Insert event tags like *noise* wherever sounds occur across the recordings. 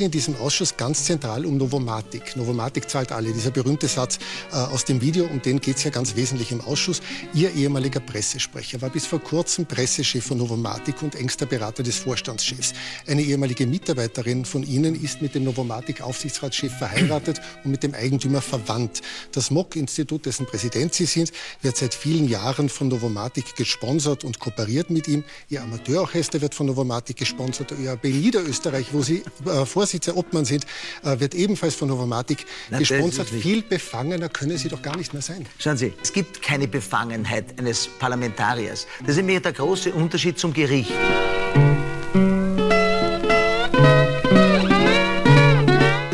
geht in diesem Ausschuss ganz zentral um Novomatic. Novomatic zahlt alle. Dieser berühmte Satz äh, aus dem Video, um den geht es ja ganz wesentlich im Ausschuss. Ihr ehemaliger Pressesprecher war bis vor kurzem Pressechef von Novomatic und engster Berater des Vorstandschefs. Eine ehemalige Mitarbeiterin von Ihnen ist mit dem Novomatic-Aufsichtsratschef verheiratet und mit dem Eigentümer verwandt. Das MOC-Institut, dessen Präsident Sie sind, wird seit vielen Jahren von Novomatic gesponsert und kooperiert mit ihm. Ihr Amateurorchester wird von Novomatic gesponsert. Ihr AB Niederösterreich, wo Sie äh, Vorsitzer Obmann sind, äh, wird ebenfalls von Novomatic Na, gesponsert. Viel befangener können Sie doch gar nicht mehr sein. Schauen Sie, es gibt keine Befangenheit eines Parlamentariers. Das ist mir der große Unterschied zum Gericht.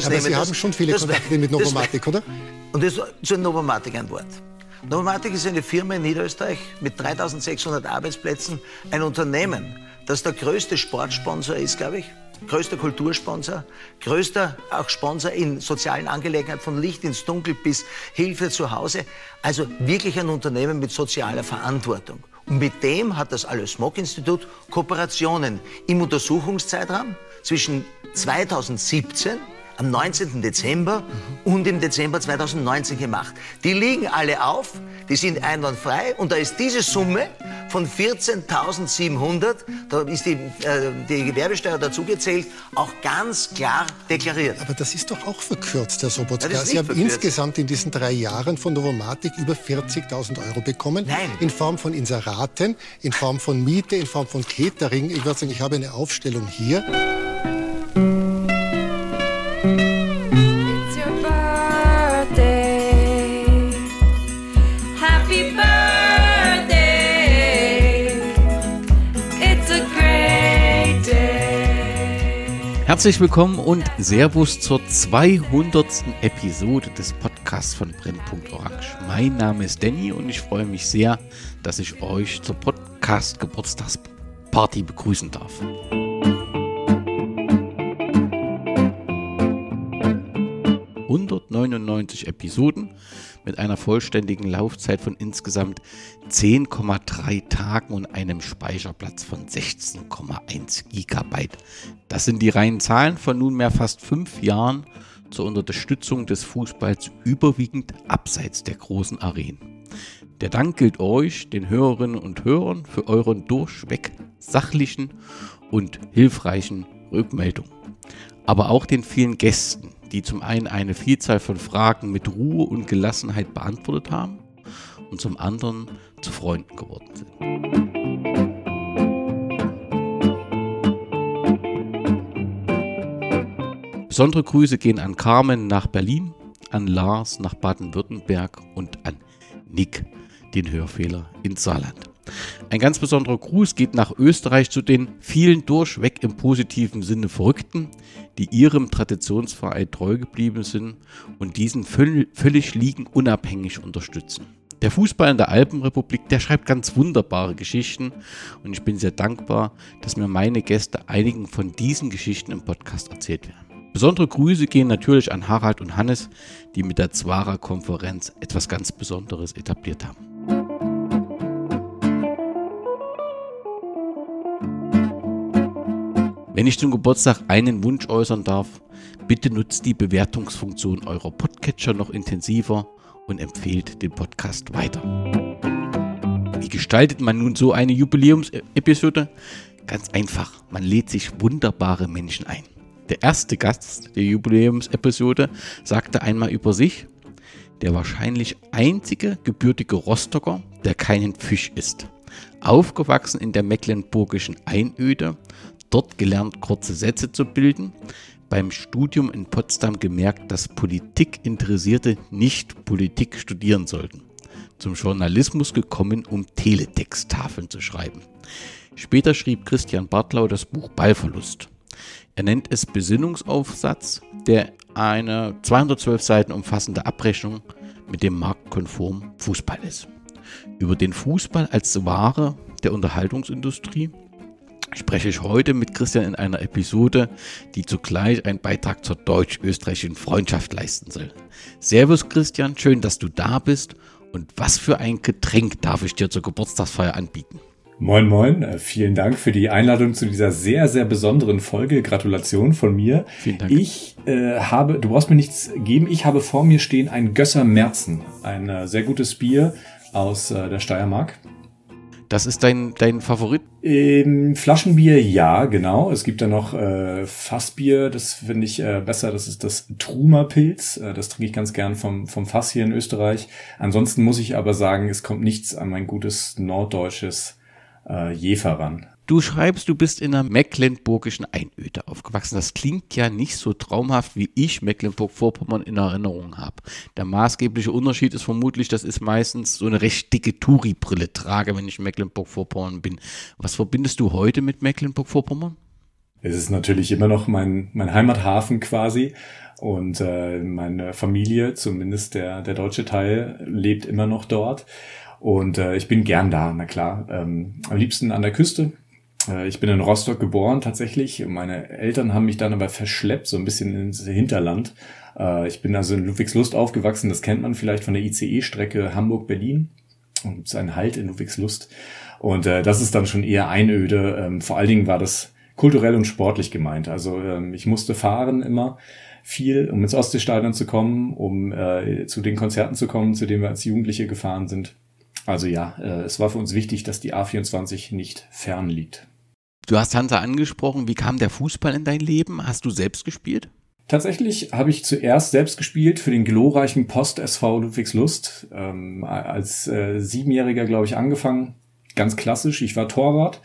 Aber Sie haben schon viele Kontakte mit Novomatic, oder? Und das ist zu Novomatic ein Wort. Novomatic ist eine Firma in Niederösterreich mit 3600 Arbeitsplätzen, ein Unternehmen, das der größte Sportsponsor ist, glaube ich, größter Kultursponsor, größter auch Sponsor in sozialen Angelegenheiten von Licht ins Dunkel bis Hilfe zu Hause. Also wirklich ein Unternehmen mit sozialer Verantwortung. Und mit dem hat das Alois Mock Institut Kooperationen im Untersuchungszeitraum zwischen 2017 am 19. Dezember und im Dezember 2019 gemacht. Die liegen alle auf, die sind einwandfrei und da ist diese Summe von 14.700, da ist die, äh, die Gewerbesteuer dazugezählt, auch ganz klar deklariert. Aber das ist doch auch verkürzt, Herr Sobotka. Sie haben verkürzt. insgesamt in diesen drei Jahren von Novomatic über 40.000 Euro bekommen. Nein. In Form von Inseraten, in Form von Miete, in Form von Catering. Ich würde sagen, ich habe eine Aufstellung hier. Herzlich willkommen und Servus zur 200. Episode des Podcasts von Brennpunkt Orange. Mein Name ist Danny und ich freue mich sehr, dass ich euch zur Podcast Geburtstagsparty begrüßen darf. 199 Episoden mit einer vollständigen Laufzeit von insgesamt 10,3 Tagen und einem Speicherplatz von 16,1 Gigabyte. Das sind die reinen Zahlen von nunmehr fast fünf Jahren zur Unterstützung des Fußballs überwiegend abseits der großen Arenen. Der Dank gilt euch, den Hörerinnen und Hörern, für euren durchweg sachlichen und hilfreichen Rückmeldungen. Aber auch den vielen Gästen, die zum einen eine Vielzahl von Fragen mit Ruhe und Gelassenheit beantwortet haben und zum anderen zu Freunden geworden sind. Besondere Grüße gehen an Carmen nach Berlin, an Lars nach Baden-Württemberg und an Nick, den Hörfehler in Saarland. Ein ganz besonderer Gruß geht nach Österreich zu den vielen durchweg im positiven Sinne Verrückten, die ihrem Traditionsverein treu geblieben sind und diesen völlig liegen unabhängig unterstützen. Der Fußball in der Alpenrepublik, der schreibt ganz wunderbare Geschichten und ich bin sehr dankbar, dass mir meine Gäste einigen von diesen Geschichten im Podcast erzählt werden. Besondere Grüße gehen natürlich an Harald und Hannes, die mit der Zwara-Konferenz etwas ganz Besonderes etabliert haben. Wenn ich zum Geburtstag einen Wunsch äußern darf, bitte nutzt die Bewertungsfunktion eurer Podcatcher noch intensiver und empfehlt den Podcast weiter. Wie gestaltet man nun so eine Jubiläumsepisode? Ganz einfach, man lädt sich wunderbare Menschen ein. Der erste Gast der Jubiläumsepisode sagte einmal über sich, der wahrscheinlich einzige gebürtige Rostocker, der keinen Fisch isst. Aufgewachsen in der mecklenburgischen Einöde, dort gelernt, kurze Sätze zu bilden, beim Studium in Potsdam gemerkt, dass Politikinteressierte nicht Politik studieren sollten. Zum Journalismus gekommen, um Teletexttafeln zu schreiben. Später schrieb Christian Bartlau das Buch Ballverlust. Er nennt es Besinnungsaufsatz, der eine 212 Seiten umfassende Abrechnung mit dem marktkonformen Fußball ist. Über den Fußball als Ware der Unterhaltungsindustrie spreche ich heute mit Christian in einer Episode, die zugleich einen Beitrag zur deutsch-österreichischen Freundschaft leisten soll. Servus Christian, schön, dass du da bist. Und was für ein Getränk darf ich dir zur Geburtstagsfeier anbieten? Moin, moin. Äh, vielen Dank für die Einladung zu dieser sehr, sehr besonderen Folge. Gratulation von mir. Vielen Dank. Ich äh, habe, du brauchst mir nichts geben, ich habe vor mir stehen ein Gösser Merzen. Ein äh, sehr gutes Bier aus äh, der Steiermark. Das ist dein, dein Favorit? Ähm, Flaschenbier, ja, genau. Es gibt da noch äh, Fassbier, das finde ich äh, besser. Das ist das Trumer Pilz. Äh, das trinke ich ganz gern vom, vom Fass hier in Österreich. Ansonsten muss ich aber sagen, es kommt nichts an mein gutes norddeutsches äh, Jefer ran. Du schreibst, du bist in einer mecklenburgischen Einöde aufgewachsen. Das klingt ja nicht so traumhaft, wie ich Mecklenburg-Vorpommern in Erinnerung habe. Der maßgebliche Unterschied ist vermutlich, dass ich meistens so eine recht dicke Touri-Brille trage, wenn ich Mecklenburg-Vorpommern bin. Was verbindest du heute mit Mecklenburg-Vorpommern? Es ist natürlich immer noch mein, mein Heimathafen quasi. Und äh, meine Familie, zumindest der, der deutsche Teil, lebt immer noch dort. Und äh, ich bin gern da, na klar. Ähm, am liebsten an der Küste. Äh, ich bin in Rostock geboren tatsächlich. Meine Eltern haben mich dann aber verschleppt, so ein bisschen ins Hinterland. Äh, ich bin also in Ludwigslust aufgewachsen. Das kennt man vielleicht von der ICE-Strecke Hamburg-Berlin. Und gibt einen Halt in Ludwigslust. Und äh, das ist dann schon eher Einöde. Ähm, vor allen Dingen war das kulturell und sportlich gemeint. Also ähm, ich musste fahren immer viel, um ins Ostseestadion zu kommen, um zu den Konzerten zu kommen, zu denen wir als Jugendliche gefahren sind. Also ja, es war für uns wichtig, dass die A24 nicht fern liegt. Du hast Hansa angesprochen. Wie kam der Fußball in dein Leben? Hast du selbst gespielt? Tatsächlich habe ich zuerst selbst gespielt für den glorreichen Post SV Ludwigslust. Ähm, als äh, Siebenjähriger, glaube ich, angefangen. Ganz klassisch. Ich war Torwart.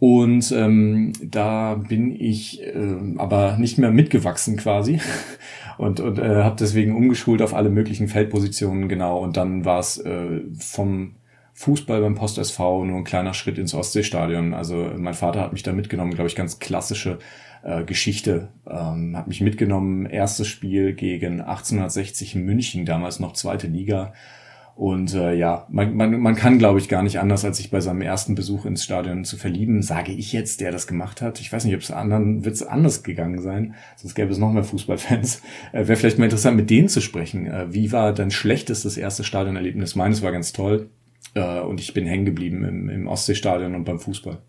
Und ähm, da bin ich äh, aber nicht mehr mitgewachsen quasi *laughs* und, und äh, habe deswegen umgeschult auf alle möglichen Feldpositionen genau. Und dann war es äh, vom Fußball beim Post SV nur ein kleiner Schritt ins Ostseestadion. Also mein Vater hat mich da mitgenommen, glaube ich, ganz klassische äh, Geschichte. Ähm, hat mich mitgenommen, erstes Spiel gegen 1860 München, damals noch zweite Liga. Und äh, ja, man, man, man kann, glaube ich, gar nicht anders, als sich bei seinem ersten Besuch ins Stadion zu verlieben, sage ich jetzt, der das gemacht hat. Ich weiß nicht, ob es anderen wird es anders gegangen sein, sonst gäbe es noch mehr Fußballfans. Äh, Wäre vielleicht mal interessant, mit denen zu sprechen. Äh, wie war dein schlechtestes erste Stadionerlebnis? Meines war ganz toll. Äh, und ich bin hängen geblieben im, im Ostseestadion und beim Fußball.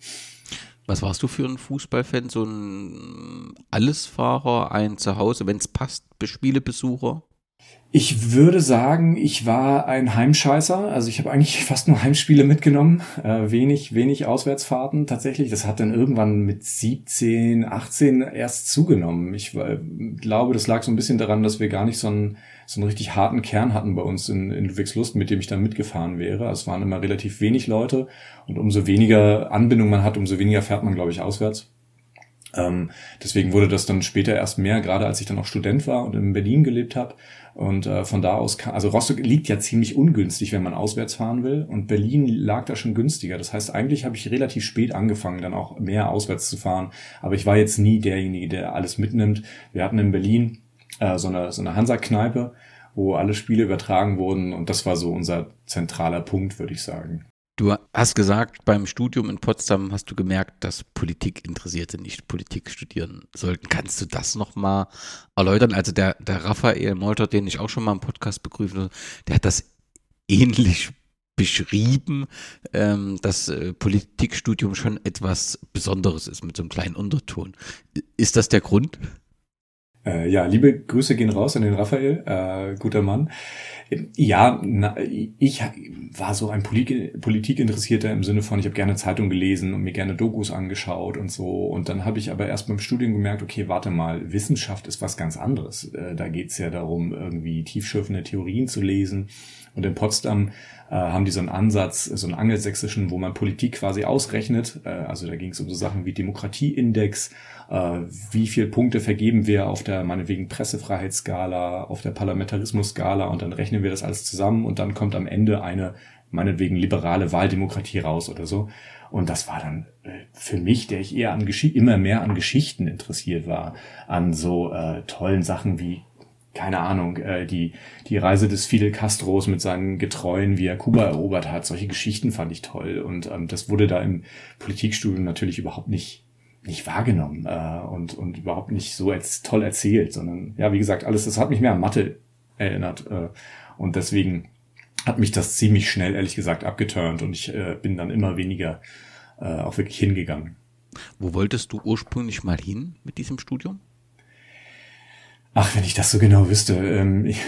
Was warst du für ein Fußballfan? So ein Allesfahrer, ein Zuhause, wenn es passt, Spielebesucher? Ich würde sagen, ich war ein Heimscheißer. Also ich habe eigentlich *laughs* fast nur Heimspiele mitgenommen. Äh, wenig, wenig Auswärtsfahrten tatsächlich. Das hat dann irgendwann mit 17, 18 erst zugenommen. Ich äh, glaube, das lag so ein bisschen daran, dass wir gar nicht so einen, so einen richtig harten Kern hatten bei uns in, in Ludwigslust, mit dem ich dann mitgefahren wäre. Es waren immer relativ wenig Leute und umso weniger Anbindung man hat, umso weniger fährt man, glaube ich, auswärts. Ähm, deswegen wurde das dann später erst mehr, gerade als ich dann auch Student war und in Berlin gelebt habe. Und äh, von da aus, kann, also Rostock liegt ja ziemlich ungünstig, wenn man auswärts fahren will. Und Berlin lag da schon günstiger. Das heißt, eigentlich habe ich relativ spät angefangen, dann auch mehr auswärts zu fahren. Aber ich war jetzt nie derjenige, der alles mitnimmt. Wir hatten in Berlin äh, so eine, so eine Hansa-Kneipe, wo alle Spiele übertragen wurden. Und das war so unser zentraler Punkt, würde ich sagen. Du hast gesagt, beim Studium in Potsdam hast du gemerkt, dass Politik Interessierte nicht Politik studieren sollten. Kannst du das nochmal erläutern? Also der, der Raphael Molter, den ich auch schon mal im Podcast begrüßt habe, der hat das ähnlich beschrieben, ähm, dass äh, Politikstudium schon etwas Besonderes ist mit so einem kleinen Unterton. Ist das der Grund? Äh, ja, liebe Grüße gehen raus an den Raphael, äh, guter Mann. Ja, na, ich war so ein Politik, Politikinteressierter im Sinne von, ich habe gerne Zeitung gelesen und mir gerne Dokus angeschaut und so. Und dann habe ich aber erst beim Studium gemerkt, okay, warte mal, Wissenschaft ist was ganz anderes. Äh, da geht's ja darum, irgendwie tiefschürfende Theorien zu lesen. Und in Potsdam äh, haben die so einen Ansatz, so einen angelsächsischen, wo man Politik quasi ausrechnet. Äh, also da ging es um so Sachen wie Demokratieindex, äh, wie viel Punkte vergeben wir auf der meinetwegen Pressefreiheitsskala, auf der Parlamentarismus-Skala und dann rechnen wir das alles zusammen und dann kommt am Ende eine meinetwegen liberale Wahldemokratie raus oder so. Und das war dann äh, für mich, der ich eher an Gesch immer mehr an Geschichten interessiert war, an so äh, tollen Sachen wie keine Ahnung, äh, die, die Reise des Fidel Castros mit seinen Getreuen, wie er Kuba erobert hat, solche Geschichten fand ich toll. Und ähm, das wurde da im Politikstudium natürlich überhaupt nicht, nicht wahrgenommen äh, und, und überhaupt nicht so als toll erzählt, sondern ja, wie gesagt, alles, das hat mich mehr an Mathe erinnert. Äh, und deswegen hat mich das ziemlich schnell, ehrlich gesagt, abgeturnt und ich äh, bin dann immer weniger äh, auch wirklich hingegangen. Wo wolltest du ursprünglich mal hin mit diesem Studium? Ach, wenn ich das so genau wüsste. Ähm, ich,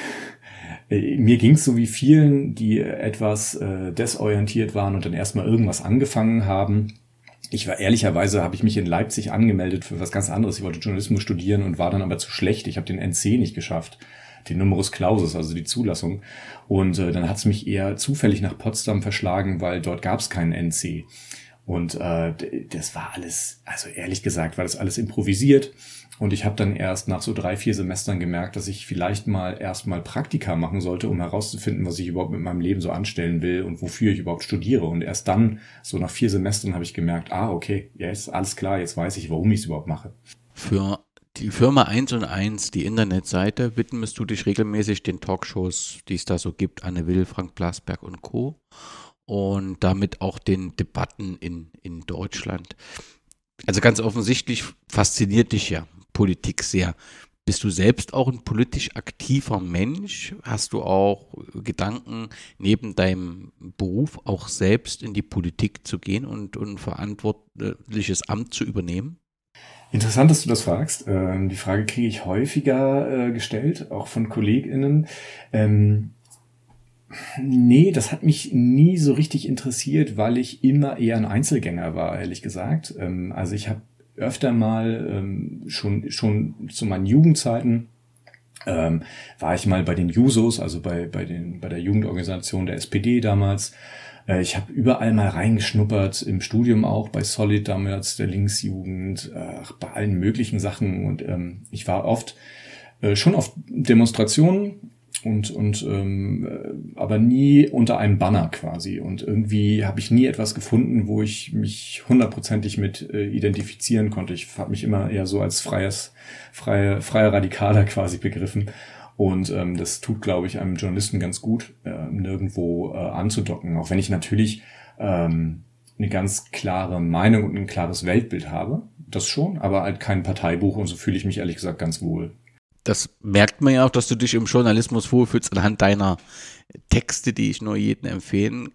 äh, mir ging es so wie vielen, die etwas äh, desorientiert waren und dann erstmal irgendwas angefangen haben. Ich war ehrlicherweise, habe ich mich in Leipzig angemeldet für was ganz anderes. Ich wollte Journalismus studieren und war dann aber zu schlecht. Ich habe den NC nicht geschafft, den Numerus Clausus, also die Zulassung. Und äh, dann hat es mich eher zufällig nach Potsdam verschlagen, weil dort gab es keinen NC. Und äh, das war alles, also ehrlich gesagt, war das alles improvisiert. Und ich habe dann erst nach so drei, vier Semestern gemerkt, dass ich vielleicht mal erstmal Praktika machen sollte, um herauszufinden, was ich überhaupt mit meinem Leben so anstellen will und wofür ich überhaupt studiere. Und erst dann, so nach vier Semestern, habe ich gemerkt, ah, okay, ja, ist alles klar, jetzt weiß ich, warum ich es überhaupt mache. Für die Firma 1 und 1, die Internetseite, widmest du dich regelmäßig den Talkshows, die es da so gibt, Anne Will, Frank Blasberg und Co. Und damit auch den Debatten in, in Deutschland. Also ganz offensichtlich fasziniert dich ja Politik sehr. Bist du selbst auch ein politisch aktiver Mensch? Hast du auch Gedanken, neben deinem Beruf auch selbst in die Politik zu gehen und, ein verantwortliches Amt zu übernehmen? Interessant, dass du das fragst. Ähm, die Frage kriege ich häufiger äh, gestellt, auch von KollegInnen. Ähm, nee, das hat mich nie so richtig interessiert, weil ich immer eher ein Einzelgänger war, ehrlich gesagt. Ähm, also ich habe öfter mal ähm, schon, schon zu meinen Jugendzeiten ähm, war ich mal bei den Jusos, also bei, bei, den, bei der Jugendorganisation der SPD damals. Äh, ich habe überall mal reingeschnuppert, im Studium auch, bei Solid damals, der Linksjugend, äh, bei allen möglichen Sachen. Und ähm, ich war oft äh, schon auf Demonstrationen und, und ähm, äh, aber nie unter einem Banner quasi. Und irgendwie habe ich nie etwas gefunden, wo ich mich hundertprozentig mit äh, identifizieren konnte. Ich habe mich immer eher so als freies, freie, freier Radikaler quasi begriffen. Und ähm, das tut, glaube ich, einem Journalisten ganz gut, äh, nirgendwo äh, anzudocken. Auch wenn ich natürlich ähm, eine ganz klare Meinung und ein klares Weltbild habe. Das schon, aber halt kein Parteibuch und so fühle ich mich ehrlich gesagt ganz wohl das merkt man ja auch, dass du dich im Journalismus wohlfühlst anhand deiner Texte, die ich nur jedem empfehlen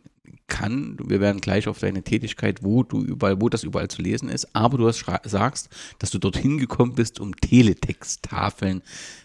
kann. Wir werden gleich auf deine Tätigkeit, wo du überall, wo das überall zu lesen ist. Aber du hast sagst, dass du dorthin gekommen bist, um Teletexttafeln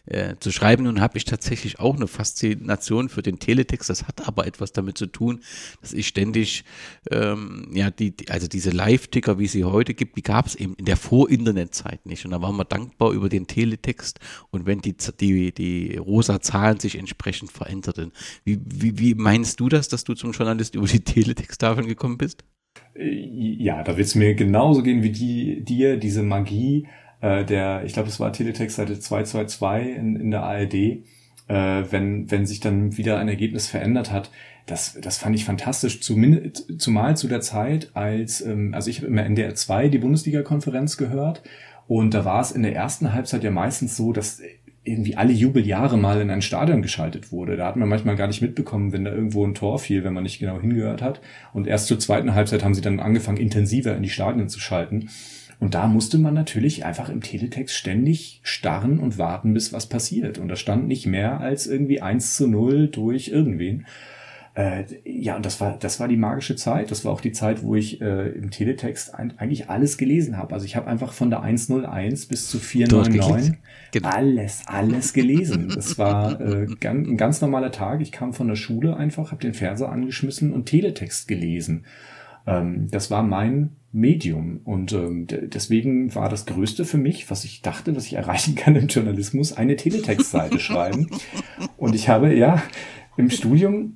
äh, zu schreiben. Nun habe ich tatsächlich auch eine Faszination für den Teletext. Das hat aber etwas damit zu tun, dass ich ständig, ähm, ja, die, also diese Live-Ticker, wie sie heute gibt, die gab es eben in der Vor-Internet-Zeit nicht. Und da waren wir dankbar über den Teletext und wenn die, die, die rosa Zahlen sich entsprechend veränderten. Wie, wie, wie meinst du das, dass du zum Journalist über die Teletexttafeln gekommen bist? Ja, da wird es mir genauso gehen wie die, dir, diese Magie äh, der, ich glaube, es war Teletext Seite 222 in, in der ARD, äh, wenn, wenn sich dann wieder ein Ergebnis verändert hat. Das, das fand ich fantastisch, zumindest, zumal zu der Zeit, als, ähm, also ich habe immer NDR 2 die Bundesliga-Konferenz gehört und da war es in der ersten Halbzeit ja meistens so, dass irgendwie alle Jubeljahre mal in ein Stadion geschaltet wurde. Da hat man manchmal gar nicht mitbekommen, wenn da irgendwo ein Tor fiel, wenn man nicht genau hingehört hat. Und erst zur zweiten Halbzeit haben sie dann angefangen, intensiver in die Stadien zu schalten. Und da musste man natürlich einfach im Teletext ständig starren und warten, bis was passiert. Und da stand nicht mehr als irgendwie eins zu null durch irgendwen. Äh, ja, und das war, das war die magische Zeit. Das war auch die Zeit, wo ich äh, im Teletext ein, eigentlich alles gelesen habe. Also ich habe einfach von der 101 bis zu 499 genau. alles, alles gelesen. Das war äh, ganz, ein ganz normaler Tag. Ich kam von der Schule einfach, habe den Fernseher angeschmissen und Teletext gelesen. Ähm, das war mein Medium. Und ähm, deswegen war das Größte für mich, was ich dachte, was ich erreichen kann im Journalismus, eine Teletextseite schreiben. Und ich habe ja im Studium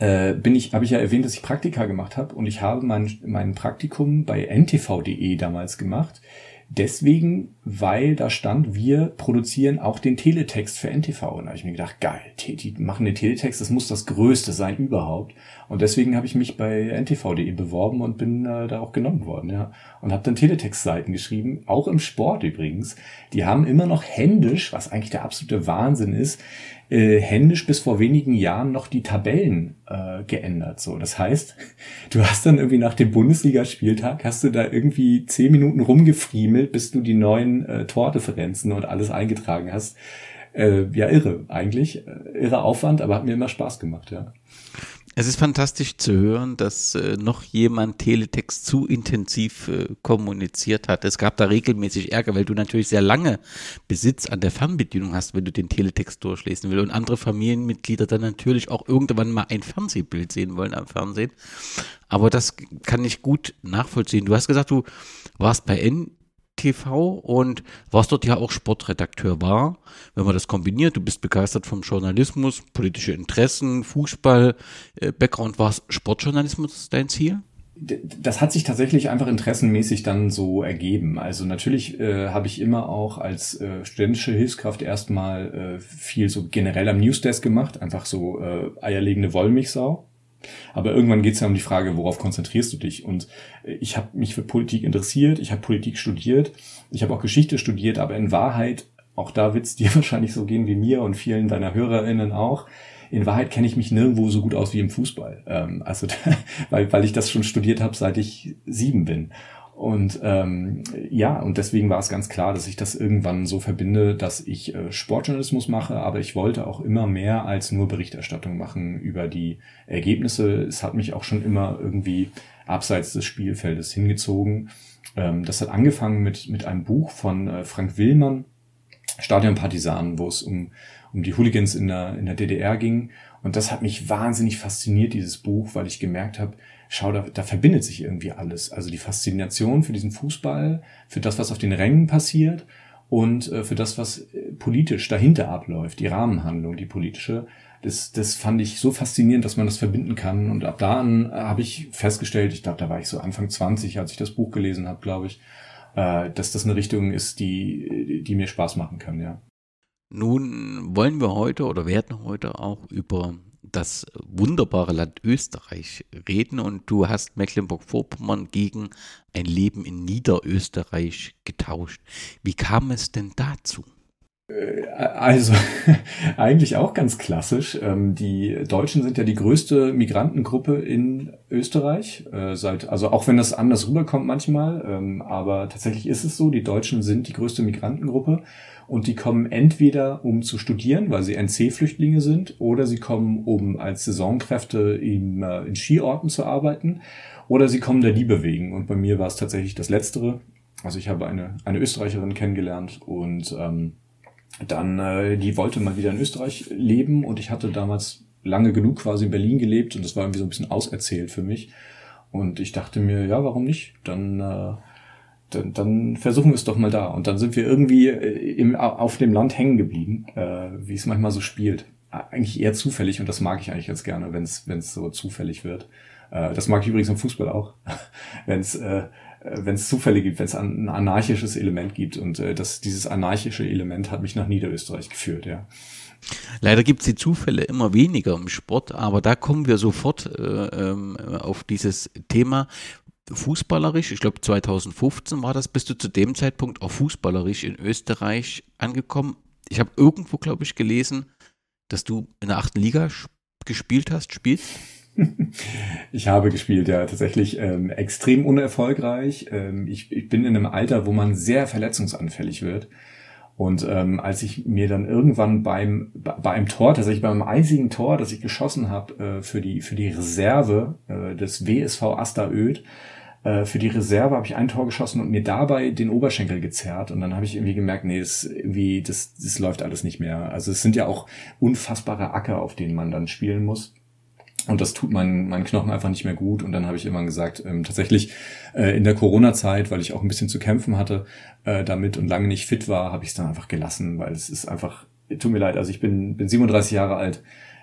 äh, bin ich, habe ich ja erwähnt, dass ich Praktika gemacht habe und ich habe mein, mein Praktikum bei ntv.de damals gemacht. Deswegen, weil da stand, wir produzieren auch den Teletext für NTV. Und da habe ich mir gedacht, geil, die machen den Teletext, das muss das Größte sein überhaupt. Und deswegen habe ich mich bei ntv.de beworben und bin äh, da auch genommen worden, ja. Und habe dann Teletext-Seiten geschrieben, auch im Sport übrigens. Die haben immer noch händisch, was eigentlich der absolute Wahnsinn ist, äh, händisch bis vor wenigen Jahren noch die Tabellen äh, geändert. So, das heißt, *laughs* du hast dann irgendwie nach dem Bundesligaspieltag hast du da irgendwie zehn Minuten rumgefriemelt, bis du die neuen äh, Tordifferenzen und alles eingetragen hast. Äh, ja, irre eigentlich, äh, irre Aufwand, aber hat mir immer Spaß gemacht, ja. Es ist fantastisch zu hören, dass äh, noch jemand Teletext zu intensiv äh, kommuniziert hat. Es gab da regelmäßig Ärger, weil du natürlich sehr lange Besitz an der Fernbedienung hast, wenn du den Teletext durchlesen willst. Und andere Familienmitglieder dann natürlich auch irgendwann mal ein Fernsehbild sehen wollen am Fernsehen. Aber das kann ich gut nachvollziehen. Du hast gesagt, du warst bei N TV und warst dort ja auch Sportredakteur war. Wenn man das kombiniert, du bist begeistert vom Journalismus, politische Interessen, Fußball, äh, Background, war Sportjournalismus dein Ziel? das hat sich tatsächlich einfach interessenmäßig dann so ergeben. Also natürlich äh, habe ich immer auch als äh, studentische Hilfskraft erstmal äh, viel so generell am Newsdesk gemacht, einfach so äh, eierlegende Wollmilchsau. Aber irgendwann geht es ja um die Frage, worauf konzentrierst du dich? Und äh, ich habe mich für Politik interessiert, ich habe Politik studiert, ich habe auch Geschichte studiert, aber in Wahrheit, auch da wird es *laughs* dir wahrscheinlich so gehen wie mir und vielen deiner HörerInnen auch, in Wahrheit kenne ich mich nirgendwo so gut aus wie im Fußball. Ähm, also *laughs* weil, weil ich das schon studiert habe, seit ich sieben bin. Und ähm, ja, und deswegen war es ganz klar, dass ich das irgendwann so verbinde, dass ich äh, Sportjournalismus mache, aber ich wollte auch immer mehr als nur Berichterstattung machen über die Ergebnisse. Es hat mich auch schon immer irgendwie abseits des Spielfeldes hingezogen. Ähm, das hat angefangen mit, mit einem Buch von äh, Frank Willmann, Stadion Partisanen, wo es um, um die Hooligans in der, in der DDR ging. Und das hat mich wahnsinnig fasziniert, dieses Buch, weil ich gemerkt habe, schau, da, da verbindet sich irgendwie alles. Also die Faszination für diesen Fußball, für das, was auf den Rängen passiert und äh, für das, was äh, politisch dahinter abläuft, die Rahmenhandlung, die politische. Das, das fand ich so faszinierend, dass man das verbinden kann. Und ab da an äh, habe ich festgestellt, ich glaube, da war ich so Anfang 20, als ich das Buch gelesen habe, glaube ich, äh, dass das eine Richtung ist, die, die mir Spaß machen kann, ja. Nun wollen wir heute oder werden heute auch über das wunderbare Land Österreich reden und du hast Mecklenburg-Vorpommern gegen ein Leben in Niederösterreich getauscht. Wie kam es denn dazu? Äh, also *laughs* eigentlich auch ganz klassisch. Ähm, die Deutschen sind ja die größte Migrantengruppe in Österreich. Äh, seit, also auch wenn das anders rüberkommt manchmal, ähm, aber tatsächlich ist es so, die Deutschen sind die größte Migrantengruppe und die kommen entweder um zu studieren, weil sie NC-Flüchtlinge sind, oder sie kommen um als Saisonkräfte in, äh, in Skiorten zu arbeiten, oder sie kommen der Liebe wegen. Und bei mir war es tatsächlich das Letztere. Also ich habe eine, eine Österreicherin kennengelernt und ähm, dann, äh, die wollte mal wieder in Österreich leben und ich hatte damals lange genug quasi in Berlin gelebt und das war irgendwie so ein bisschen auserzählt für mich. Und ich dachte mir, ja, warum nicht? Dann äh, dann, dann versuchen wir es doch mal da. Und dann sind wir irgendwie äh, im, auf dem Land hängen geblieben, äh, wie es manchmal so spielt. Eigentlich eher zufällig und das mag ich eigentlich ganz gerne, wenn es so zufällig wird. Äh, das mag ich übrigens im Fußball auch, *laughs* wenn es äh, wenn es Zufälle gibt, wenn es ein anarchisches Element gibt. Und äh, das, dieses anarchische Element hat mich nach Niederösterreich geführt, ja. Leider gibt es die Zufälle immer weniger im Sport, aber da kommen wir sofort äh, ähm, auf dieses Thema fußballerisch, ich glaube 2015 war das, bist du zu dem Zeitpunkt auch fußballerisch in Österreich angekommen. Ich habe irgendwo, glaube ich, gelesen, dass du in der achten Liga gespielt hast, spielst. *laughs* Ich habe gespielt, ja, tatsächlich ähm, extrem unerfolgreich. Ähm, ich, ich bin in einem Alter, wo man sehr verletzungsanfällig wird. Und ähm, als ich mir dann irgendwann beim bei einem Tor, tatsächlich beim einzigen Tor, das ich geschossen habe äh, für die für die Reserve äh, des WSV Asta Öd, äh, für die Reserve habe ich ein Tor geschossen und mir dabei den Oberschenkel gezerrt und dann habe ich irgendwie gemerkt, nee, das irgendwie das das läuft alles nicht mehr. Also es sind ja auch unfassbare Acker, auf denen man dann spielen muss. Und das tut meinen, meinen Knochen einfach nicht mehr gut. Und dann habe ich immer gesagt, ähm, tatsächlich äh, in der Corona-Zeit, weil ich auch ein bisschen zu kämpfen hatte äh, damit und lange nicht fit war, habe ich es dann einfach gelassen, weil es ist einfach, tut mir leid, also ich bin, bin 37 Jahre alt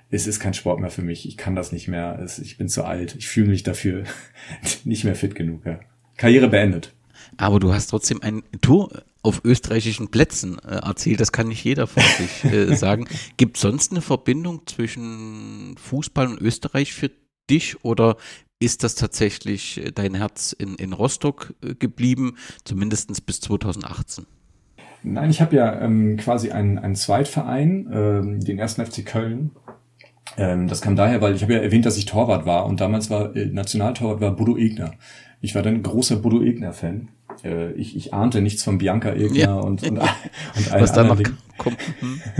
es ist kein Sport mehr für mich. Ich kann das nicht mehr. Es, ich bin zu alt. Ich fühle mich dafür *laughs* nicht mehr fit genug. Ja. Karriere beendet. Aber du hast trotzdem ein Tour auf österreichischen Plätzen äh, erzählt. Das kann nicht jeder von *laughs* sich äh, sagen. Gibt es sonst eine Verbindung zwischen Fußball und Österreich für dich oder ist das tatsächlich äh, dein Herz in, in Rostock äh, geblieben, zumindest bis 2018? Nein, ich habe ja ähm, quasi einen, einen Zweitverein, ähm, den ersten FC Köln, ähm, das kam daher, weil ich habe ja erwähnt, dass ich Torwart war und damals war äh, Nationaltorwart war Bodo Egner. Ich war dann ein großer Bodo Egner-Fan. Äh, ich, ich ahnte nichts von Bianca Egner ja. und, und, *laughs* und Was da noch *laughs* kommt.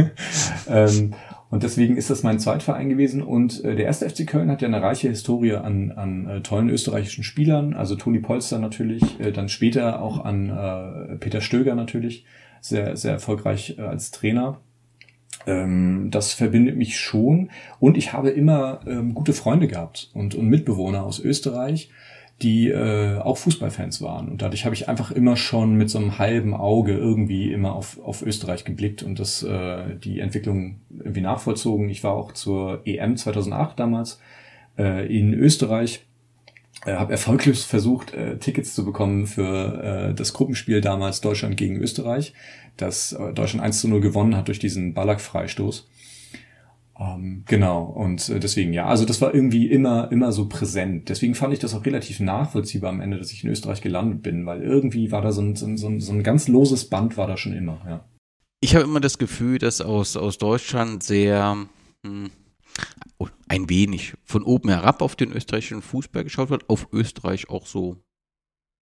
*laughs* ähm, Und deswegen ist das mein Zweitverein gewesen. Und äh, der erste FC Köln hat ja eine reiche Historie an, an äh, tollen österreichischen Spielern. Also Toni Polster natürlich, äh, dann später auch an äh, Peter Stöger natürlich, sehr, sehr erfolgreich äh, als Trainer. Ähm, das verbindet mich schon. Und ich habe immer ähm, gute Freunde gehabt und, und Mitbewohner aus Österreich die äh, auch Fußballfans waren. Und dadurch habe ich einfach immer schon mit so einem halben Auge irgendwie immer auf, auf Österreich geblickt und das äh, die Entwicklung irgendwie nachvollzogen. Ich war auch zur EM 2008 damals äh, in Österreich. Äh, habe erfolglos versucht, äh, Tickets zu bekommen für äh, das Gruppenspiel damals Deutschland gegen Österreich, das äh, Deutschland 1 zu 0 gewonnen hat durch diesen Ballack-Freistoß. Ähm, genau, und äh, deswegen, ja, also das war irgendwie immer, immer so präsent. Deswegen fand ich das auch relativ nachvollziehbar am Ende, dass ich in Österreich gelandet bin, weil irgendwie war da so ein, so ein, so ein ganz loses Band war da schon immer, ja. Ich habe immer das Gefühl, dass aus, aus Deutschland sehr hm, ein wenig von oben herab auf den österreichischen Fußball geschaut wird, auf Österreich auch so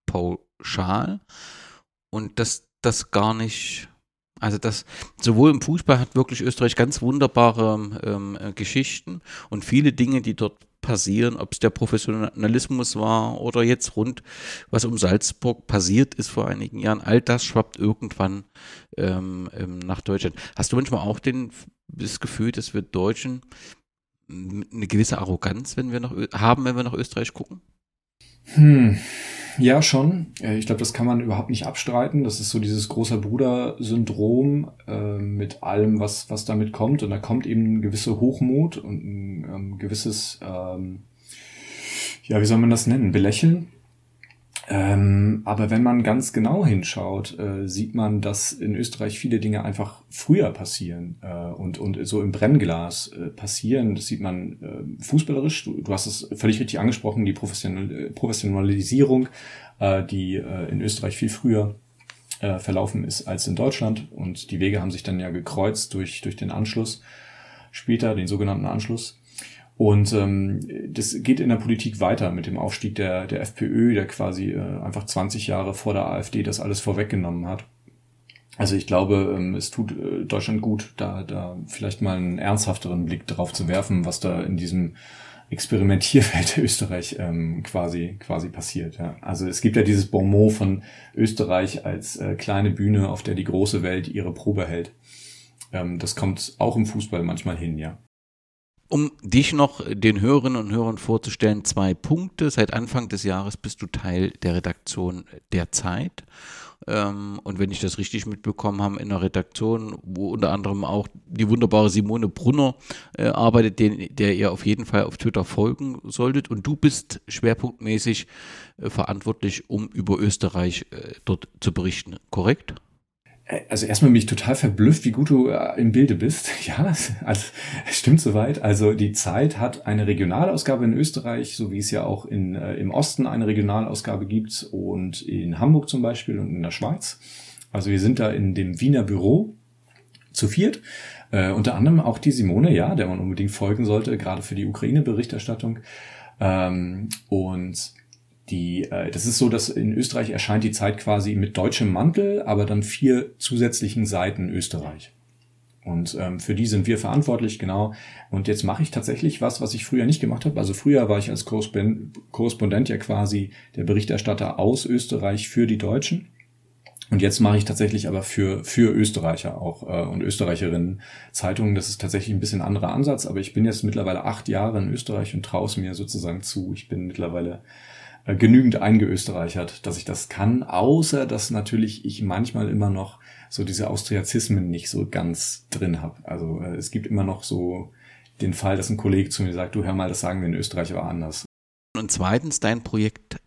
pauschal und dass das gar nicht also das sowohl im Fußball hat wirklich Österreich ganz wunderbare ähm, äh, Geschichten und viele Dinge, die dort passieren, ob es der Professionalismus war oder jetzt rund, was um Salzburg passiert ist vor einigen Jahren, all das schwappt irgendwann ähm, ähm, nach Deutschland. Hast du manchmal auch den, das Gefühl, dass wir Deutschen eine gewisse Arroganz, wenn wir nach, haben, wenn wir nach Österreich gucken? Hm. Ja, schon. Äh, ich glaube, das kann man überhaupt nicht abstreiten. Das ist so dieses großer Bruder-Syndrom äh, mit allem, was, was damit kommt. Und da kommt eben ein gewisser Hochmut und ein ähm, gewisses, ähm, ja, wie soll man das nennen? Belächeln ähm, aber wenn man ganz genau hinschaut, äh, sieht man, dass in Österreich viele Dinge einfach früher passieren äh, und, und so im Brennglas äh, passieren. Das sieht man äh, fußballerisch. Du, du, hast es völlig richtig angesprochen, die Professional Professionalisierung, äh, die äh, in Österreich viel früher verlaufen ist als in Deutschland. Und die Wege haben sich dann ja gekreuzt durch, durch den Anschluss später, den sogenannten Anschluss. Und ähm, das geht in der Politik weiter mit dem Aufstieg der, der FPÖ, der quasi äh, einfach 20 Jahre vor der AfD das alles vorweggenommen hat. Also ich glaube, ähm, es tut äh, Deutschland gut, da, da vielleicht mal einen ernsthafteren Blick drauf zu werfen, was da in diesem Experimentierfeld *laughs* Österreich ähm, quasi quasi passiert. Ja. Also es gibt ja dieses Bonmot von Österreich als äh, kleine Bühne, auf der die große Welt ihre Probe hält. Ähm, das kommt auch im Fußball manchmal hin, ja. Um dich noch den Hörerinnen und Hörern vorzustellen, zwei Punkte. Seit Anfang des Jahres bist du Teil der Redaktion der Zeit. Ähm, und wenn ich das richtig mitbekommen habe, in der Redaktion, wo unter anderem auch die wunderbare Simone Brunner äh, arbeitet, den, der ihr auf jeden Fall auf Twitter folgen solltet. Und du bist schwerpunktmäßig äh, verantwortlich, um über Österreich äh, dort zu berichten, korrekt? Also erstmal bin ich total verblüfft, wie gut du äh, im Bilde bist. *laughs* Ja, also, stimmt soweit. Also die Zeit hat eine Regionalausgabe in Österreich, so wie es ja auch in, äh, im Osten eine Regionalausgabe gibt und in Hamburg zum Beispiel und in der Schweiz. Also wir sind da in dem Wiener Büro zu viert. Äh, unter anderem auch die Simone, ja, der man unbedingt folgen sollte, gerade für die Ukraine-Berichterstattung. Ähm, und die, äh, das ist so, dass in Österreich erscheint die Zeit quasi mit deutschem Mantel, aber dann vier zusätzlichen Seiten Österreich. Und ähm, für die sind wir verantwortlich, genau. Und jetzt mache ich tatsächlich was, was ich früher nicht gemacht habe. Also früher war ich als Korrespondent ja quasi der Berichterstatter aus Österreich für die Deutschen. Und jetzt mache ich tatsächlich aber für, für Österreicher auch äh, und Österreicherinnen Zeitungen. Das ist tatsächlich ein bisschen anderer Ansatz, aber ich bin jetzt mittlerweile acht Jahre in Österreich und traue es mir sozusagen zu. Ich bin mittlerweile genügend eingeösterreichert, dass ich das kann, außer dass natürlich ich manchmal immer noch so diese Austriazismen nicht so ganz drin habe. Also äh, es gibt immer noch so den Fall, dass ein Kollege zu mir sagt, du hör mal, das sagen wir in Österreich aber anders. Und zweitens dein Projekt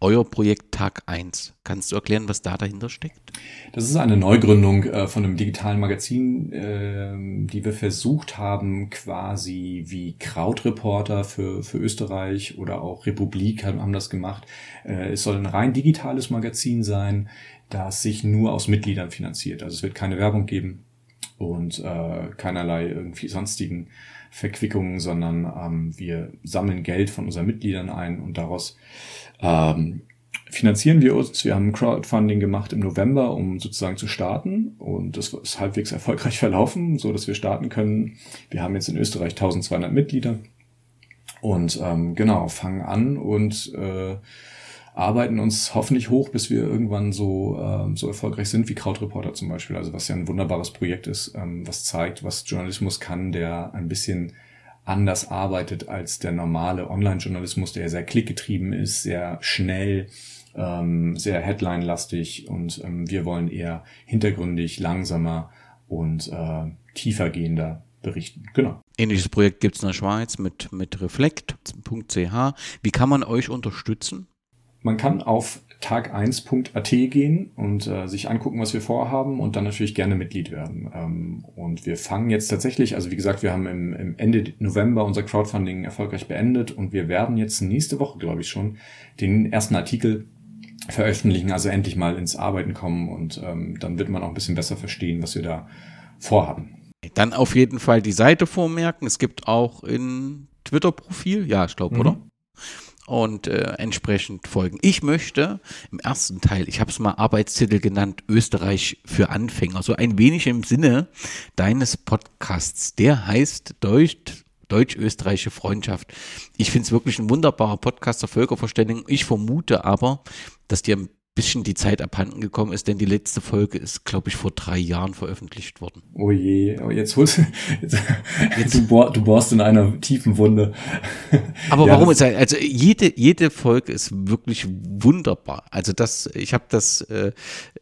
euer Projekt Tag 1. Kannst du erklären, was da dahinter steckt? Das ist eine Neugründung äh, von einem digitalen Magazin, äh, die wir versucht haben, quasi wie Krautreporter für, für Österreich oder auch Republik haben, haben das gemacht. Äh, es soll ein rein digitales Magazin sein, das sich nur aus Mitgliedern finanziert. Also es wird keine Werbung geben und äh, keinerlei irgendwie sonstigen Verquickungen, sondern ähm, wir sammeln Geld von unseren Mitgliedern ein und daraus ähm, finanzieren wir uns. Wir haben Crowdfunding gemacht im November, um sozusagen zu starten. Und das ist halbwegs erfolgreich *laughs* verlaufen, so dass wir starten können. Wir haben jetzt in Österreich 1200 Mitglieder. Und ähm, genau, fangen an und äh, arbeiten uns hoffentlich hoch, bis wir irgendwann so, ähm, so erfolgreich sind wie Krautreporter zum Beispiel. Also was ja ein wunderbares Projekt ist, ähm, was zeigt, was Journalismus kann, der ein bisschen anders arbeitet als der normale Online-Journalismus, der sehr klickgetrieben ist, sehr schnell, ähm, sehr headline-lastig und ähm, wir wollen eher hintergründig, langsamer und äh, tiefergehender berichten. Genau. Ähnliches Projekt gibt es in der Schweiz mit, mit reflekt.ch. Wie kann man euch unterstützen? Man kann auf tag1.at gehen und äh, sich angucken, was wir vorhaben und dann natürlich gerne Mitglied werden. Ähm, und wir fangen jetzt tatsächlich, also wie gesagt, wir haben im, im Ende November unser Crowdfunding erfolgreich beendet und wir werden jetzt nächste Woche, glaube ich schon, den ersten Artikel veröffentlichen, also endlich mal ins Arbeiten kommen und ähm, dann wird man auch ein bisschen besser verstehen, was wir da vorhaben. Dann auf jeden Fall die Seite vormerken. Es gibt auch ein Twitter-Profil, ja, ich glaube, mhm. oder? Und äh, entsprechend folgen. Ich möchte im ersten Teil, ich habe es mal Arbeitstitel genannt, Österreich für Anfänger, so ein wenig im Sinne deines Podcasts. Der heißt Deutsch, Deutsch-Österreichische Freundschaft. Ich finde es wirklich ein wunderbarer Podcast der Völkerverständigung. Ich vermute aber, dass dir ein bisschen die Zeit abhanden gekommen ist, denn die letzte Folge ist, glaube ich, vor drei Jahren veröffentlicht worden. Oh je, oh, jetzt holst jetzt, jetzt. Du, bohr, du bohrst in einer tiefen Wunde. Aber ja, warum ist also jede jede Folge ist wirklich wunderbar. Also das, ich habe das äh,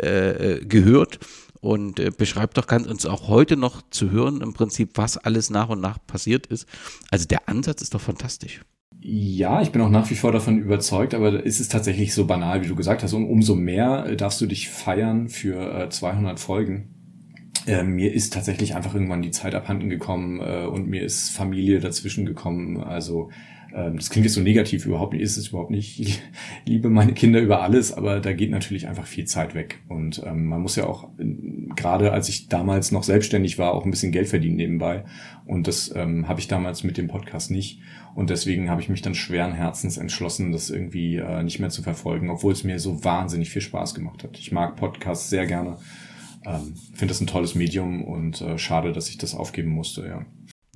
äh, gehört und äh, beschreibt doch ganz uns auch heute noch zu hören im Prinzip, was alles nach und nach passiert ist. Also der Ansatz ist doch fantastisch. Ja, ich bin auch nach wie vor davon überzeugt, aber ist es tatsächlich so banal, wie du gesagt hast. Und umso mehr äh, darfst du dich feiern für äh, 200 Folgen. Äh, mir ist tatsächlich einfach irgendwann die Zeit abhanden gekommen äh, und mir ist Familie dazwischen gekommen. Also ähm, das klingt jetzt so negativ, überhaupt nicht, ist es überhaupt nicht. Ich *laughs* liebe meine Kinder über alles, aber da geht natürlich einfach viel Zeit weg. Und ähm, man muss ja auch, gerade als ich damals noch selbstständig war, auch ein bisschen Geld verdienen nebenbei. Und das ähm, habe ich damals mit dem Podcast nicht. Und deswegen habe ich mich dann schweren Herzens entschlossen, das irgendwie äh, nicht mehr zu verfolgen, obwohl es mir so wahnsinnig viel Spaß gemacht hat. Ich mag Podcasts sehr gerne. Ähm, Finde das ein tolles Medium und äh, schade, dass ich das aufgeben musste, ja.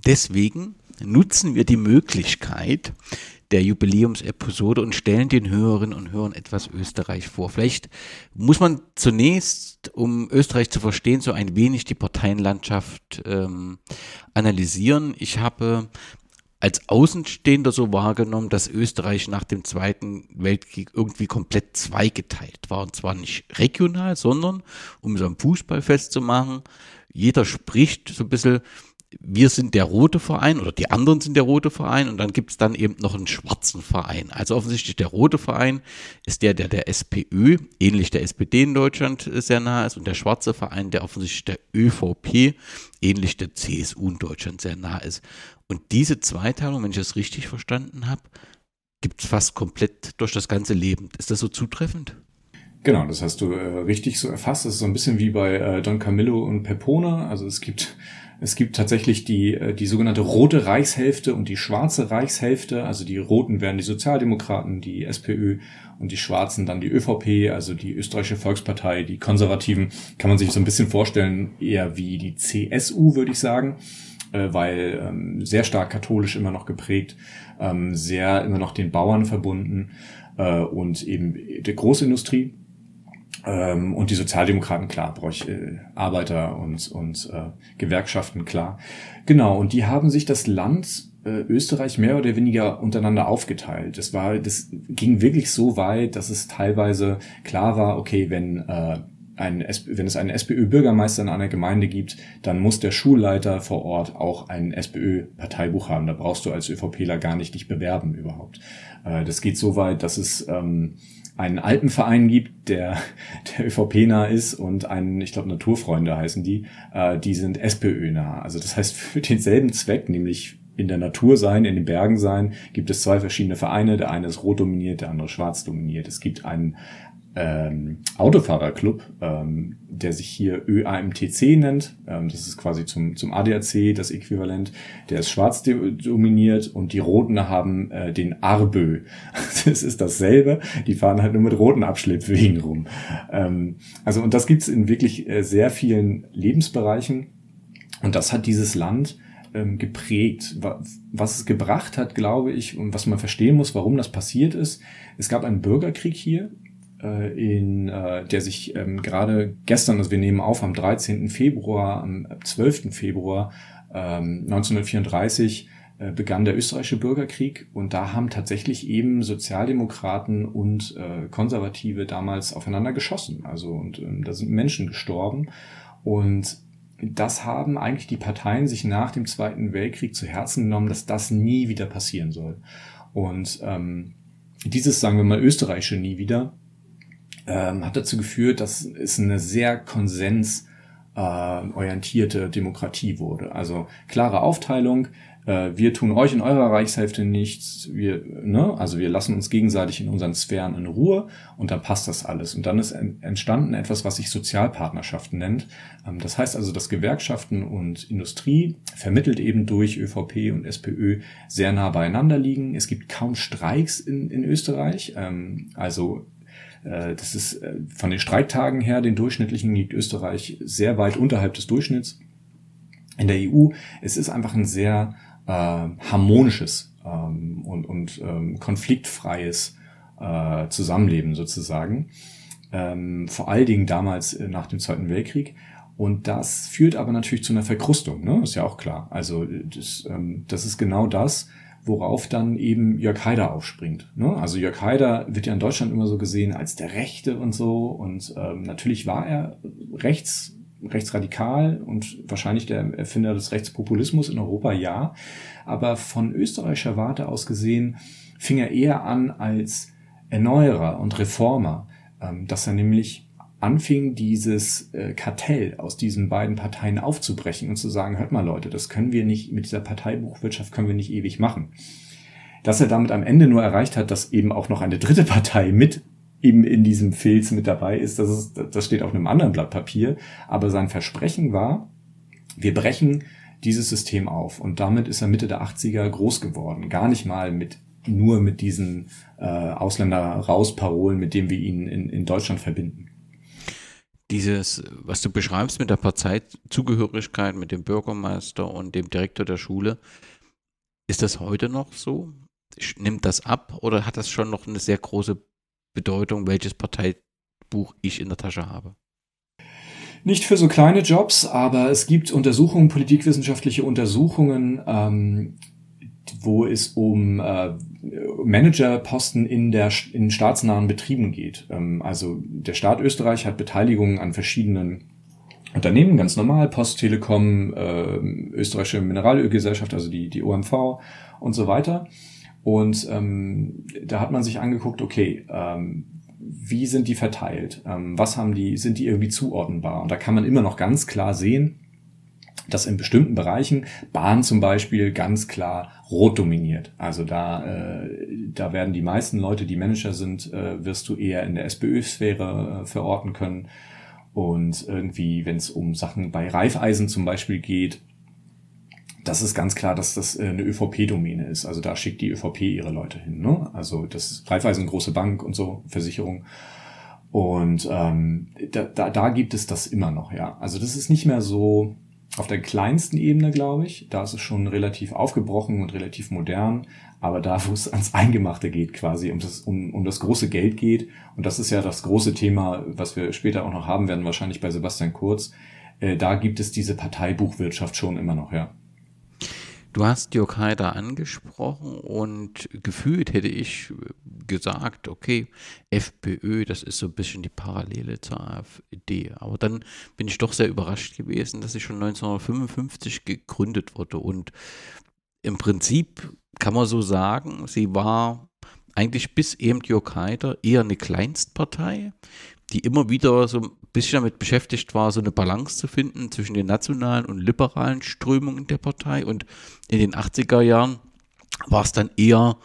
Deswegen nutzen wir die Möglichkeit der Jubiläumsepisode und stellen den Hörerinnen und Hörern etwas Österreich vor. Vielleicht muss man zunächst, um Österreich zu verstehen, so ein wenig die Parteienlandschaft ähm, analysieren. Ich habe als Außenstehender so wahrgenommen, dass Österreich nach dem Zweiten Weltkrieg irgendwie komplett zweigeteilt war. Und zwar nicht regional, sondern, um es am Fußball festzumachen, jeder spricht so ein bisschen wir sind der rote Verein oder die anderen sind der rote Verein und dann gibt es dann eben noch einen schwarzen Verein. Also offensichtlich der rote Verein ist der, der der SPÖ, ähnlich der SPD in Deutschland sehr nahe ist und der schwarze Verein, der offensichtlich der ÖVP, ähnlich der CSU in Deutschland sehr nahe ist. Und diese Zweiteilung, wenn ich das richtig verstanden habe, gibt es fast komplett durch das ganze Leben. Ist das so zutreffend? Genau, das hast du äh, richtig so erfasst. Das ist so ein bisschen wie bei äh, Don Camillo und Pepone. Also es gibt es gibt tatsächlich die, äh, die sogenannte rote Reichshälfte und die schwarze Reichshälfte. Also die Roten wären die Sozialdemokraten, die SPÖ und die Schwarzen dann die ÖVP, also die Österreichische Volkspartei, die Konservativen. Kann man sich so ein bisschen vorstellen, eher wie die CSU, würde ich sagen, äh, weil ähm, sehr stark katholisch immer noch geprägt, ähm, sehr immer noch den Bauern verbunden äh, und eben der Großindustrie. Ähm, und die Sozialdemokraten, klar, bräuchte äh, Arbeiter und, und äh, Gewerkschaften, klar. Genau, und die haben sich das Land äh, Österreich mehr oder weniger untereinander aufgeteilt. Das war, das ging wirklich so weit, dass es teilweise klar war, okay, wenn äh, ein, wenn es einen SPÖ-Bürgermeister in einer Gemeinde gibt, dann muss der Schulleiter vor Ort auch ein SPÖ-Parteibuch haben. Da brauchst du als ÖVPler gar nicht dich bewerben überhaupt. Äh, das geht so weit, dass es ähm, einen Alpenverein gibt, der, *laughs* der ÖVP-nah ist und einen, ich glaube, Naturfreunde heißen die, äh, die sind SPÖ-nah. Also das heißt, *laughs* für denselben Zweck, nämlich in der Natur sein, in den Bergen sein, gibt es zwei verschiedene Vereine. Der eine ist rot dominiert, der andere schwarz dominiert. Es gibt einen ähm, Autofahrerclub, ähm, der sich hier ÖAMTC nennt. Ähm, das ist quasi zum, zum ADAC das Äquivalent. Der ist schwarz dominiert und die Roten haben äh, den Arbö. *laughs* Das ist dasselbe. Die fahren halt nur mit roten Abschleppwegen rum. Ähm, also und das gibt's in wirklich äh, sehr vielen Lebensbereichen. Und das hat dieses Land ähm, geprägt. Was es gebracht hat, glaube ich, und was man verstehen muss, warum das passiert ist. Es gab einen Bürgerkrieg hier in, äh, der sich ähm, gerade gestern, also wir nehmen auf am 13. Februar, am 12. Februar ähm, 1934 äh, begann der österreichische Bürgerkrieg und da haben tatsächlich eben Sozialdemokraten und äh, Konservative damals aufeinander geschossen. Also und ähm, da sind Menschen gestorben und das haben eigentlich die Parteien sich nach dem Zweiten Weltkrieg zu Herzen genommen, dass das nie wieder passieren soll. Und ähm, dieses, sagen wir mal, österreichische nie wieder ähm, hat dazu geführt, dass es eine sehr konsensorientierte äh, Demokratie wurde. Also klare Aufteilung, äh, wir tun euch in eurer Reichshälfte nichts, wir, ne, also wir lassen uns gegenseitig in unseren Sphären in Ruhe und dann passt das alles. Und dann ist entstanden etwas, was sich Sozialpartnerschaften nennt. Ähm, das heißt also, dass Gewerkschaften und Industrie vermittelt eben durch ÖVP und SPÖ sehr nah beieinander liegen. Es gibt kaum Streiks in, in Österreich. Ähm, also das ist äh, von den Streiktagen her, den durchschnittlichen liegt Österreich sehr weit unterhalb des Durchschnitts in der EU. Es ist einfach ein sehr äh, harmonisches ähm, und, und ähm, konfliktfreies äh, Zusammenleben sozusagen. Ähm, vor allen Dingen damals äh, nach dem Zweiten Weltkrieg. Und das führt aber natürlich zu einer Verkrustung, ne? ist ja auch klar. Also das, ähm, das ist genau das, worauf dann eben Jörg Haider aufspringt. Ne? Also Jörg Haider wird ja in Deutschland immer so gesehen als der Rechte und so. Und ähm, natürlich war er rechts, rechtsradikal und wahrscheinlich der Erfinder des Rechtspopulismus in Europa, ja. Aber von österreichischer Warte aus gesehen fing er eher an als Erneuerer und Reformer, ähm, dass er nämlich anfing, dieses äh, Kartell aus diesen beiden Parteien aufzubrechen und zu sagen, hört mal Leute, das können wir nicht, mit dieser Parteibuchwirtschaft können wir nicht ewig machen. Dass er damit am Ende nur erreicht hat, dass eben auch noch eine dritte Partei mit eben in diesem Filz mit dabei ist, das, ist, das steht auf einem anderen Blatt Papier. Aber sein Versprechen war, wir brechen dieses System auf. Und damit ist er Mitte der 80er groß geworden. Gar nicht mal mit nur mit diesen äh, Ausländer-Raus-Parolen, mit denen wir ihn in, in Deutschland verbinden dieses, was du beschreibst mit der Parteizugehörigkeit, mit dem Bürgermeister und dem Direktor der Schule, ist das heute noch so? Nimmt das ab oder hat das schon noch eine sehr große Bedeutung, welches Parteibuch ich in der Tasche habe? Nicht für so kleine Jobs, aber es gibt Untersuchungen, politikwissenschaftliche Untersuchungen, ähm, wo es um äh, Managerposten in der in staatsnahen Betrieben geht. Ähm, also der Staat Österreich hat Beteiligungen an verschiedenen Unternehmen, ganz normal, Post, Telekom, äh, österreichische Mineralölgesellschaft, also die, die OMV und so weiter. Und ähm, da hat man sich angeguckt, okay, ähm, wie sind die verteilt? Ähm, was haben die, sind die irgendwie zuordnenbar? Und da kann man immer noch ganz klar sehen, dass in bestimmten Bereichen Bahn zum Beispiel ganz klar rot dominiert. Also da, äh, da werden die meisten Leute, die Manager sind, äh, wirst du eher in der SPÖ-Sphäre äh, verorten können. Und irgendwie, wenn es um Sachen bei Reifeisen zum Beispiel geht, das ist ganz klar, dass das äh, eine ÖVP-Domäne ist. Also da schickt die ÖVP ihre Leute hin. Ne? Also das Reifeisen, große Bank und so, Versicherung. Und ähm, da, da, da gibt es das immer noch, ja. Also das ist nicht mehr so, auf der kleinsten Ebene, glaube ich. Da ist es schon relativ aufgebrochen und relativ modern. Aber da, wo es ans Eingemachte geht, quasi, um das, um, um das große Geld geht, und das ist ja das große Thema, was wir später auch noch haben werden, wahrscheinlich bei Sebastian Kurz, äh, da gibt es diese Parteibuchwirtschaft schon immer noch, ja. Du hast Jörg Haider angesprochen und gefühlt hätte ich gesagt, okay, FPÖ, das ist so ein bisschen die Parallele zur AfD. Aber dann bin ich doch sehr überrascht gewesen, dass sie schon 1955 gegründet wurde. Und im Prinzip kann man so sagen, sie war eigentlich bis eben Jörg Haider eher eine Kleinstpartei, die immer wieder so bisschen damit beschäftigt war, so eine Balance zu finden zwischen den nationalen und liberalen Strömungen der Partei. Und in den 80er Jahren war es dann eher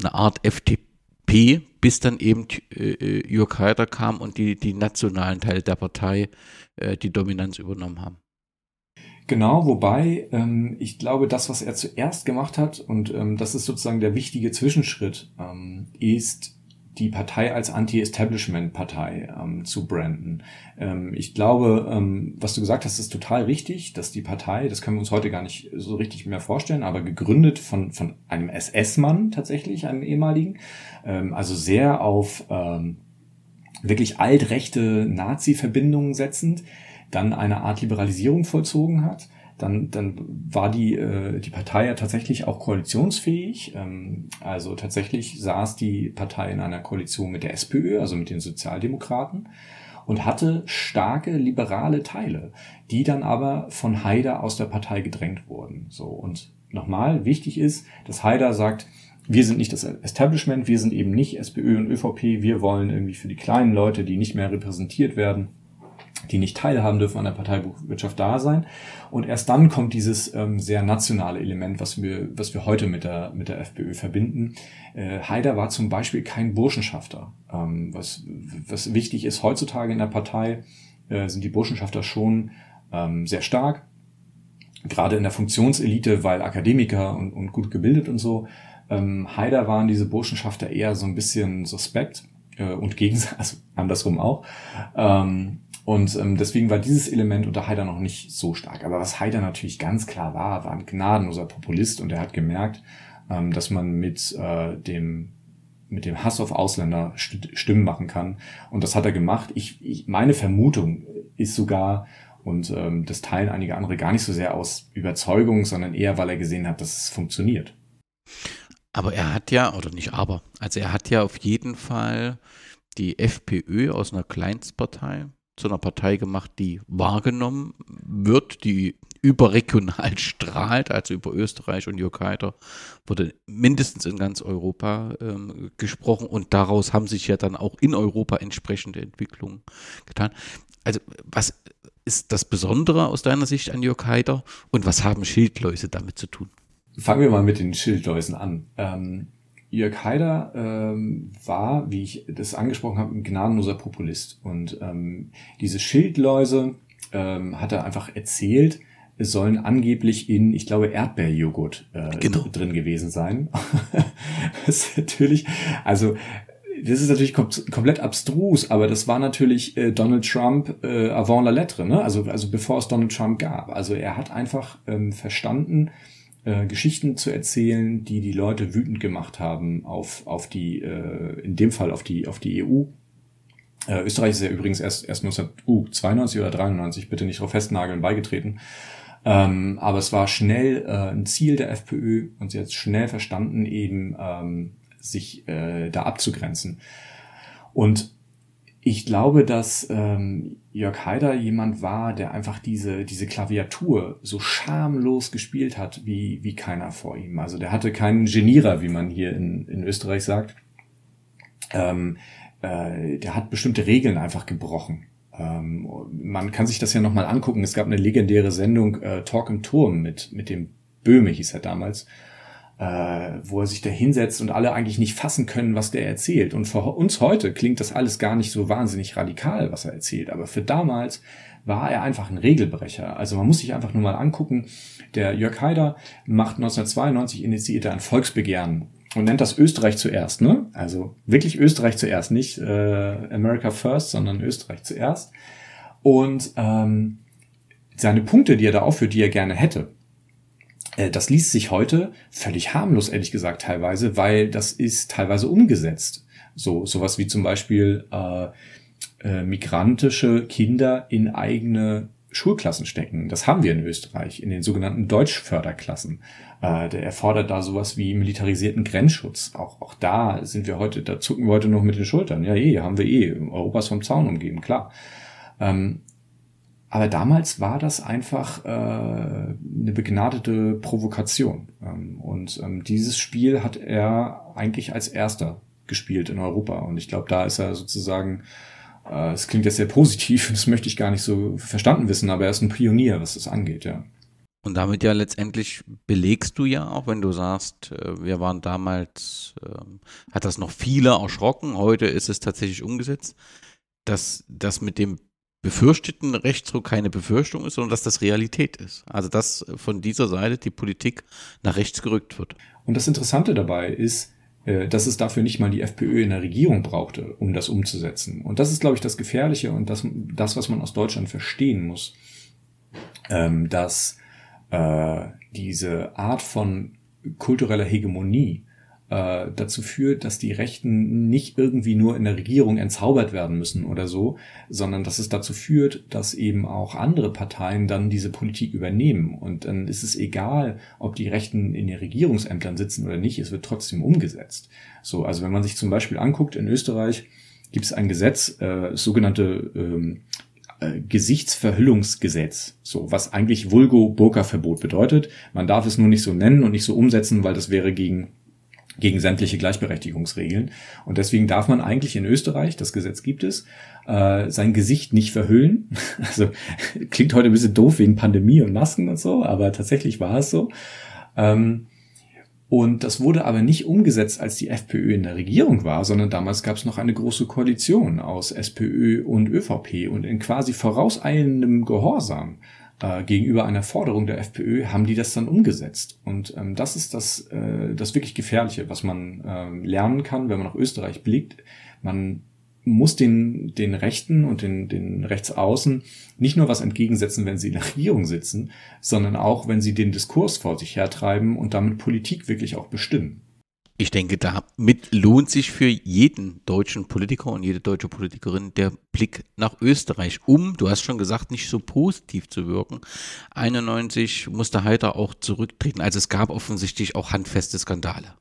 eine Art FDP bis dann eben äh, Jörg Haider kam und die, die nationalen Teile der Partei äh, die Dominanz übernommen haben. Genau, wobei ähm, ich glaube, das, was er zuerst gemacht hat, und ähm, das ist sozusagen der wichtige Zwischenschritt, ähm, ist die Partei als Anti-Establishment-Partei ähm, zu branden. Ähm, ich glaube, ähm, was du gesagt hast, ist total richtig, dass die Partei, das können wir uns heute gar nicht so richtig mehr vorstellen, aber gegründet von, von einem SS-Mann tatsächlich, einem ehemaligen, ähm, also sehr auf ähm, wirklich altrechte Nazi-Verbindungen setzend, dann eine Art Liberalisierung vollzogen hat. Dann, dann war die, äh, die Partei ja tatsächlich auch koalitionsfähig. Ähm, also tatsächlich saß die Partei in einer Koalition mit der SPÖ, also mit den Sozialdemokraten, und hatte starke liberale Teile, die dann aber von Haider aus der Partei gedrängt wurden. So und nochmal wichtig ist, dass Haider sagt, wir sind nicht das Establishment, wir sind eben nicht SPÖ und ÖVP, wir wollen irgendwie für die kleinen Leute, die nicht mehr repräsentiert werden, die nicht teilhaben dürfen an der Parteiwirtschaft da sein. Und erst dann kommt dieses ähm, sehr nationale Element, was wir, was wir heute mit der, mit der FPÖ verbinden. Äh, Haider war zum Beispiel kein Burschenschafter. Ähm, was, was wichtig ist heutzutage in der Partei, äh, sind die Burschenschafter schon ähm, sehr stark. Gerade in der Funktionselite, weil Akademiker und, und gut gebildet und so. Ähm, Haider waren diese Burschenschafter eher so ein bisschen suspekt äh, und gegen, *laughs* also andersrum auch. Ähm, und ähm, deswegen war dieses Element unter Haider noch nicht so stark. Aber was Haider natürlich ganz klar war, war ein gnadenloser Populist und er hat gemerkt, ähm, dass man mit äh, dem mit dem Hass auf Ausländer Stimmen machen kann. Und das hat er gemacht. Ich, ich meine Vermutung ist sogar, und ähm, das teilen einige andere gar nicht so sehr aus Überzeugung, sondern eher, weil er gesehen hat, dass es funktioniert. Aber er hat ja, oder nicht aber, also er hat ja auf jeden Fall die FPÖ aus einer Kleinstpartei zu einer Partei gemacht, die wahrgenommen wird, die überregional *laughs* strahlt, also über Österreich und Jörg Haider wurde mindestens in ganz Europa ähm, gesprochen und daraus haben sich ja dann auch in Europa entsprechende Entwicklungen getan. Also was ist das Besondere aus deiner Sicht an Jörg Haider und was haben Schildläuse damit zu tun? Fangen wir mal mit den Schildläusen an. Ähm, Jörg Haider ähm, war, wie ich das angesprochen habe, ein gnadenloser Populist. Und ähm, diese Schildläuse ähm, hat er einfach erzählt, es sollen angeblich in, ich glaube, Erdbeerjoghurt äh, genau. drin gewesen sein. *laughs* das ist natürlich, also das ist natürlich kom komplett abstrus, aber das war natürlich äh, Donald Trump äh, avant la lettre, ne? Also, also bevor es Donald Trump gab. Also er hat einfach ähm, verstanden, äh, Geschichten zu erzählen, die die Leute wütend gemacht haben auf, auf die, äh, in dem Fall auf die, auf die EU. Äh, Österreich ist ja übrigens erst, erst 1992 uh, oder 93, bitte nicht drauf festnageln, beigetreten. Ähm, aber es war schnell äh, ein Ziel der FPÖ und sie hat schnell verstanden, eben ähm, sich äh, da abzugrenzen. Und ich glaube, dass ähm, Jörg Haider jemand war, der einfach diese, diese Klaviatur so schamlos gespielt hat, wie, wie keiner vor ihm. Also der hatte keinen Genierer, wie man hier in, in Österreich sagt. Ähm, äh, der hat bestimmte Regeln einfach gebrochen. Ähm, man kann sich das ja nochmal angucken. Es gab eine legendäre Sendung, äh, Talk im Turm mit, mit dem Böhme hieß er damals äh, wo er sich da hinsetzt und alle eigentlich nicht fassen können, was der erzählt. Und für uns heute klingt das alles gar nicht so wahnsinnig radikal, was er erzählt. Aber für damals war er einfach ein Regelbrecher. Also man muss sich einfach nur mal angucken. Der Jörg Haider macht 1992 initiiert er ein Volksbegehren und nennt das Österreich zuerst, ne? Also wirklich Österreich zuerst, nicht äh, America First, sondern Österreich zuerst. Und ähm, seine Punkte, die er da aufführt, die er gerne hätte, das liest sich heute völlig harmlos, ehrlich gesagt, teilweise, weil das ist teilweise umgesetzt. So, sowas wie zum Beispiel äh, äh, migrantische Kinder in eigene Schulklassen stecken. Das haben wir in Österreich, in den sogenannten Deutschförderklassen. Äh, der erfordert da sowas wie militarisierten Grenzschutz. Auch, auch da sind wir heute, da zucken wir heute noch mit den Schultern. Ja, eh, haben wir eh. Europas vom Zaun umgeben, klar. Ähm, aber damals war das einfach äh, eine begnadete Provokation. Ähm, und ähm, dieses Spiel hat er eigentlich als erster gespielt in Europa. Und ich glaube, da ist er sozusagen, äh, es klingt jetzt sehr positiv, *laughs* das möchte ich gar nicht so verstanden wissen, aber er ist ein Pionier, was das angeht, ja. Und damit ja letztendlich belegst du ja auch, wenn du sagst, äh, wir waren damals, ähm, hat das noch viele erschrocken, heute ist es tatsächlich umgesetzt, dass das mit dem befürchteten Rechtsruck keine Befürchtung ist, sondern dass das Realität ist. Also dass von dieser Seite die Politik nach rechts gerückt wird. Und das Interessante dabei ist, äh, dass es dafür nicht mal die FPÖ in der Regierung brauchte, um das umzusetzen. Und das ist, glaube ich, das Gefährliche und das, das was man aus Deutschland verstehen muss, ähm, dass äh, diese Art von kultureller Hegemonie äh, dazu führt, dass die Rechten nicht irgendwie nur in der Regierung entzaubert werden müssen oder so, sondern dass es dazu führt, dass eben auch andere Parteien dann diese Politik übernehmen. Und dann ist es egal, ob die Rechten in den Regierungsämtern sitzen oder nicht, es wird trotzdem umgesetzt. So, also wenn man sich zum Beispiel anguckt, in Österreich gibt es ein Gesetz, äh, sogenannte ähm, äh, Gesichtsverhüllungsgesetz, so was eigentlich Vulgo Burka-Verbot bedeutet. Man darf es nur nicht so nennen und nicht so umsetzen, weil das wäre gegen gegen sämtliche Gleichberechtigungsregeln. Und deswegen darf man eigentlich in Österreich, das Gesetz gibt es, äh, sein Gesicht nicht verhüllen. *laughs* Also klingt heute ein bisschen doof wegen Pandemie und Masken und so, aber tatsächlich war es so. Ähm, und das wurde aber nicht umgesetzt, als die FPÖ in der Regierung war, sondern damals gab es noch eine große Koalition aus SPÖ und ÖVP und in quasi vorauseilendem Gehorsam äh, gegenüber einer Forderung der FPÖ haben die das dann umgesetzt. Und ähm, das ist das, äh, das wirklich Gefährliche, was man ähm, lernen kann, wenn man nach Österreich blickt. Man muss den, den Rechten und den, den Rechtsaußen nicht nur was entgegensetzen, wenn sie in der Regierung sitzen, sondern auch, wenn sie den Diskurs vor sich hertreiben und damit Politik wirklich auch bestimmen. Ich denke, damit lohnt sich für jeden deutschen Politiker und jede deutsche Politikerin der Blick nach Österreich, um, du hast schon gesagt, nicht so positiv zu wirken. 91 musste Heiter auch zurücktreten. Also es gab offensichtlich auch handfeste Skandale.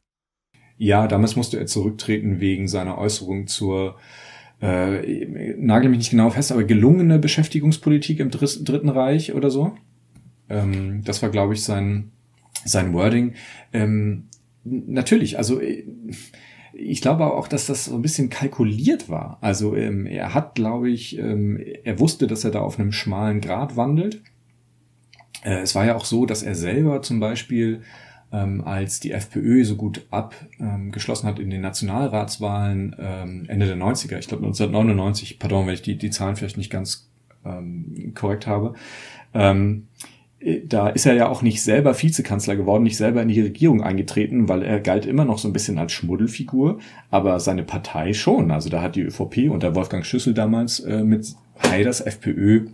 Ja, damals musste er zurücktreten wegen seiner Äußerung zur äh, nagel mich nicht genau fest, aber gelungene Beschäftigungspolitik im Dritten Reich oder so. Ähm, das war, glaube ich, sein, sein Wording. Ähm, natürlich, also äh, ich glaube auch, dass das so ein bisschen kalkuliert war. Also ähm, er hat, glaube ich, ähm, er wusste, dass er da auf einem schmalen Grat wandelt. Äh, es war ja auch so, dass er selber zum Beispiel, ähm, als die FPÖ so gut abgeschlossen ähm, hat in den Nationalratswahlen ähm, Ende der 90er, ich glaube 1999, pardon, wenn ich die, die Zahlen vielleicht nicht ganz ähm, korrekt habe, da ist er ja auch nicht selber Vizekanzler geworden, nicht selber in die Regierung eingetreten, weil er galt immer noch so ein bisschen als Schmuddelfigur, aber seine Partei schon. Also da hat die ÖVP unter Wolfgang Schüssel damals äh, mit Haiders FPÖ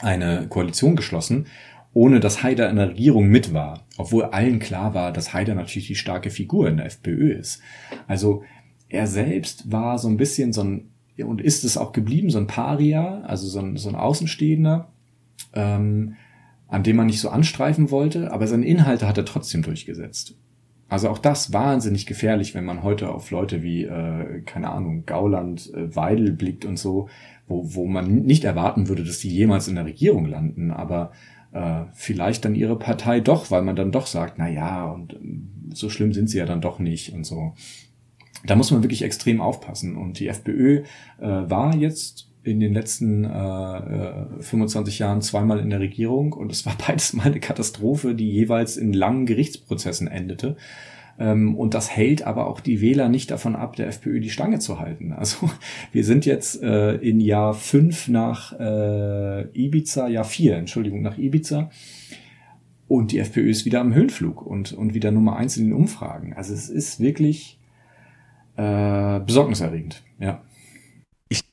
eine Koalition geschlossen, ohne dass Haider in der Regierung mit war, obwohl allen klar war, dass Haider natürlich die starke Figur in der FPÖ ist. Also er selbst war so ein bisschen so ein, und ist es auch geblieben, so ein Paria, also so ein, so ein Außenstehender, ähm, an dem man nicht so anstreifen wollte, aber seine Inhalte hat er trotzdem durchgesetzt. Also auch das wahnsinnig gefährlich, wenn man heute auf Leute wie, äh, keine Ahnung, Gauland, äh, Weidel blickt und so, wo, wo man nicht erwarten würde, dass die jemals in der Regierung landen, aber äh, vielleicht dann ihre Partei doch, weil man dann doch sagt, na ja, und äh, so schlimm sind sie ja dann doch nicht und so. Da muss man wirklich extrem aufpassen. Und die FPÖ äh, war jetzt in den letzten äh, 25 äh, Jahren zweimal in der Regierung und es war *laughs* beides mal eine Katastrophe, die jeweils in langen Gerichtsprozessen endete. Ähm, und das hält aber auch die Wähler nicht davon ab, der FPÖ die Stange zu halten. *laughs* Also wir sind jetzt äh, in Jahr fünf nach äh, Ibiza, Jahr vier, Entschuldigung, nach Ibiza. Und die FPÖ ist wieder am Höhenflug und, und wieder Nummer eins in den Umfragen. Also es ist wirklich äh, besorgniserregend, ja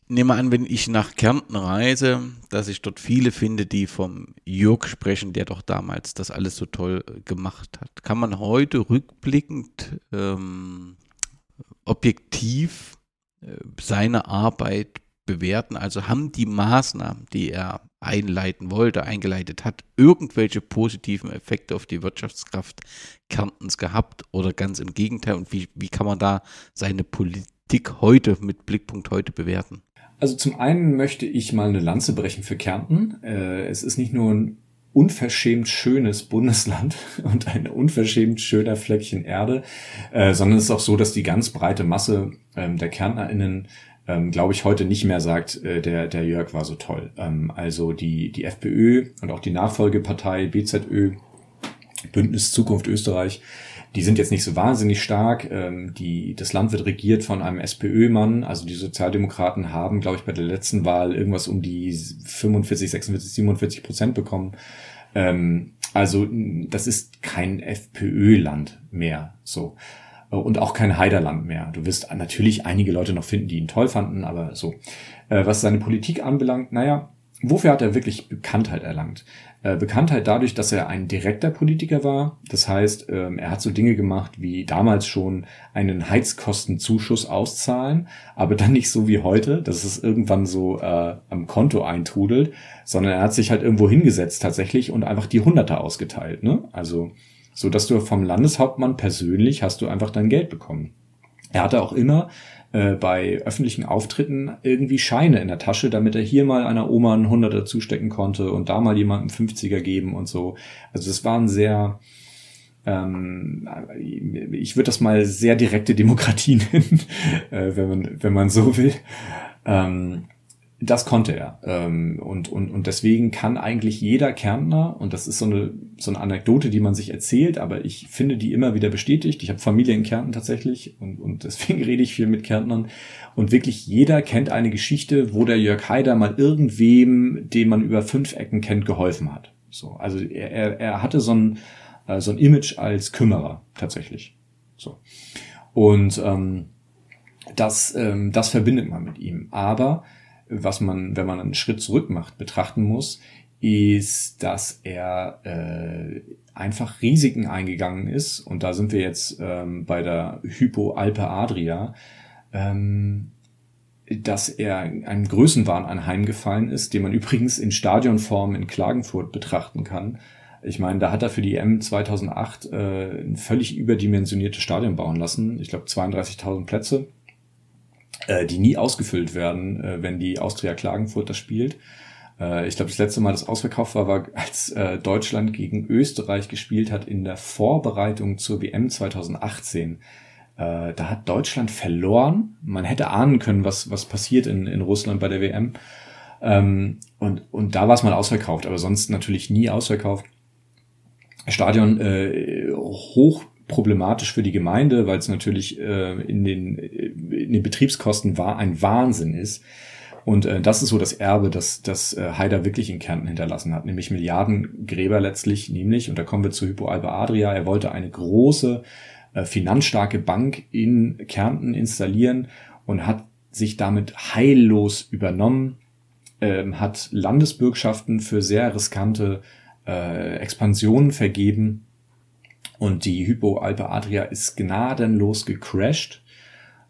nehme an, wenn ich nach Kärnten reise, dass ich dort viele finde, die vom Jörg sprechen, der doch damals das alles so toll äh, gemacht hat. Kann man heute rückblickend ähm, objektiv äh, seine Arbeit bewerten? Also haben die Maßnahmen, die er einleiten wollte, eingeleitet hat, irgendwelche positiven Effekte auf die Wirtschaftskraft Kärntens gehabt oder ganz im Gegenteil? Und wie, wie kann man da seine Politik heute mit Blickpunkt heute bewerten? Also zum einen möchte ich mal eine Lanze brechen für Kärnten. Äh, es ist nicht nur ein unverschämt schönes Bundesland *laughs* und ein unverschämt schöner Fleckchen Erde, äh, sondern es ist auch so, dass die ganz breite Masse ähm, der KärntnerInnen ähm, glaube ich, heute nicht mehr sagt, äh, der, der Jörg war so toll. Ähm, also die, die FPÖ und auch die Nachfolgepartei BZÖ, Bündnis Zukunft Österreich, die sind jetzt nicht so wahnsinnig stark. Ähm, die, das Land wird regiert von einem SPÖ-Mann. Also die Sozialdemokraten haben, glaube ich, bei der letzten Wahl irgendwas um die 45, 46, 47 Prozent bekommen. Ähm, also das ist kein FPÖ-Land mehr. So und auch kein Heiderland mehr. Du wirst natürlich einige Leute noch finden, die ihn toll fanden, aber so. Äh, was seine Politik anbelangt, naja, wofür hat er wirklich Bekanntheit erlangt? Äh, Bekanntheit dadurch, dass er ein direkter Politiker war. Das heißt, ähm, er hat so Dinge gemacht wie damals schon einen Heizkostenzuschuss auszahlen, aber dann nicht so wie heute, dass es irgendwann so äh, am Konto eintrudelt, sondern er hat sich halt irgendwo hingesetzt tatsächlich und einfach die Hunderte ausgeteilt. Ne? Also so dass du vom Landeshauptmann persönlich hast du einfach dein Geld bekommen. Er hatte auch immer äh, bei öffentlichen Auftritten irgendwie Scheine in der Tasche, damit er hier mal einer Oma einen Hunderter zustecken konnte und da mal jemandem 50er geben und so. Also es waren sehr, ähm, ich würde das mal sehr direkte Demokratie *laughs* nennen, äh, wenn man wenn man so will. Ähm, das konnte er. Ähm, und, und, und deswegen kann eigentlich jeder Kärntner, und das ist so eine, so eine Anekdote, die man sich erzählt, aber ich finde die immer wieder bestätigt. Ich habe Familie in Kärnten tatsächlich und, und *laughs* deswegen rede ich viel mit Kärntnern. Und wirklich jeder kennt eine Geschichte, wo der Jörg Haider mal irgendwem, den man über fünf Ecken kennt, geholfen hat. So, also er, er, er hatte so ein, äh, so ein Image als Kümmerer tatsächlich. So. Und ähm, das, ähm, das verbindet man mit ihm. Aber was man, wenn man einen Schritt zurück macht, betrachten muss, ist, dass er äh, einfach Risiken eingegangen ist. Und da sind wir jetzt ähm, bei der Hypo Alpe Adria, ähm, dass er einem Größenwahn anheimgefallen ist, den man *laughs* übrigens in Stadionform in Klagenfurt betrachten kann. Ich meine, da hat er für die M 2008 äh, ein völlig überdimensioniertes Stadion bauen lassen. Ich glaube 32.000 Plätze äh, die nie ausgefüllt werden, äh, wenn die Austria Klagenfurt das spielt. Äh, ich glaube, das letzte Mal, das ausverkauft war, war, als äh, Deutschland gegen Österreich gespielt hat in der Vorbereitung zur WM 2018. Äh, da hat Deutschland verloren. Man hätte ahnen können, was, was passiert in, in Russland bei der WM. Ähm, und, und da war es mal ausverkauft, aber sonst natürlich nie ausverkauft. Stadion äh, hoch problematisch für die Gemeinde, weil es natürlich äh, in, den, in den Betriebskosten war ein Wahnsinn ist. Und äh, das ist so das Erbe, das, das äh, Haider wirklich in Kärnten hinterlassen hat, nämlich Milliardengräber letztlich, nämlich, und da kommen wir zu Hypo Alba Adria, er wollte eine große, äh, finanzstarke Bank in Kärnten installieren und hat sich damit heillos übernommen, äh, hat Landesbürgschaften für sehr riskante äh, Expansionen vergeben und die Hypo Alpe Adria ist gnadenlos gecrashed,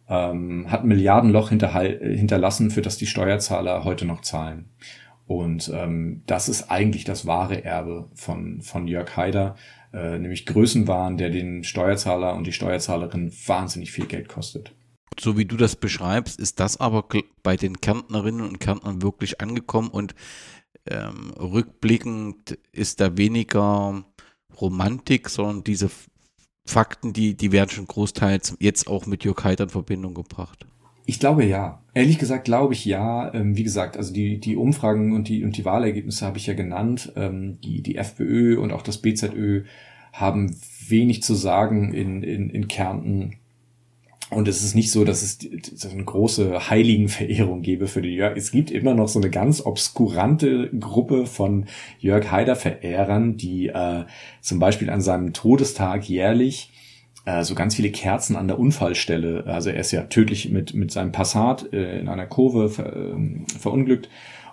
ähm, hat Milliardenloch hinterlassen, für das die Steuerzahler heute noch zahlen. Und ähm, das ist eigentlich das wahre Erbe von, von Jörg Haider, äh, nämlich Größenwahn, der den Steuerzahler und die Steuerzahlerin wahnsinnig viel Geld kostet. So wie du das beschreibst, ist das aber bei den Kärntnerinnen und Kärntnern wirklich angekommen und ähm, rückblickend ist da weniger Romantik, sondern diese Fakten, die, die werden schon großteils jetzt auch mit Jörg Haider in Verbindung gebracht. Ich glaube ja. Ehrlich gesagt glaube ich ja. Ähm, wie gesagt, also die, die Umfragen und die, und die Wahlergebnisse habe ich ja genannt. Ähm, die, die FPÖ und auch das BZÖ haben wenig zu sagen in, in, in Kärnten und es ist nicht so, dass es eine große Heiligenverehrung gäbe für die Jörg. Es gibt immer noch so eine ganz obskurante Gruppe von Jörg Haider-Verehrern, die äh, zum Beispiel an seinem Todestag jährlich äh, so ganz viele Kerzen an der Unfallstelle, also er ist ja tödlich mit, mit seinem Passat äh, in einer Kurve ver, äh, verunglückt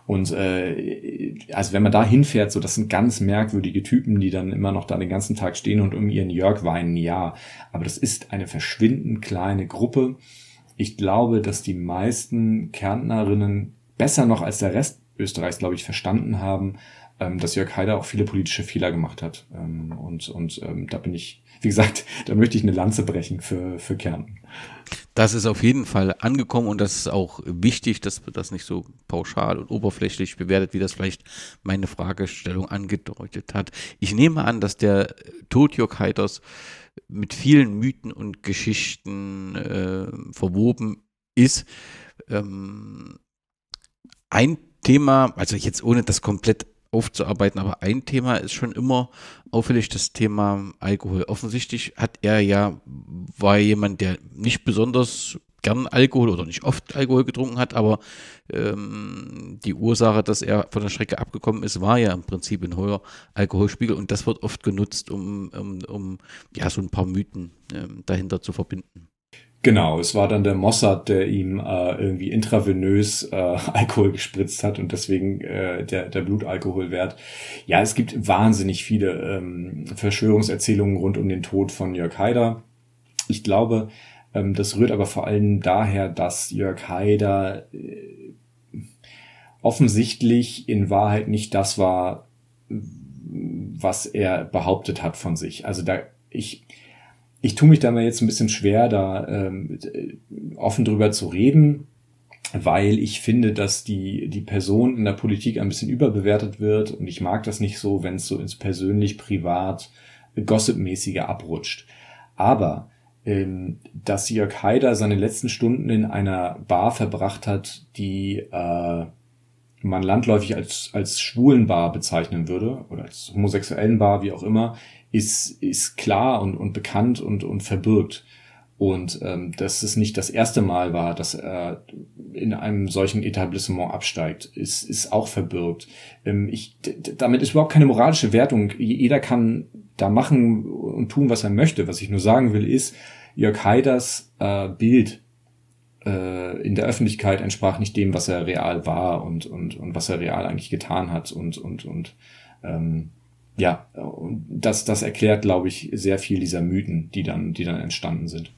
und äh, also wenn man da hinfährt, so das sind ganz merkwürdige Typen, die dann immer noch da den ganzen Tag stehen und um ihren Jörg weinen, ja. Aber das ist eine verschwindend kleine Gruppe. Ich glaube, dass die meisten Kärntnerinnen besser noch als der Rest Österreichs, glaube ich, verstanden haben, ähm, dass Jörg Haider auch viele politische Fehler gemacht hat. Ähm, und und ähm, da bin ich, wie gesagt, da möchte ich eine Lanze brechen für, für Kärnten. Das ist auf jeden Fall angekommen und das ist auch wichtig, dass man das nicht so pauschal und oberflächlich bewertet, wie das vielleicht meine Fragestellung angedeutet hat. Ich nehme an, dass der Tod Jörg Heiders mit vielen Mythen und Geschichten äh, verwoben ist. Ähm, ein Thema, also jetzt ohne das komplett aufzuarbeiten, aber ein Thema ist schon immer auffällig, das Thema Alkohol. Offensichtlich hat er ja, war jemand, der nicht besonders gern Alkohol oder nicht oft Alkohol getrunken hat, aber ähm, die Ursache, dass er von der Strecke abgekommen ist, war ja im Prinzip ein hoher Alkoholspiegel und das wird oft genutzt, um, um, um ja so ein paar Mythen ähm, dahinter zu verbinden. Genau, es war dann der Mossad, der ihm äh, irgendwie intravenös äh, *laughs* Alkohol gespritzt hat und deswegen äh, der, der Blutalkoholwert. Ja, es gibt wahnsinnig viele ähm, Verschwörungserzählungen rund um den Tod von Jörg Haider. Ich glaube, ähm, das rührt aber vor allem daher, dass Jörg Haider äh, offensichtlich in Wahrheit nicht das war, was er behauptet hat von sich. Also da, ich, ich tue mich da mal jetzt ein bisschen schwer, da ähm, offen drüber zu reden, weil ich finde, dass die, die Person in der Politik ein bisschen überbewertet wird und ich mag das nicht so, wenn es so ins persönlich, privat, gossipmäßige abrutscht. Aber ähm, dass Jörg Haider seine letzten Stunden in einer Bar verbracht hat, die äh, man landläufig als, als Schwulenbar bezeichnen würde oder als homosexuellen Bar, wie auch immer, ist, ist klar und, und bekannt und, und verbirgt. Und ähm, dass es nicht das erste Mal war, dass er in einem solchen Etablissement absteigt, ist, ist auch verbirgt. Ähm, ich, damit ist überhaupt keine moralische Wertung. Jeder kann da machen und tun, was er möchte. Was ich nur sagen will, ist, Jörg Haiders äh, Bild äh, in der Öffentlichkeit entsprach nicht dem, was er real war und, und, und was er real eigentlich getan hat. Und, und, und ähm, ja, das, das erklärt, glaube ich, sehr viel dieser Mythen, die dann, die dann entstanden sind.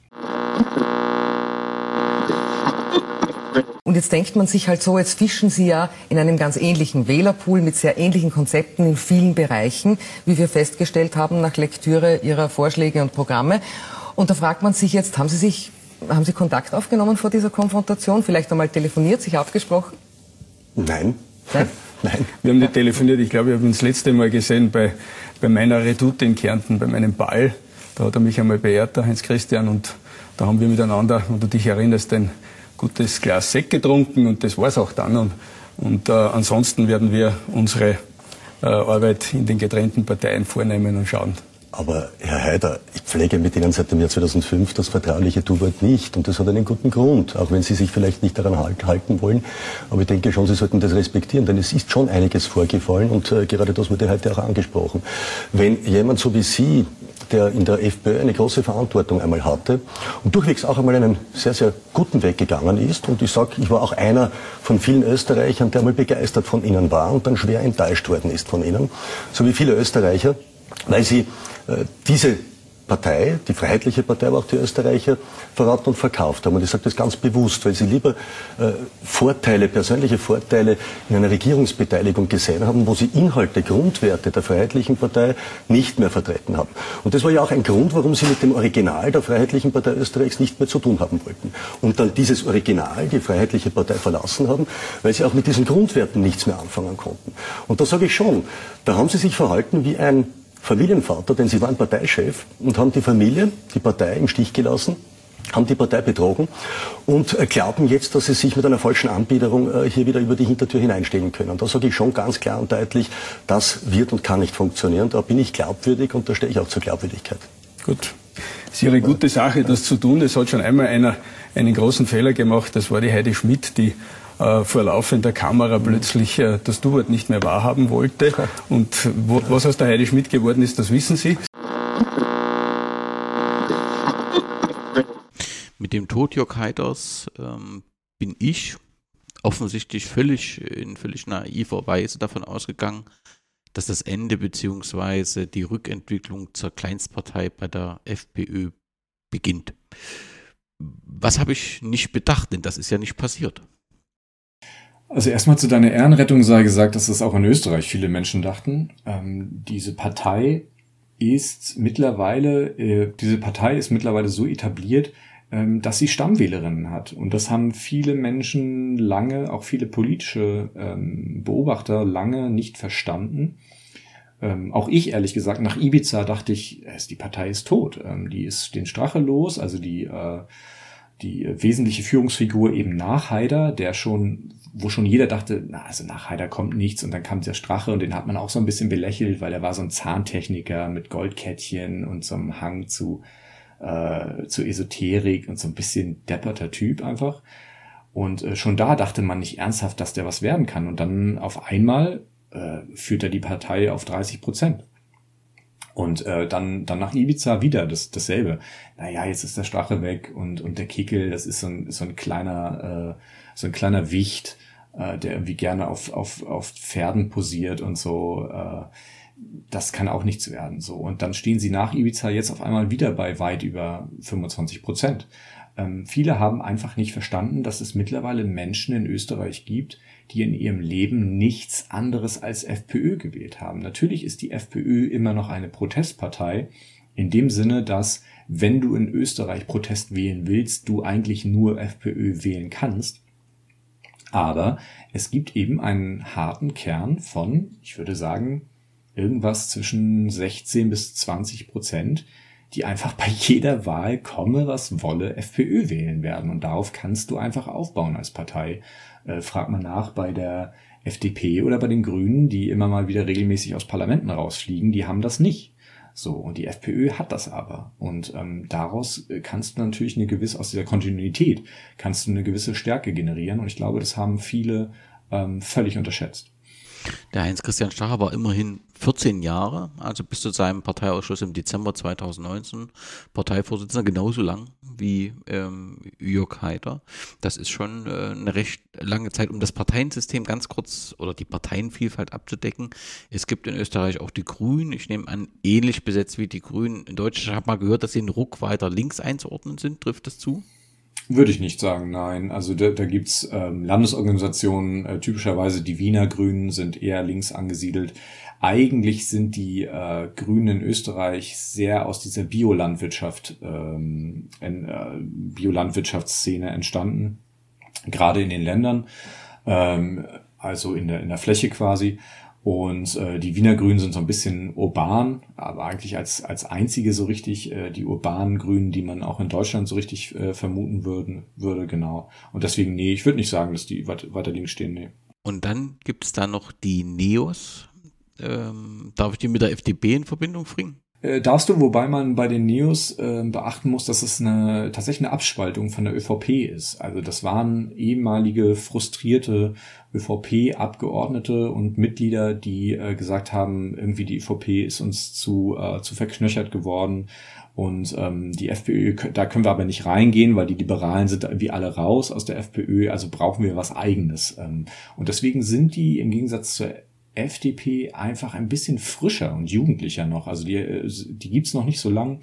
Und jetzt denkt man sich halt so, jetzt fischen Sie ja in einem ganz ähnlichen Wählerpool mit sehr ähnlichen Konzepten in vielen Bereichen, wie wir festgestellt haben nach Lektüre Ihrer Vorschläge und Programme. Und da fragt man sich jetzt, haben Sie sich, haben Sie Kontakt aufgenommen vor dieser Konfrontation? Vielleicht einmal telefoniert, sich abgesprochen? Nein. Nein? *laughs* Nein. Wir haben nicht telefoniert. Ich glaube, ich habe ihn das letzte Mal gesehen bei, bei meiner Redoute in Kärnten, bei meinem Ball. Da hat er mich einmal beehrt, der Heinz Christian, und da haben wir miteinander, wenn du dich erinnerst, ein gutes Glas Sekt getrunken und das war's auch dann. Und, und äh, ansonsten werden wir unsere äh, Arbeit in den getrennten Parteien vornehmen und schauen, aber Herr Haider, ich pflege mit Ihnen seit dem Jahr 2005 das vertrauliche Du-Wort nicht. Und das hat einen guten Grund, auch wenn Sie sich vielleicht nicht daran halten wollen. Aber ich denke schon, Sie sollten das respektieren, denn es ist schon einiges vorgefallen und äh, gerade das wurde heute auch angesprochen. Wenn jemand so wie Sie, der in der FPÖ eine große Verantwortung einmal hatte und durchwegs auch einmal einen sehr, sehr guten Weg gegangen ist, und ich sage, ich war auch einer von vielen Österreichern, der einmal begeistert von Ihnen war und dann schwer enttäuscht worden ist von Ihnen, so wie viele Österreicher, weil sie diese Partei, die Freiheitliche Partei, aber auch die Österreicher verraten und verkauft haben. Und ich sage das ganz bewusst, weil sie lieber äh, Vorteile, persönliche Vorteile in einer Regierungsbeteiligung gesehen haben, wo sie Inhalte, Grundwerte der Freiheitlichen Partei nicht mehr vertreten haben. Und das war ja auch ein Grund, warum sie mit dem Original der Freiheitlichen Partei Österreichs nicht mehr zu tun haben wollten. Und dann dieses Original, die Freiheitliche Partei, verlassen haben, weil sie auch mit diesen Grundwerten nichts mehr anfangen konnten. Und da sage ich schon, da haben sie sich verhalten wie ein Familienvater, denn sie waren Parteichef und haben die Familie, die Partei im Stich gelassen, haben die Partei betrogen und äh, glauben jetzt, dass sie sich mit einer falschen Anbiederung äh, hier wieder über die Hintertür hineinstellen können. Da sage ich schon ganz klar und deutlich, das wird und kann nicht funktionieren. Da bin ich glaubwürdig und da stehe ich auch zur Glaubwürdigkeit. Gut. Es ist ihre gute Sache, das zu tun. Es hat schon einmal einer einen großen Fehler gemacht. Das war die Heidi Schmidt, die äh, vor laufender Kamera plötzlich äh, das Du-Wort nicht mehr wahrhaben wollte. Und wo, was aus der Heidi Schmidt geworden ist, das wissen Sie. Mit dem Tod Jörg Heiders ähm, bin ich offensichtlich völlig in völlig naiver Weise davon ausgegangen, dass das Ende bzw. die Rückentwicklung zur Kleinstpartei bei der FPÖ beginnt. Was habe ich nicht bedacht, denn das ist ja nicht passiert. Also erstmal zu deiner Ehrenrettung sei gesagt, dass das auch in Österreich viele Menschen dachten. Ähm, diese Partei ist mittlerweile, äh, diese Partei ist mittlerweile so etabliert, ähm, dass sie Stammwählerinnen hat. Und das haben viele Menschen lange, auch viele politische ähm, Beobachter lange nicht verstanden. Ähm, auch ich, ehrlich gesagt, nach Ibiza dachte ich, die Partei ist tot. Ähm, die ist den Strache los, also die äh, die wesentliche Führungsfigur eben nach Haider, der schon, wo schon jeder dachte, na, also nach Haider kommt nichts und dann kam der Strache und den hat man auch so ein bisschen belächelt, weil er war so ein Zahntechniker mit Goldkettchen und so einem Hang zu, äh, zu Esoterik und so ein bisschen depperter Typ einfach. Und äh, schon da dachte man nicht ernsthaft, dass der was werden kann. Und dann auf einmal äh, führt er die Partei auf 30 Prozent. Und äh, dann, dann nach Ibiza wieder das, dasselbe. Naja, jetzt ist der Strache weg und, und der Kickel, das ist so ein, so ein kleiner, äh, so ein kleiner Wicht, äh, der irgendwie gerne auf, auf, auf Pferden posiert und so. Äh, das kann auch nichts werden. So. Und dann stehen sie nach Ibiza jetzt auf einmal wieder bei weit über 25 Prozent. Ähm, viele haben einfach nicht verstanden, dass es mittlerweile Menschen in Österreich gibt, die in ihrem Leben nichts anderes als FPÖ gewählt haben. Natürlich ist die FPÖ immer noch eine Protestpartei, in dem Sinne, dass wenn du in Österreich Protest wählen willst, du eigentlich nur FPÖ wählen kannst. Aber es gibt eben einen harten Kern von, ich würde sagen, irgendwas zwischen 16 bis 20 Prozent, die einfach bei jeder Wahl komme, was wolle, FPÖ wählen werden. Und darauf kannst du einfach aufbauen als Partei. Äh, frag mal nach bei der FDP oder bei den Grünen, die immer mal wieder regelmäßig aus Parlamenten rausfliegen, die haben das nicht. So, und die FPÖ hat das aber. Und ähm, daraus äh, kannst du natürlich eine gewisse, aus dieser Kontinuität, kannst du eine gewisse Stärke generieren. Und ich glaube, das haben viele ähm, völlig unterschätzt. Der Heinz-Christian Stacher war immerhin 14 Jahre, also bis zu seinem Parteiausschuss im Dezember 2019, Parteivorsitzender, genauso lang wie ähm, Jörg Haider. Das ist schon äh, eine recht lange Zeit, um das Parteiensystem ganz kurz oder die Parteienvielfalt abzudecken. Es gibt in Österreich auch die Grünen, ich nehme an, ähnlich besetzt wie die Grünen in Deutschland. Ich habe mal gehört, dass sie in Ruck weiter links einzuordnen sind. Trifft das zu? Würde ich nicht sagen, nein. Also da, da gibt's ähm, Landesorganisationen, äh, typischerweise die Wiener Grünen sind eher links angesiedelt. Eigentlich sind die äh, Grünen in Österreich sehr aus dieser Biolandwirtschaft, ähm, in, äh, Biolandwirtschaftsszene entstanden, gerade in den Ländern, ähm, also in der, in der Fläche quasi. Und äh, die Wiener Grünen sind so ein bisschen urban, aber eigentlich als, als einzige so richtig äh, die urbanen Grünen, die man auch in Deutschland so richtig äh, vermuten würden, würde, genau. Und deswegen, nee, ich würde nicht sagen, dass die weiter, weiter links stehen, nee. Und dann gibt es da noch die Neos. Ähm, darf ich die mit der FDP in Verbindung bringen? Äh, darfst du, wobei man bei den Neos äh, beachten muss, dass es eine tatsächlich eine Abspaltung von der ÖVP ist. Also das waren ehemalige frustrierte ÖVP-Abgeordnete und Mitglieder, die äh, gesagt haben, irgendwie die ÖVP ist uns zu, äh, zu verknöchert geworden und ähm, die FPÖ, da können wir aber nicht reingehen, weil die Liberalen sind irgendwie alle raus aus der FPÖ, also brauchen wir was eigenes. Ähm, und deswegen sind die im Gegensatz zur FDP einfach ein bisschen frischer und jugendlicher noch. Also die, äh, die gibt's noch nicht so lang.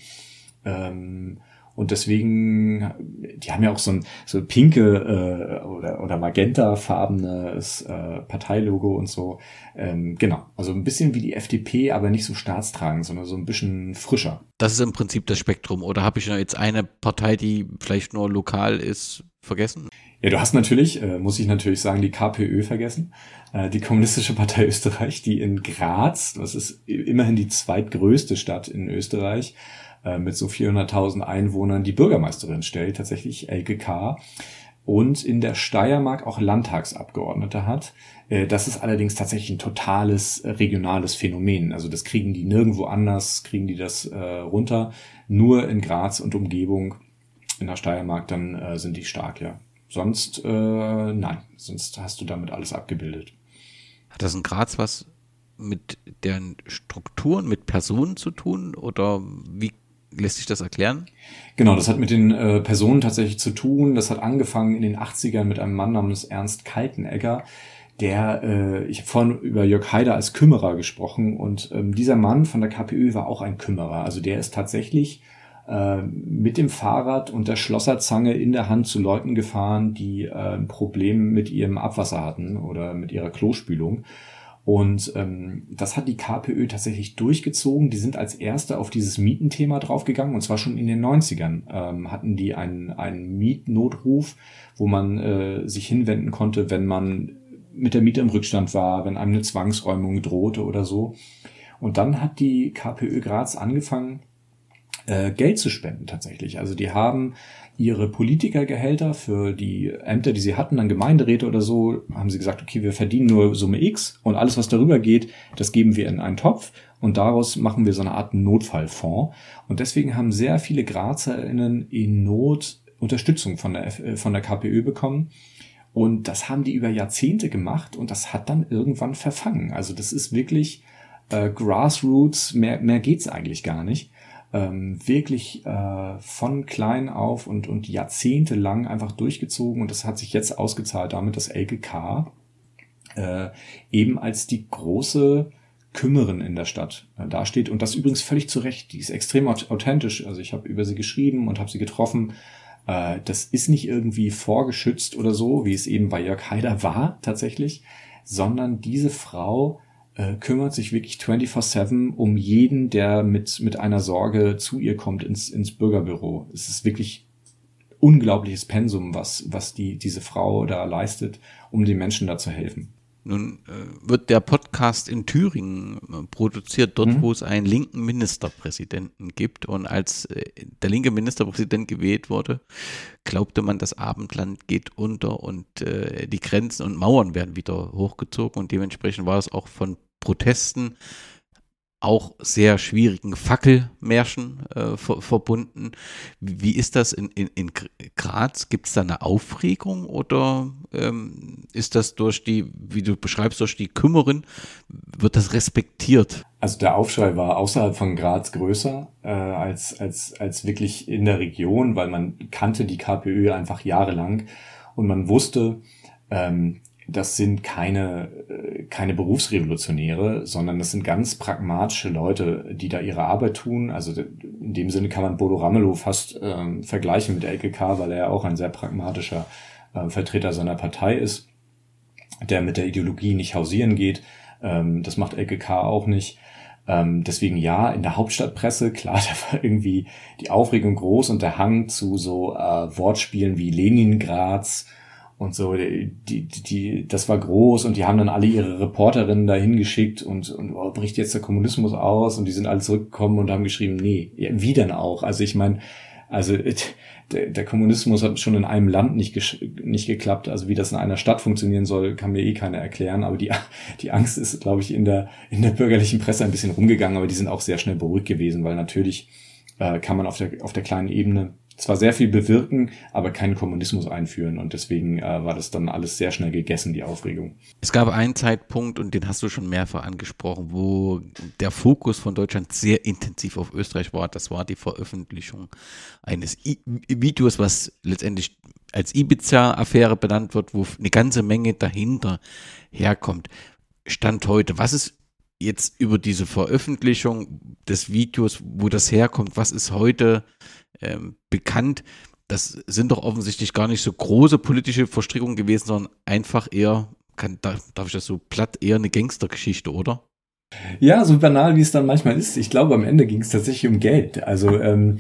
Ähm, und deswegen, die haben ja auch so ein so pinke äh, oder, oder magentafarbenes äh, Parteilogo und so. Ähm, genau, also ein bisschen wie die FDP, aber nicht so staatstragend, sondern so ein bisschen frischer. Das ist im Prinzip das Spektrum. Oder habe ich jetzt eine Partei, die vielleicht nur lokal ist, vergessen? Ja, du hast natürlich, äh, muss ich natürlich sagen, die KPÖ vergessen, äh, die Kommunistische Partei *laughs* Österreich, die in Graz, das ist immerhin die zweitgrößte Stadt in Österreich, äh, mit so 400.000 Einwohnern die Bürgermeisterin stellt, tatsächlich LGK, und in der Steiermark auch Landtagsabgeordnete hat. Äh, das ist allerdings tatsächlich ein totales äh, regionales Phänomen. Also das kriegen die nirgendwo anders, kriegen die das äh, runter. Nur in Graz und Umgebung, in der Steiermark, dann sind die stark, ja. Sonst, äh, nein, sonst hast du damit alles abgebildet. Hat das in Graz was mit deren Strukturen, mit Personen zu tun oder wie lässt sich das erklären? Genau, das hat mit den äh, Personen tatsächlich zu tun. Das hat angefangen in den 80ern mit einem Mann namens Ernst Kaltenegger, der, äh, ich habe vorhin über Jörg Haider als Kümmerer gesprochen und ähm, dieser Mann von der KPÖ war auch ein Kümmerer. Also der ist tatsächlich äh, mit dem Fahrrad und der Schlosserzange in der Hand zu Leuten gefahren, die äh, ein Problem mit ihrem Abwasser hatten oder mit ihrer Klospülung. Und ähm, das hat die KPÖ tatsächlich durchgezogen. Die sind als Erste auf dieses Mietenthema draufgegangen. Und zwar schon in den 90ern ähm, hatten die einen, einen Mietnotruf, wo man äh, sich hinwenden konnte, wenn man mit der Miete im Rückstand war, wenn einem eine Zwangsräumung drohte oder so. Und dann hat die KPÖ Graz angefangen, äh, Geld zu spenden tatsächlich. Also die haben ihre Politikergehälter für die Ämter, die sie hatten, dann Gemeinderäte oder so, haben sie gesagt, okay, wir verdienen nur Summe X und alles, was darüber geht, das geben wir in einen Topf und daraus machen wir so eine Art Notfallfonds. Und deswegen haben sehr viele GrazerInnen in Not Unterstützung von der, von der KPÖ bekommen. Und das haben die über Jahrzehnte gemacht und das hat dann irgendwann verfangen. Also das ist wirklich äh, Grassroots, mehr, mehr geht's eigentlich gar nicht ähm, wirklich äh, von klein auf und, und jahrzehntelang einfach durchgezogen und das hat sich jetzt ausgezahlt damit, dass LGK äh, eben als die große Kümmerin in der Stadt äh, dasteht und das übrigens völlig zu Recht. Die ist extrem authentisch. Also ich habe über sie geschrieben und habe sie getroffen. Äh, das ist nicht irgendwie vorgeschützt oder so, wie es eben bei Jörg Haider war tatsächlich, sondern diese Frau äh, kümmert sich wirklich 24-7 um jeden, der mit, mit einer Sorge zu ihr kommt ins, ins Bürgerbüro. Es ist wirklich unglaubliches Pensum, was, was die, diese Frau da leistet, um den Menschen da zu helfen. Nun äh, wird der Podcast in Thüringen äh, produziert, dort, mhm. wo es einen linken Ministerpräsidenten gibt. Und als äh, der linke Ministerpräsident gewählt wurde, glaubte man, das Abendland geht unter und äh, die Grenzen und Mauern werden wieder hochgezogen. Und dementsprechend war es auch von Protesten auch sehr schwierigen Fackelmärschen äh, ver verbunden. Wie ist das in, in, in Graz? Gibt es da eine Aufregung oder ähm, ist das durch die, wie du beschreibst, durch die Kümmerin, wird das respektiert? Also der Aufschrei war außerhalb von Graz größer äh, als, als, als wirklich in der Region, weil man kannte die KPÖ einfach jahrelang und man wusste, ähm, das sind keine, äh, keine Berufsrevolutionäre, sondern das sind ganz pragmatische Leute, die da ihre Arbeit tun. Also in dem Sinne kann man Bodo Ramelow fast ähm, vergleichen mit LKK, weil er ja auch ein sehr pragmatischer äh, Vertreter seiner Partei ist, der mit der Ideologie nicht hausieren geht. Ähm, das macht LKK auch nicht. Ähm, deswegen ja, in der Hauptstadtpresse, *laughs* klar, da war irgendwie die Aufregung groß und der Hang zu so äh, Wortspielen wie Leningrads und so, die, die, die, das war groß und die haben dann alle ihre Reporterinnen dahin geschickt und, und oh, bricht jetzt der Kommunismus aus und die sind alle zurückgekommen und haben geschrieben, nee, wie denn auch? Also ich meine, also der, der Kommunismus hat schon in einem Land nicht, nicht geklappt. Also wie das in einer Stadt funktionieren soll, kann mir eh keiner erklären. Aber die, *laughs* die Angst ist, glaube ich, in der, in der bürgerlichen Presse ein bisschen rumgegangen, aber die sind auch sehr schnell beruhigt gewesen, weil natürlich äh, kann man auf der, auf der kleinen Ebene zwar sehr viel bewirken, aber keinen Kommunismus einführen. Und deswegen äh, war das dann alles sehr schnell gegessen, die Aufregung. Es gab einen Zeitpunkt, und den hast du schon mehrfach angesprochen, wo der Fokus von Deutschland sehr intensiv auf Österreich war. Das war die Veröffentlichung eines I Videos, was letztendlich als Ibiza-Affäre benannt wird, wo eine ganze Menge dahinter herkommt. Stand heute, was ist jetzt über diese Veröffentlichung des Videos, wo das herkommt, was ist heute ähm, bekannt. Das sind doch offensichtlich gar nicht so große politische Verstrickungen gewesen, sondern einfach eher, kann, darf ich das so platt, eher eine Gangstergeschichte, oder? Ja, so banal wie es dann manchmal ist. Ich glaube, am Ende ging es tatsächlich um Geld. Also ähm,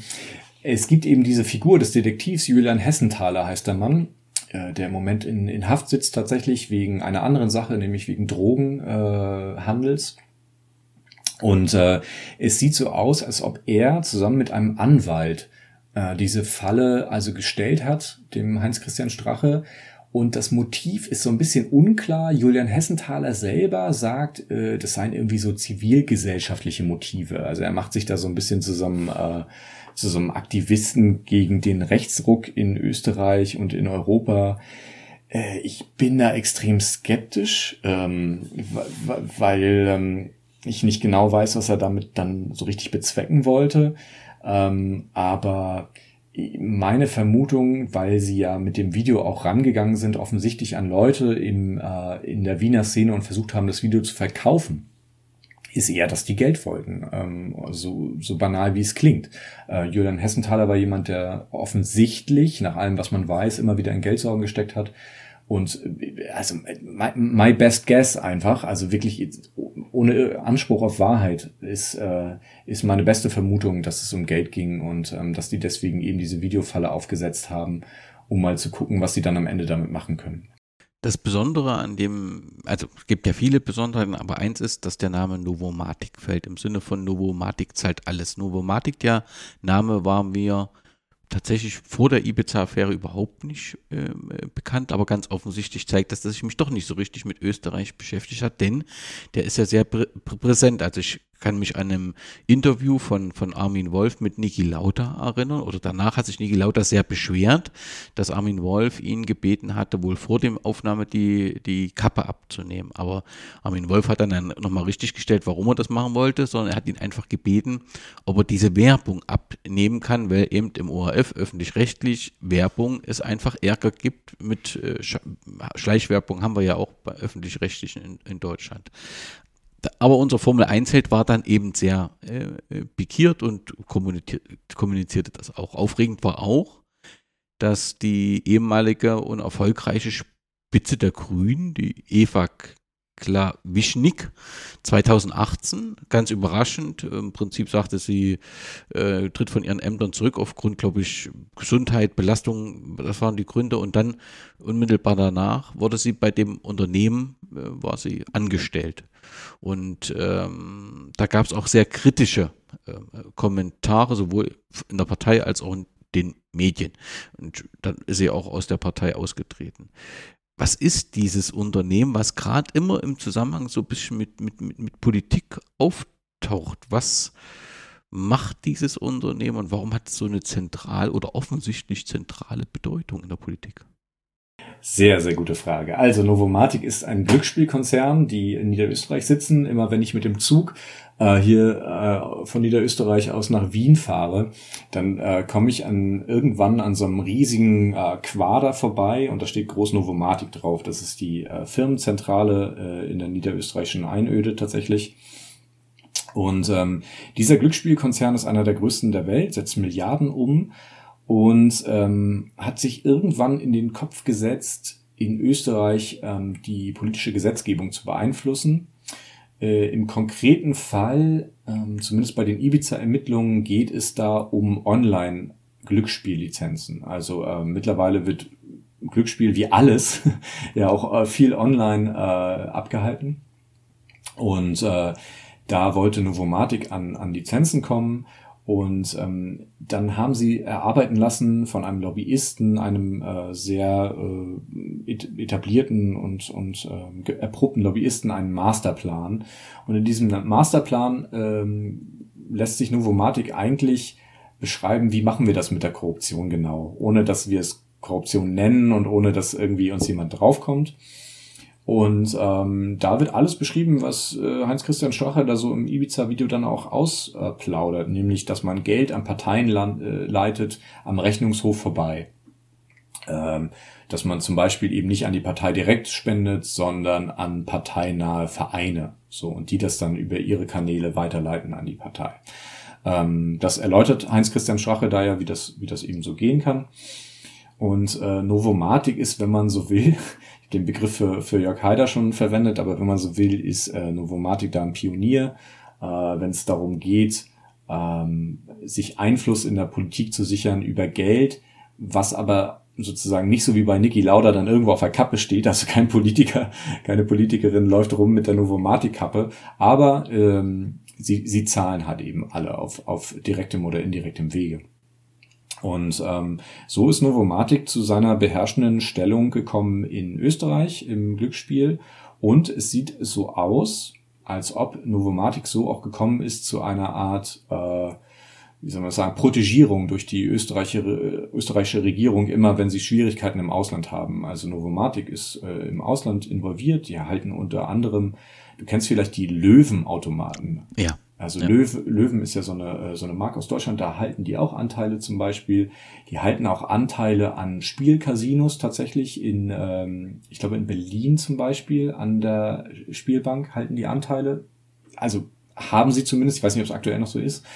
es gibt eben diese Figur des Detektivs, Julian Hessenthaler heißt der Mann, äh, der im Moment in, in Haft sitzt tatsächlich wegen einer anderen Sache, nämlich wegen Drogenhandels. Äh, und äh, es sieht so aus, als ob er zusammen mit einem Anwalt äh, diese Falle also gestellt hat, dem Heinz-Christian Strache. Und das Motiv ist so ein bisschen unklar. Julian Hessenthaler selber sagt, äh, das seien irgendwie so zivilgesellschaftliche Motive. Also er macht sich da so ein bisschen zusammen äh, zu so einem Aktivisten gegen den Rechtsruck in Österreich und in Europa. Äh, ich bin da extrem skeptisch, ähm, weil ähm, ich nicht genau weiß, was er damit dann so richtig bezwecken wollte. Ähm, aber meine Vermutung, weil sie ja mit dem Video auch rangegangen sind, offensichtlich an Leute im, äh, in der Wiener Szene und versucht haben, das Video zu verkaufen, ist eher, dass die Geld wollten. Ähm, so, so banal wie es klingt. Äh, Julian Hessenthaler war jemand, der offensichtlich, nach allem, was man weiß, immer wieder in Geldsorgen gesteckt hat und also my, my, best guess einfach, also wirklich ohne Anspruch auf Wahrheit ist, äh, ist meine beste Vermutung, dass es um Geld ging und ähm, dass die deswegen eben diese Videofalle aufgesetzt haben, um mal zu gucken, was sie dann am Ende damit machen können. Das Besondere an dem, also es gibt ja viele Besonderheiten, aber eins ist, dass der Name Novomatic fällt. Im Sinne von Novomatic zahlt alles. Novomatic, der Name war mir tatsächlich vor der Ibiza-Affäre überhaupt nicht äh, bekannt, aber ganz offensichtlich zeigt das, dass ich mich doch nicht so richtig mit Österreich beschäftigt hat, denn der ist ja sehr prä präsent. Also ich kann mich an einem Interview von, von Armin Wolf mit Niki Lauter erinnern oder danach hat sich Niki Lauter sehr beschwert, dass Armin Wolf ihn gebeten hatte, wohl vor dem Aufnahme die, die Kappe abzunehmen. Aber Armin Wolf hat dann, nochmal richtig gestellt, warum er das machen wollte, sondern er hat ihn einfach gebeten, ob er diese Werbung abnehmen kann, weil eben im ORF öffentlich-rechtlich Werbung es einfach Ärger gibt mit äh, Schleichwerbung haben wir ja auch bei öffentlich-rechtlichen in, in Deutschland aber unser Formel 1-Held war dann eben sehr äh, pikiert und kommunizierte das auch. Aufregend war auch, dass die ehemalige und erfolgreiche Spitze der Grünen, die Eva Klawischnik, 2018, ganz überraschend, im Prinzip sagte sie, äh, tritt von ihren Ämtern zurück aufgrund, glaube ich, Gesundheit, Belastung, das waren die Gründe und dann unmittelbar danach wurde sie bei dem Unternehmen, äh, war sie angestellt. Und ähm, da gab es auch sehr kritische äh, Kommentare, sowohl in der Partei als auch in den Medien. Und dann ist sie auch aus der Partei ausgetreten. Was ist dieses Unternehmen, was gerade immer im Zusammenhang so ein bisschen mit, mit, mit, mit Politik auftaucht? Was macht dieses Unternehmen und warum hat es so eine zentral oder offensichtlich zentrale Bedeutung in der Politik? Sehr, sehr gute Frage. Also Novomatic ist ein Glücksspielkonzern, die in Niederösterreich sitzen. Immer wenn ich mit dem Zug äh, hier äh, von Niederösterreich aus nach Wien fahre, dann äh, komme ich an irgendwann an so einem riesigen äh, Quader vorbei und da steht groß Novomatic drauf. Das ist die äh, Firmenzentrale äh, in der niederösterreichischen Einöde tatsächlich. Und ähm, dieser Glücksspielkonzern ist einer der größten der Welt, setzt Milliarden um und ähm, hat sich irgendwann in den Kopf gesetzt, in Österreich ähm, die politische Gesetzgebung zu beeinflussen. Äh, Im konkreten Fall, ähm, zumindest bei den Ibiza-Ermittlungen, geht es da um Online-Glücksspiellizenzen. Also äh, mittlerweile wird Glücksspiel wie alles *laughs* ja auch äh, viel online äh, abgehalten. Und äh, da wollte Novomatic an, an Lizenzen kommen und ähm, dann haben sie erarbeiten lassen von einem Lobbyisten, einem äh, sehr äh, etablierten und, und äh, erprobten Lobbyisten, einen Masterplan. Und in diesem Masterplan ähm, lässt sich Novomatic eigentlich beschreiben, wie machen wir das mit der Korruption genau, ohne dass wir es Korruption nennen und ohne dass irgendwie uns jemand draufkommt. Und ähm, da wird alles beschrieben, was äh, Heinz-Christian Strache da so im Ibiza-Video dann auch ausplaudert, nämlich, dass man Geld an Parteien äh, leitet am Rechnungshof vorbei. Ähm, dass man zum Beispiel eben nicht an die Partei direkt spendet, sondern an parteinahe Vereine. So, und die das dann über ihre Kanäle weiterleiten an die Partei. Ähm, das erläutert Heinz-Christian Strache da ja, wie das, wie das eben so gehen kann. Und äh, Novomatic ist, wenn man so will, den Begriff für, für Jörg Haider schon verwendet, aber wenn man so will, ist äh, Novomatic da ein Pionier, äh, wenn es darum geht, ähm, sich Einfluss in der Politik zu sichern über Geld, was aber sozusagen nicht so wie bei Niki Lauda dann irgendwo auf der Kappe steht, also kein Politiker, keine Politikerin läuft rum mit der Novomatic-Kappe, aber ähm, sie, sie zahlen halt eben alle auf, auf direktem oder indirektem Wege. Und ähm, so ist Novomatic zu seiner beherrschenden Stellung gekommen in Österreich im Glücksspiel. Und es sieht so aus, als ob Novomatic so auch gekommen ist zu einer Art, äh, wie soll man sagen, Protegierung durch die österreichische, österreichische Regierung, immer wenn sie Schwierigkeiten im Ausland haben. Also Novomatic ist äh, im Ausland involviert. Die erhalten unter anderem, du kennst vielleicht die Löwenautomaten. Ja. Also ja. Löwe, Löwen ist ja so eine, äh, so eine Marke aus Deutschland, da halten die auch Anteile zum Beispiel. Die halten auch Anteile an Spielcasinos tatsächlich in, ähm, ich glaube in Berlin zum Beispiel, an der Spielbank halten die Anteile. Also haben sie zumindest, ich weiß nicht, ob es aktuell noch so ist.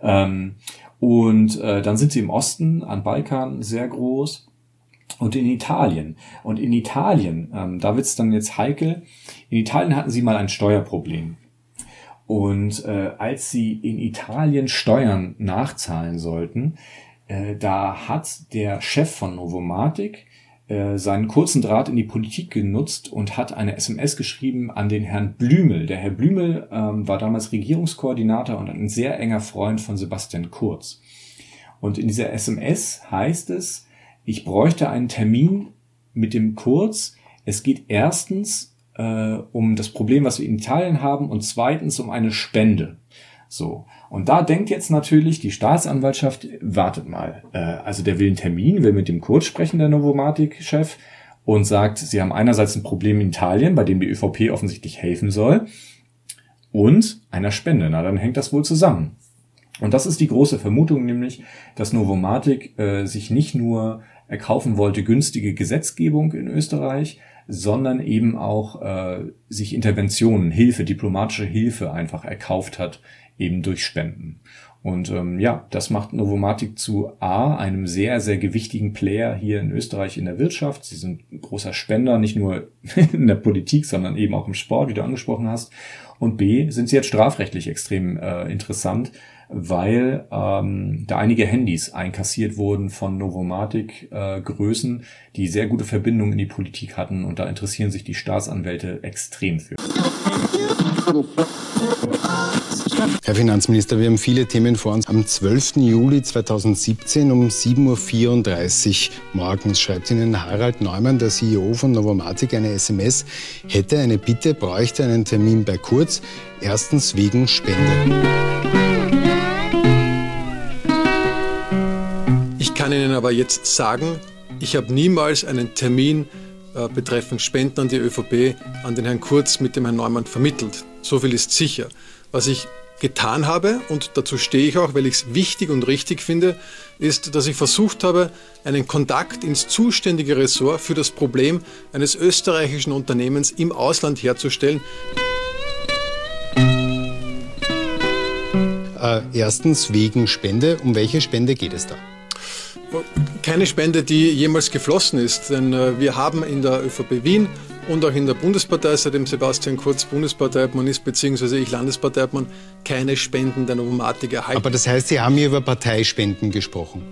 Ähm, und äh, dann sind sie im Osten, an Balkan, sehr groß. Und in Italien. Und in Italien, ähm, da wird's dann jetzt heikel, in Italien hatten sie mal ein Steuerproblem. Und äh, als sie in Italien Steuern nachzahlen sollten, äh, da hat der Chef von Novomatic äh, seinen kurzen Draht in die Politik genutzt und hat eine SMS geschrieben an den Herrn Blümel. Der Herr Blümel ähm, war damals Regierungskoordinator und ein sehr enger Freund von Sebastian Kurz. Und in dieser SMS heißt es, ich bräuchte einen Termin mit dem Kurz. Es geht erstens äh, um das Problem, was wir in Italien haben, und zweitens um eine Spende. So. Und da denkt jetzt natürlich die Staatsanwaltschaft, wartet mal, äh, also der will einen Termin, will mit dem Kurz sprechen, der Novomatic-Chef, und sagt, sie haben einerseits ein Problem in Italien, bei dem die ÖVP offensichtlich helfen soll, und einer Spende. Na, dann hängt das wohl zusammen. Und das ist die große Vermutung, nämlich, dass Novomatic äh, sich nicht nur erkaufen wollte günstige Gesetzgebung in Österreich, sondern eben auch äh, sich Interventionen, Hilfe, diplomatische Hilfe einfach erkauft hat eben durch Spenden. Und ähm, ja, das macht Novomatic zu A, einem sehr, sehr gewichtigen Player hier in Österreich in der Wirtschaft. Sie sind ein großer Spender, nicht nur *laughs* in der Politik, sondern eben auch im Sport, wie du angesprochen hast. Und B, sind sie jetzt strafrechtlich extrem äh, interessant, weil ähm, da einige Handys einkassiert wurden von Novomatic äh, die sehr gute Verbindungen in die Politik hatten und da interessieren sich die Staatsanwälte extrem für. Herr Finanzminister, wir haben viele Themen vor uns. Am 12. Juli 2017 um 7.34 Uhr morgens schreibt Ihnen Harald Neumann, der CEO von Novomatic, eine SMS, hätte eine Bitte, bräuchte einen Termin bei Kurz, erstens wegen Spende. Kann Ihnen aber jetzt sagen, ich habe niemals einen Termin äh, betreffend Spenden an die ÖVP an den Herrn Kurz mit dem Herrn Neumann vermittelt. So viel ist sicher. Was ich getan habe, und dazu stehe ich auch, weil ich es wichtig und richtig finde, ist, dass ich versucht habe, einen Kontakt ins zuständige Ressort für das Problem eines österreichischen Unternehmens im Ausland herzustellen. Äh, erstens wegen Spende. Um welche Spende geht es da? Keine Spende, die jemals geflossen ist, denn äh, wir haben in der ÖVP Wien und auch in der Bundespartei, seitdem Sebastian Kurz Bundesparteiobmann ist, beziehungsweise ich Landesparteiobmann, keine Spenden der Novomatik erhalten. Aber das heißt, Sie haben hier über Parteispenden gesprochen?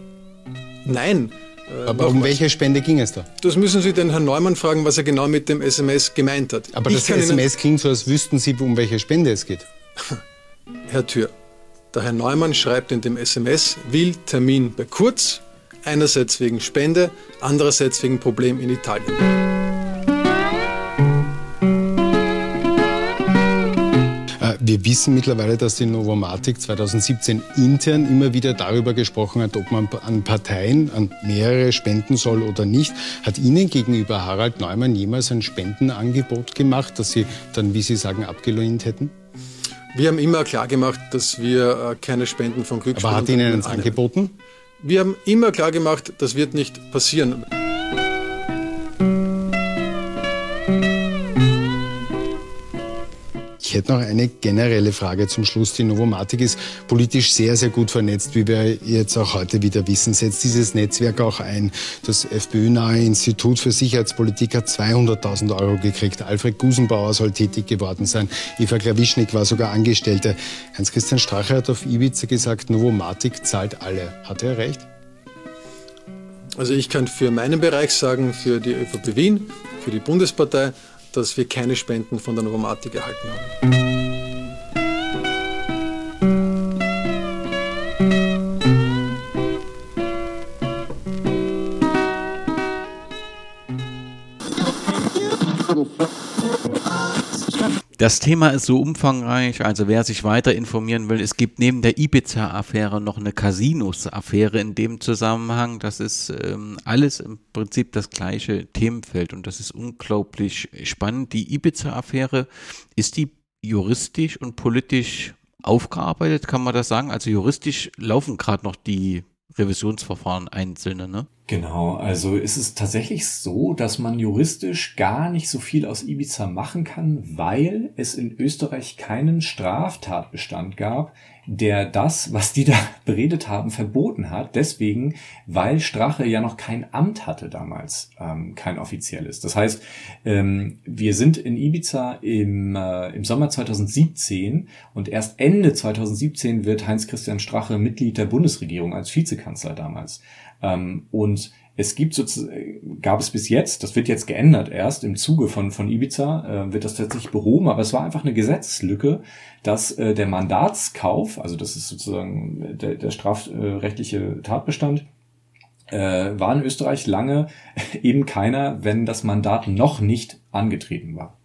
Nein. Äh, Aber um welche Spende ging es da? Das müssen Sie den Herrn Neumann fragen, was er genau mit dem SMS gemeint hat. Aber das SMS klingt so, als wüssten Sie, um welche Spende es geht. *laughs* Herr Thür, der Herr Neumann schreibt in dem SMS, will Termin bei Kurz, einerseits wegen Spende, andererseits wegen Problem in Italien. Wir wissen mittlerweile, dass die Novomatic 2017 intern immer wieder darüber gesprochen hat, ob man an Parteien an mehrere spenden soll oder nicht. Hat Ihnen gegenüber Harald Neumann jemals ein Spendenangebot gemacht, das Sie dann, wie Sie sagen, abgelehnt hätten? Wir haben immer klar gemacht, dass wir äh, keine Spenden von Glücksspenden. Aber hat Ihnen eins angeboten? Wir haben immer klar gemacht, das wird nicht passieren. Ich hätte noch eine generelle Frage zum Schluss. Die Novomatic ist politisch sehr, sehr gut vernetzt, wie wir jetzt auch heute wieder wissen. Setzt dieses Netzwerk auch ein. Das FPÖ-nahe Institut für Sicherheitspolitik hat 200.000 Euro gekriegt. Alfred Gusenbauer soll tätig geworden sein. Eva Klawischnik war sogar Angestellte. Heinz-Christian Strache hat auf Ibiza gesagt, Novomatic zahlt alle. Hat er recht? Also ich kann für meinen Bereich sagen, für die ÖVP Wien, für die Bundespartei, dass wir keine Spenden von der Novomatic erhalten haben. Das Thema ist so umfangreich, also wer sich weiter informieren will, es gibt neben der Ibiza-Affäre noch eine Casinos-Affäre in dem Zusammenhang. Das ist ähm, alles im Prinzip das gleiche Themenfeld und das ist unglaublich spannend. Die Ibiza-Affäre, ist die juristisch und politisch aufgearbeitet, kann man das sagen? Also juristisch laufen gerade noch die Revisionsverfahren einzelne, ne? Genau, also ist es tatsächlich so, dass man juristisch gar nicht so viel aus Ibiza machen kann, weil es in Österreich keinen Straftatbestand gab, der das, was die da *laughs* beredet haben, verboten hat. Deswegen, weil Strache ja noch kein Amt hatte damals, ähm, kein offizielles. Das heißt, ähm, wir sind in Ibiza im, äh, im Sommer 2017 und erst Ende 2017 wird Heinz-Christian Strache Mitglied der Bundesregierung als Vizekanzler damals. Ähm, und es gibt sozusagen, gab es bis jetzt, das wird jetzt geändert erst im Zuge von, von Ibiza, äh, wird das tatsächlich behoben, aber es war einfach eine Gesetzeslücke, dass äh, der Mandatskauf, also das ist sozusagen der, der strafrechtliche Tatbestand, äh, war in Österreich lange *laughs* eben keiner, wenn das Mandat noch nicht angetreten war.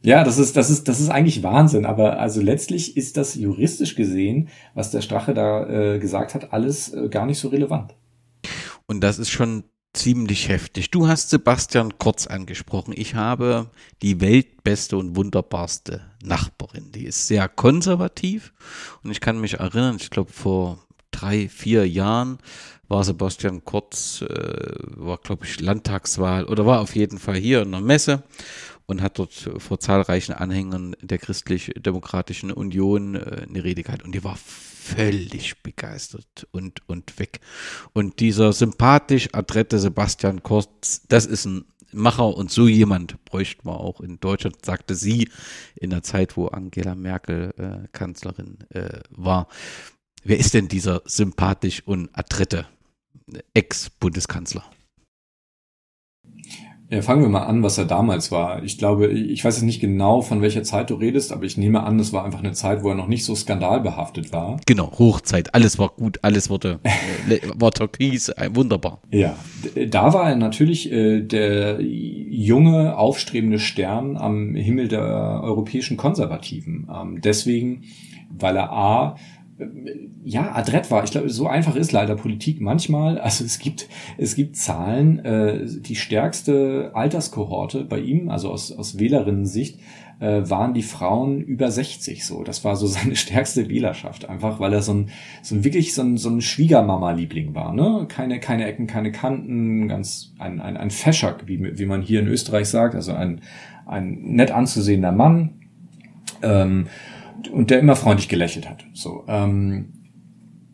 Ja, das ist, das ist, das ist eigentlich Wahnsinn, aber also letztlich ist das juristisch gesehen, was der Strache da äh, gesagt hat, alles äh, gar nicht so relevant. Und das ist schon ziemlich heftig. Du hast Sebastian Kurz angesprochen. Ich habe die weltbeste und wunderbarste Nachbarin. Die ist sehr konservativ und ich kann mich erinnern, ich glaube vor drei, vier Jahren war Sebastian Kurz, äh, war glaube ich Landtagswahl oder war auf jeden Fall hier in der Messe und hat dort vor zahlreichen Anhängern der christlich-demokratischen Union äh, eine Rede gehalten und die war völlig begeistert und, und weg. Und dieser sympathisch adrette Sebastian Kurz, das ist ein Macher und so jemand bräuchten wir auch in Deutschland, sagte sie in der Zeit, wo Angela Merkel äh, Kanzlerin äh, war. Wer ist denn dieser sympathisch und adrette Ex-Bundeskanzler? Ja, fangen wir mal an, was er damals war. Ich glaube, ich weiß jetzt nicht genau, von welcher Zeit du redest, aber ich nehme an, es war einfach eine Zeit, wo er noch nicht so skandalbehaftet war. Genau, Hochzeit, alles war gut, alles wurde, äh, *laughs* war türkis, äh, wunderbar. Ja, da war er natürlich äh, der junge, aufstrebende Stern am Himmel der europäischen Konservativen. Ähm, deswegen, weil er A, ja, adrett war. Ich glaube, so einfach ist leider Politik manchmal. Also es gibt, es gibt Zahlen, äh, die stärkste Alterskohorte bei ihm, also aus, aus Wählerinnen-Sicht, äh, waren die Frauen über 60 so. Das war so *laughs* seine stärkste Wählerschaft, einfach weil er so ein, so ein wirklich so ein, so ein Schwiegermama-Liebling war. Ne? Keine, keine Ecken, keine Kanten, ganz ein, ein, ein Feschak, wie, wie man hier in Österreich sagt, also ein, ein nett anzusehender Mann. Ähm, und der immer freundlich gelächelt hat. So. Ähm,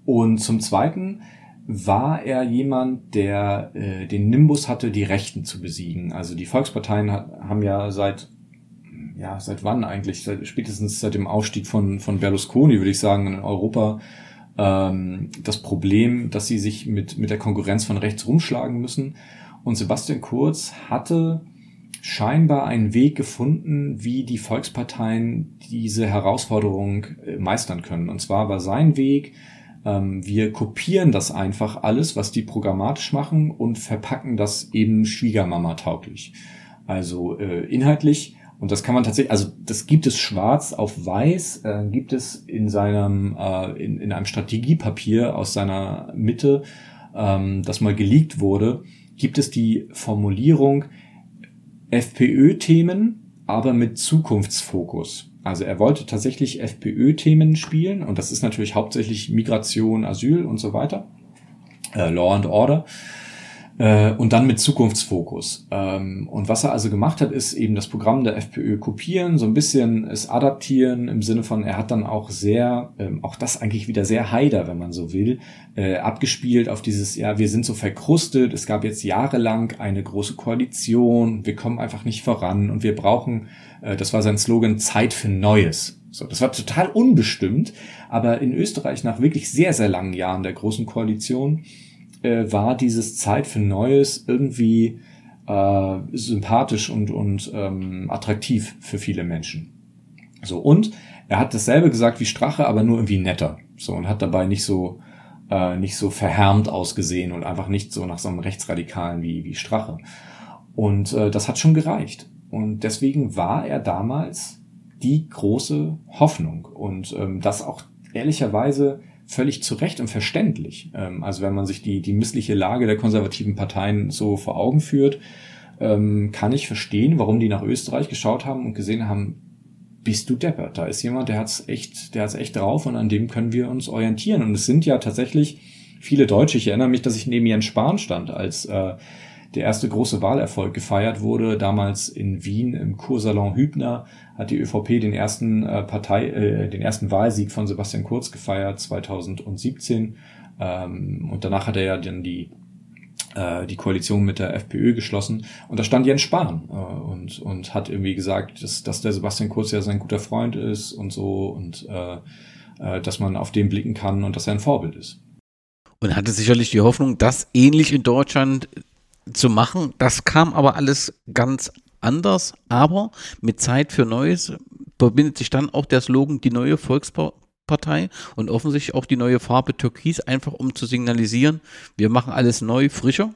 und zum Zweiten war er jemand, der äh, den Nimbus hatte, die Rechten zu besiegen. Also die Volksparteien hat, haben ja seit ja seit wann eigentlich? Seit, spätestens seit dem Aufstieg von von Berlusconi würde ich sagen in Europa ähm, das Problem, dass sie sich mit mit der Konkurrenz von rechts rumschlagen müssen. Und Sebastian Kurz hatte scheinbar einen Weg gefunden, wie die Volksparteien diese Herausforderung äh, meistern können. Und zwar war sein Weg, ähm, wir kopieren das einfach alles, was die programmatisch machen und verpacken das eben Schwiegermama tauglich. Also äh, inhaltlich und das kann man tatsächlich, also das gibt es schwarz auf weiß, äh, gibt es in seinem, äh, in, in einem Strategiepapier aus seiner Mitte, ähm, das mal geleakt wurde, gibt es die Formulierung, FPÖ-Themen, aber mit Zukunftsfokus. Also er wollte tatsächlich FPÖ-Themen spielen und das ist natürlich hauptsächlich Migration, Asyl und so weiter, äh, Law and Order. Äh, und dann mit Zukunftsfokus. Ähm, und was er also gemacht hat, ist eben das Programm der FPÖ kopieren, so ein bisschen es adaptieren im Sinne von, er hat dann auch sehr, ähm, auch das eigentlich wieder sehr heider, wenn man so will, äh, abgespielt auf dieses, ja, wir sind so verkrustet, es gab jetzt jahrelang eine große Koalition, wir kommen einfach nicht voran und wir brauchen, äh, das war sein Slogan, Zeit für Neues. So, das war total unbestimmt, aber in Österreich nach wirklich sehr, sehr langen Jahren der großen Koalition äh, war dieses Zeit für Neues irgendwie äh, sympathisch und, und ähm, attraktiv für viele Menschen. So, und er hat dasselbe gesagt wie Strache, aber nur irgendwie netter. So, und hat dabei nicht so, äh, nicht so verhärmt ausgesehen und einfach nicht so nach so einem Rechtsradikalen wie, wie Strache. Und äh, das hat schon gereicht. Und deswegen war er damals die große Hoffnung. Und ähm, das auch ehrlicherweise völlig zu Recht und verständlich. Ähm, also wenn man sich die, die missliche Lage der konservativen Parteien so vor Augen führt, ähm, kann ich verstehen, warum die nach Österreich geschaut haben und gesehen haben, bist du deppert. Da ist jemand, der hat's echt, der hat's echt drauf und an dem können wir uns orientieren. Und es sind ja tatsächlich viele Deutsche. Ich erinnere mich, dass ich neben Jens Spahn stand, als äh, der erste große Wahlerfolg gefeiert wurde. Damals in Wien im Kursalon Hübner hat die ÖVP den ersten äh, Partei, äh, den ersten Wahlsieg von Sebastian Kurz gefeiert 2017. Ähm, und danach hat er ja dann die äh, die Koalition mit der FPÖ geschlossen und da stand Jens Spahn äh, und und hat irgendwie gesagt, dass, dass der Sebastian Kurz ja sein guter Freund ist und so und äh, äh, dass man auf den blicken kann und dass er ein Vorbild ist. Und hatte sicherlich die Hoffnung, dass ähnlich in Deutschland zu machen. Das kam aber alles ganz anders, aber mit Zeit für Neues verbindet sich dann auch der Slogan die neue Volkspartei und offensichtlich auch die neue Farbe Türkis, einfach um zu signalisieren, wir machen alles neu, frischer.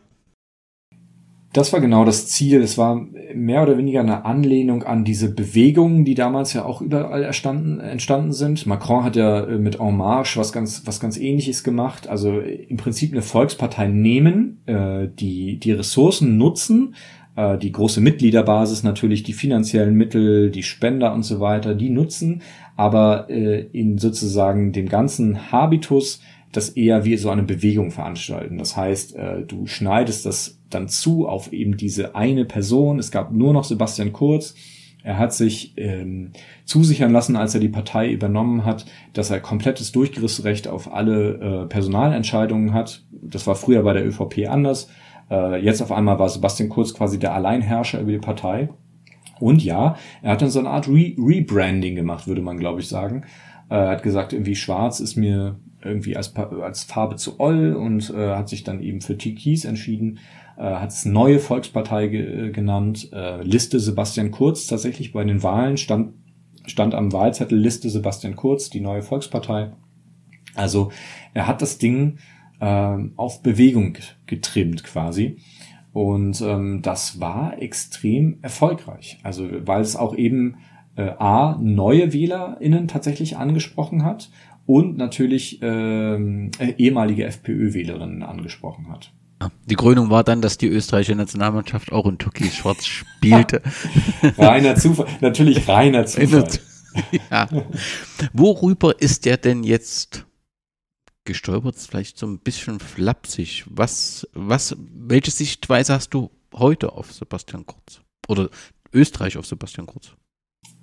Das war genau das Ziel. Es war mehr oder weniger eine Anlehnung an diese Bewegungen, die damals ja auch überall entstanden, entstanden sind. Macron hat ja äh, mit En Marche was ganz, was ganz ähnliches gemacht. Also im Prinzip eine Volkspartei nehmen, äh, die, die Ressourcen nutzen, äh, die große Mitgliederbasis natürlich, die finanziellen Mittel, die Spender und so weiter, die nutzen, aber in sozusagen dem ganzen Habitus das eher wie so eine Bewegung veranstalten. Das heißt, du schneidest das dann zu auf eben diese eine Person. Es gab nur noch Sebastian Kurz. Er hat sich ähm, zusichern lassen, als er die Partei übernommen hat, dass er komplettes Durchgriffsrecht auf alle äh, Personalentscheidungen hat. Das war früher bei der ÖVP anders. Äh, jetzt auf einmal war Sebastian Kurz quasi der Alleinherrscher über die Partei. Und ja, er hat dann so eine Art Re Rebranding gemacht, würde man glaube ich sagen. Äh, er hat gesagt, irgendwie schwarz ist mir irgendwie als, als Farbe zu oll und äh, hat sich dann eben für Türkis entschieden äh, hat es neue Volkspartei ge äh, genannt, äh, Liste Sebastian Kurz. Tatsächlich bei den Wahlen stand, stand am Wahlzettel Liste Sebastian Kurz, die neue Volkspartei. Also er hat das Ding äh, auf Bewegung getrimmt quasi. Und ähm, das war extrem erfolgreich. Also weil es auch eben äh, A, neue WählerInnen tatsächlich angesprochen hat und natürlich ähm, äh, ehemalige FPÖ-Wählerinnen angesprochen hat. Die Krönung war dann, dass die österreichische Nationalmannschaft auch in Türkis schwarz spielte. *laughs* reiner Zufall, natürlich reiner Zufall. *laughs* ja. Worüber ist der denn jetzt gestolpert? Vielleicht so ein bisschen flapsig. Was, was, welche Sichtweise hast du heute auf Sebastian Kurz? Oder Österreich auf Sebastian Kurz?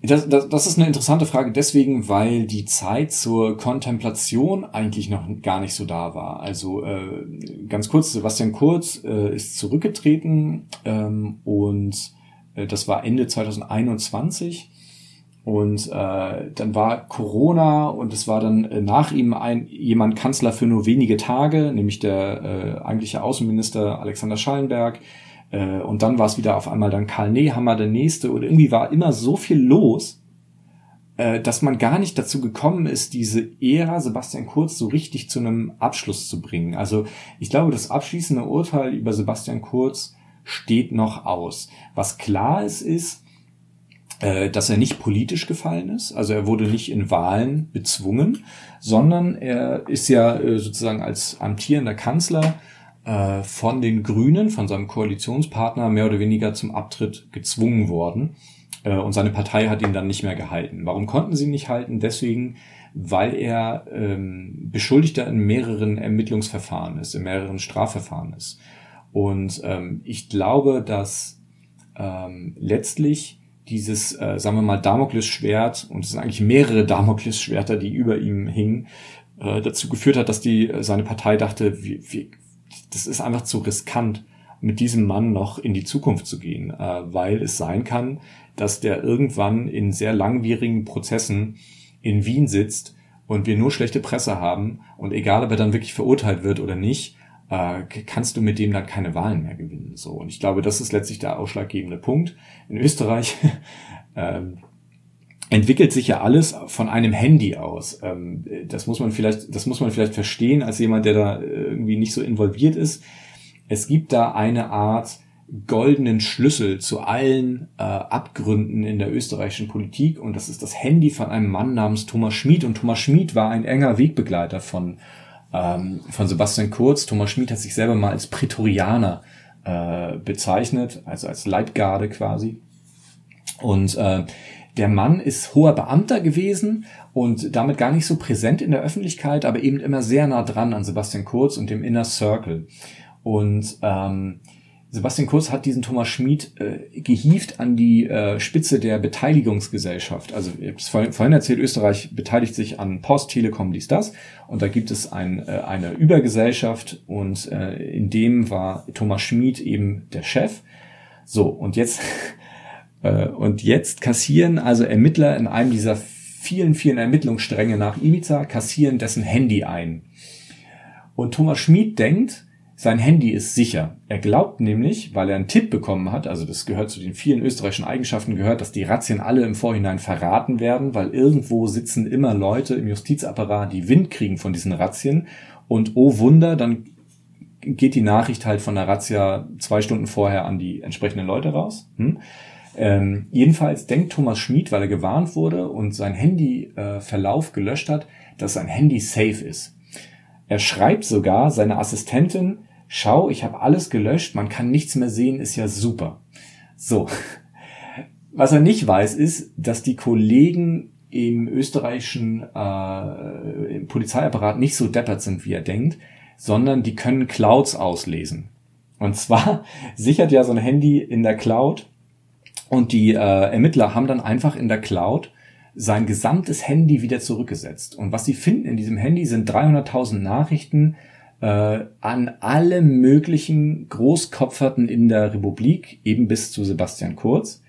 Das, das, das ist eine interessante Frage deswegen, weil die Zeit zur Kontemplation eigentlich noch gar nicht so da war. Also äh, ganz kurz, Sebastian Kurz äh, ist zurückgetreten ähm, und äh, das war Ende 2021. Und äh, dann war Corona und es war dann äh, nach ihm ein, jemand Kanzler für nur wenige Tage, nämlich der äh, eigentliche Außenminister Alexander Schallenberg. Äh, und dann war es wieder auf einmal dann Karl Nehammer der nächste und irgendwie war immer so viel los, äh, dass man gar nicht dazu gekommen ist, diese Ära Sebastian Kurz so richtig zu einem Abschluss zu bringen. Also ich glaube, das abschließende Urteil über Sebastian Kurz steht noch aus. Was klar ist, ist, dass er nicht politisch gefallen ist. Also er wurde nicht in Wahlen bezwungen, sondern er ist ja sozusagen als amtierender Kanzler äh, von den Grünen, von seinem Koalitionspartner, mehr oder weniger zum Abtritt gezwungen worden. Äh, und seine Partei hat ihn dann nicht mehr gehalten. Warum konnten sie ihn nicht halten? Deswegen, weil er ähm, Beschuldigter in mehreren Ermittlungsverfahren ist, in mehreren Strafverfahren ist. Und ähm, ich glaube, dass ähm, letztlich dieses, äh, sagen wir mal, Damoklesschwert, und es sind eigentlich mehrere Damoklesschwerter, die über ihm hingen, äh, dazu geführt hat, dass die äh, seine Partei dachte, wir, wir, das ist einfach zu riskant, mit diesem Mann noch in die Zukunft zu gehen, äh, weil es sein kann, dass der irgendwann in sehr langwierigen Prozessen in Wien sitzt und wir nur schlechte Presse haben und egal, ob er dann wirklich verurteilt wird oder nicht, äh, kannst du mit dem dann keine Wahlen mehr gewinnen. So und ich glaube, das ist letztlich der ausschlaggebende Punkt. In Österreich *laughs* ähm, entwickelt sich ja alles von einem Handy aus. Ähm, das muss man vielleicht, das muss man vielleicht verstehen als jemand, der da irgendwie nicht so involviert ist. Es gibt da eine Art goldenen Schlüssel zu allen äh, Abgründen in der österreichischen Politik und das ist das Handy von einem Mann namens Thomas Schmid und Thomas Schmid war ein enger Wegbegleiter von ähm, von Sebastian Kurz. Thomas Schmid hat sich selber mal als Prätorianer äh, bezeichnet, also als Leibgarde quasi. Und äh, der Mann ist hoher Beamter gewesen und damit gar nicht so präsent in der Öffentlichkeit, aber eben immer sehr nah dran an Sebastian Kurz und dem Inner Circle. Und ähm, Sebastian Kurz hat diesen Thomas Schmid äh, gehievt an die äh, Spitze der Beteiligungsgesellschaft. Also ich habe es vorhin erzählt, Österreich beteiligt sich an Post, Telekom, dies, das. Und da gibt es ein, äh, eine Übergesellschaft und äh, in dem war Thomas Schmid eben der Chef. So, und jetzt *laughs* Äh, und jetzt kassieren also Ermittler in einem dieser vielen, vielen Ermittlungsstränge nach Ibiza, kassieren dessen Handy ein. Und Thomas Schmid denkt, sein Handy ist sicher. Er glaubt nämlich, weil er einen Tipp bekommen hat, also das gehört zu den vielen österreichischen Eigenschaften gehört, dass die Razzien alle im Vorhinein verraten werden, weil irgendwo sitzen immer Leute im Justizapparat, die Wind kriegen von diesen Razzien. Und oh Wunder, dann geht die Nachricht halt von der Razzia zwei Stunden vorher an die entsprechenden Leute raus. Hm? Ähm, jedenfalls denkt Thomas Schmid, weil er gewarnt wurde und sein Handyverlauf äh, gelöscht hat, dass sein Handy safe ist. Er schreibt sogar seine Assistentin, schau, ich habe alles gelöscht, man kann nichts mehr sehen, ist ja super. So. Was er nicht weiß, ist, dass die Kollegen im österreichischen äh, im Polizeiapparat nicht so deppert sind, wie er denkt, sondern die können Clouds auslesen. Und zwar *laughs* sichert ja so ein Handy in der Cloud und die äh, Ermittler haben dann einfach in der Cloud sein gesamtes Handy wieder zurückgesetzt. Und was sie finden in diesem Handy sind 300.000 Nachrichten äh, an alle möglichen Großkopferten in der Republik, eben bis zu Sebastian Kurz.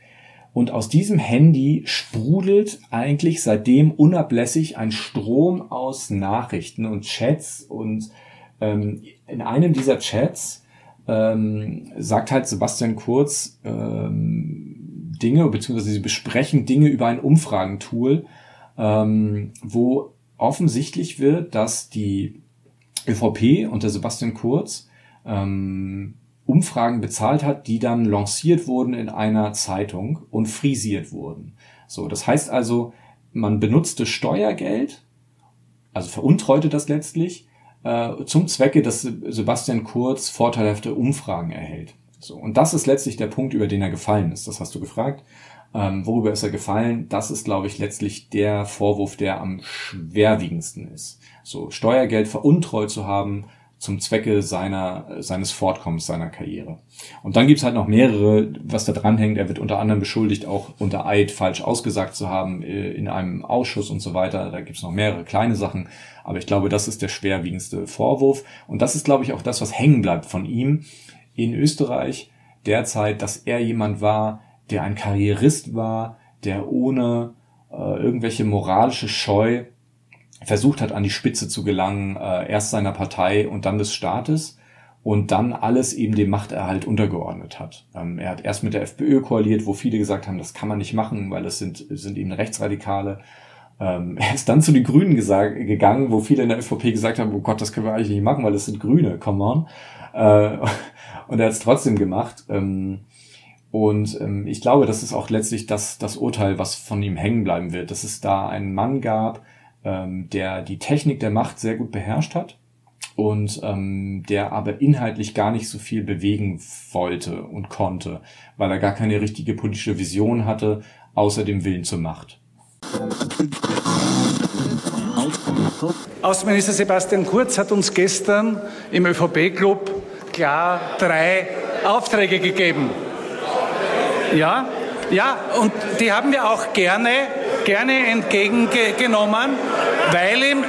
Und aus diesem Handy sprudelt eigentlich seitdem unablässig ein Strom aus Nachrichten und Chats. Und ähm, in einem dieser Chats ähm, sagt halt Sebastian Kurz, ähm, Dinge, beziehungsweise sie besprechen Dinge über ein Umfragentool, ähm, wo offensichtlich wird, dass die ÖVP unter Sebastian Kurz ähm, Umfragen bezahlt hat, die dann lanciert wurden in einer Zeitung und frisiert wurden. So, das heißt also, man benutzte Steuergeld, also veruntreute das letztlich, äh, zum Zwecke, dass Sebastian Kurz vorteilhafte Umfragen erhält. So, und das ist letztlich der Punkt, über den er gefallen ist. Das hast du gefragt. Ähm, worüber ist er gefallen? Das ist, glaube ich, letztlich der Vorwurf, der am schwerwiegendsten ist. So, Steuergeld veruntreut zu haben zum Zwecke seiner, seines Fortkommens, seiner Karriere. Und dann gibt's halt noch mehrere, was da dranhängt. Er wird unter anderem beschuldigt, auch unter Eid falsch ausgesagt zu haben äh, in einem Ausschuss und so weiter. Da gibt's noch mehrere kleine Sachen. Aber ich glaube, das ist der schwerwiegendste Vorwurf. Und das ist, glaube ich, auch das, was hängen bleibt von ihm in Österreich derzeit, dass er jemand war, der ein Karrierist war, der ohne äh, irgendwelche moralische Scheu versucht hat, an die Spitze zu gelangen, äh, erst seiner Partei und dann des Staates und dann alles eben dem Machterhalt untergeordnet hat. Ähm, er hat erst mit der FPÖ koaliert, wo viele gesagt haben, das kann man nicht machen, weil es sind, sind eben Rechtsradikale. Ähm, *laughs* er ist dann zu den Grünen gegangen, wo viele in der ÖVP gesagt haben, oh Gott, das können wir eigentlich nicht machen, weil es sind Grüne, come on. Äh, *laughs* und er hat es trotzdem gemacht. Ähm, und ähm, ich glaube, das ist auch letztlich das, das Urteil, was von ihm hängen bleiben wird, dass es da einen Mann gab, ähm, der die Technik der Macht sehr gut beherrscht hat und ähm, der aber inhaltlich gar nicht so viel bewegen wollte und konnte, weil er gar keine richtige politische Vision hatte, außer dem Willen zur Macht. Außenminister Sebastian Kurz hat uns gestern im ÖVP-Club klar drei Aufträge gegeben. Ja, ja, und die haben wir auch gerne, gerne entgegengenommen, weil ihm,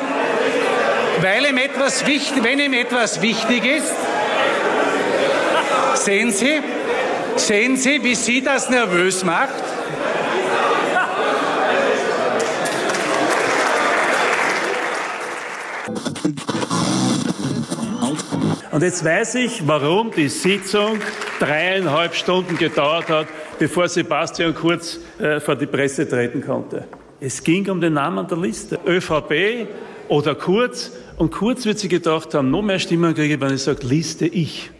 weil ihm etwas wichtig, wenn ihm etwas wichtig ist, sehen Sie, sehen Sie, wie Sie das nervös macht? Und jetzt weiß ich, warum die Sitzung dreieinhalb Stunden gedauert hat, bevor Sebastian Kurz äh, vor die Presse treten konnte. Es ging um den Namen der Liste. ÖVP oder Kurz. Und Kurz wird sich gedacht haben, noch mehr Stimmen kriege, wenn ich sage, Liste ich.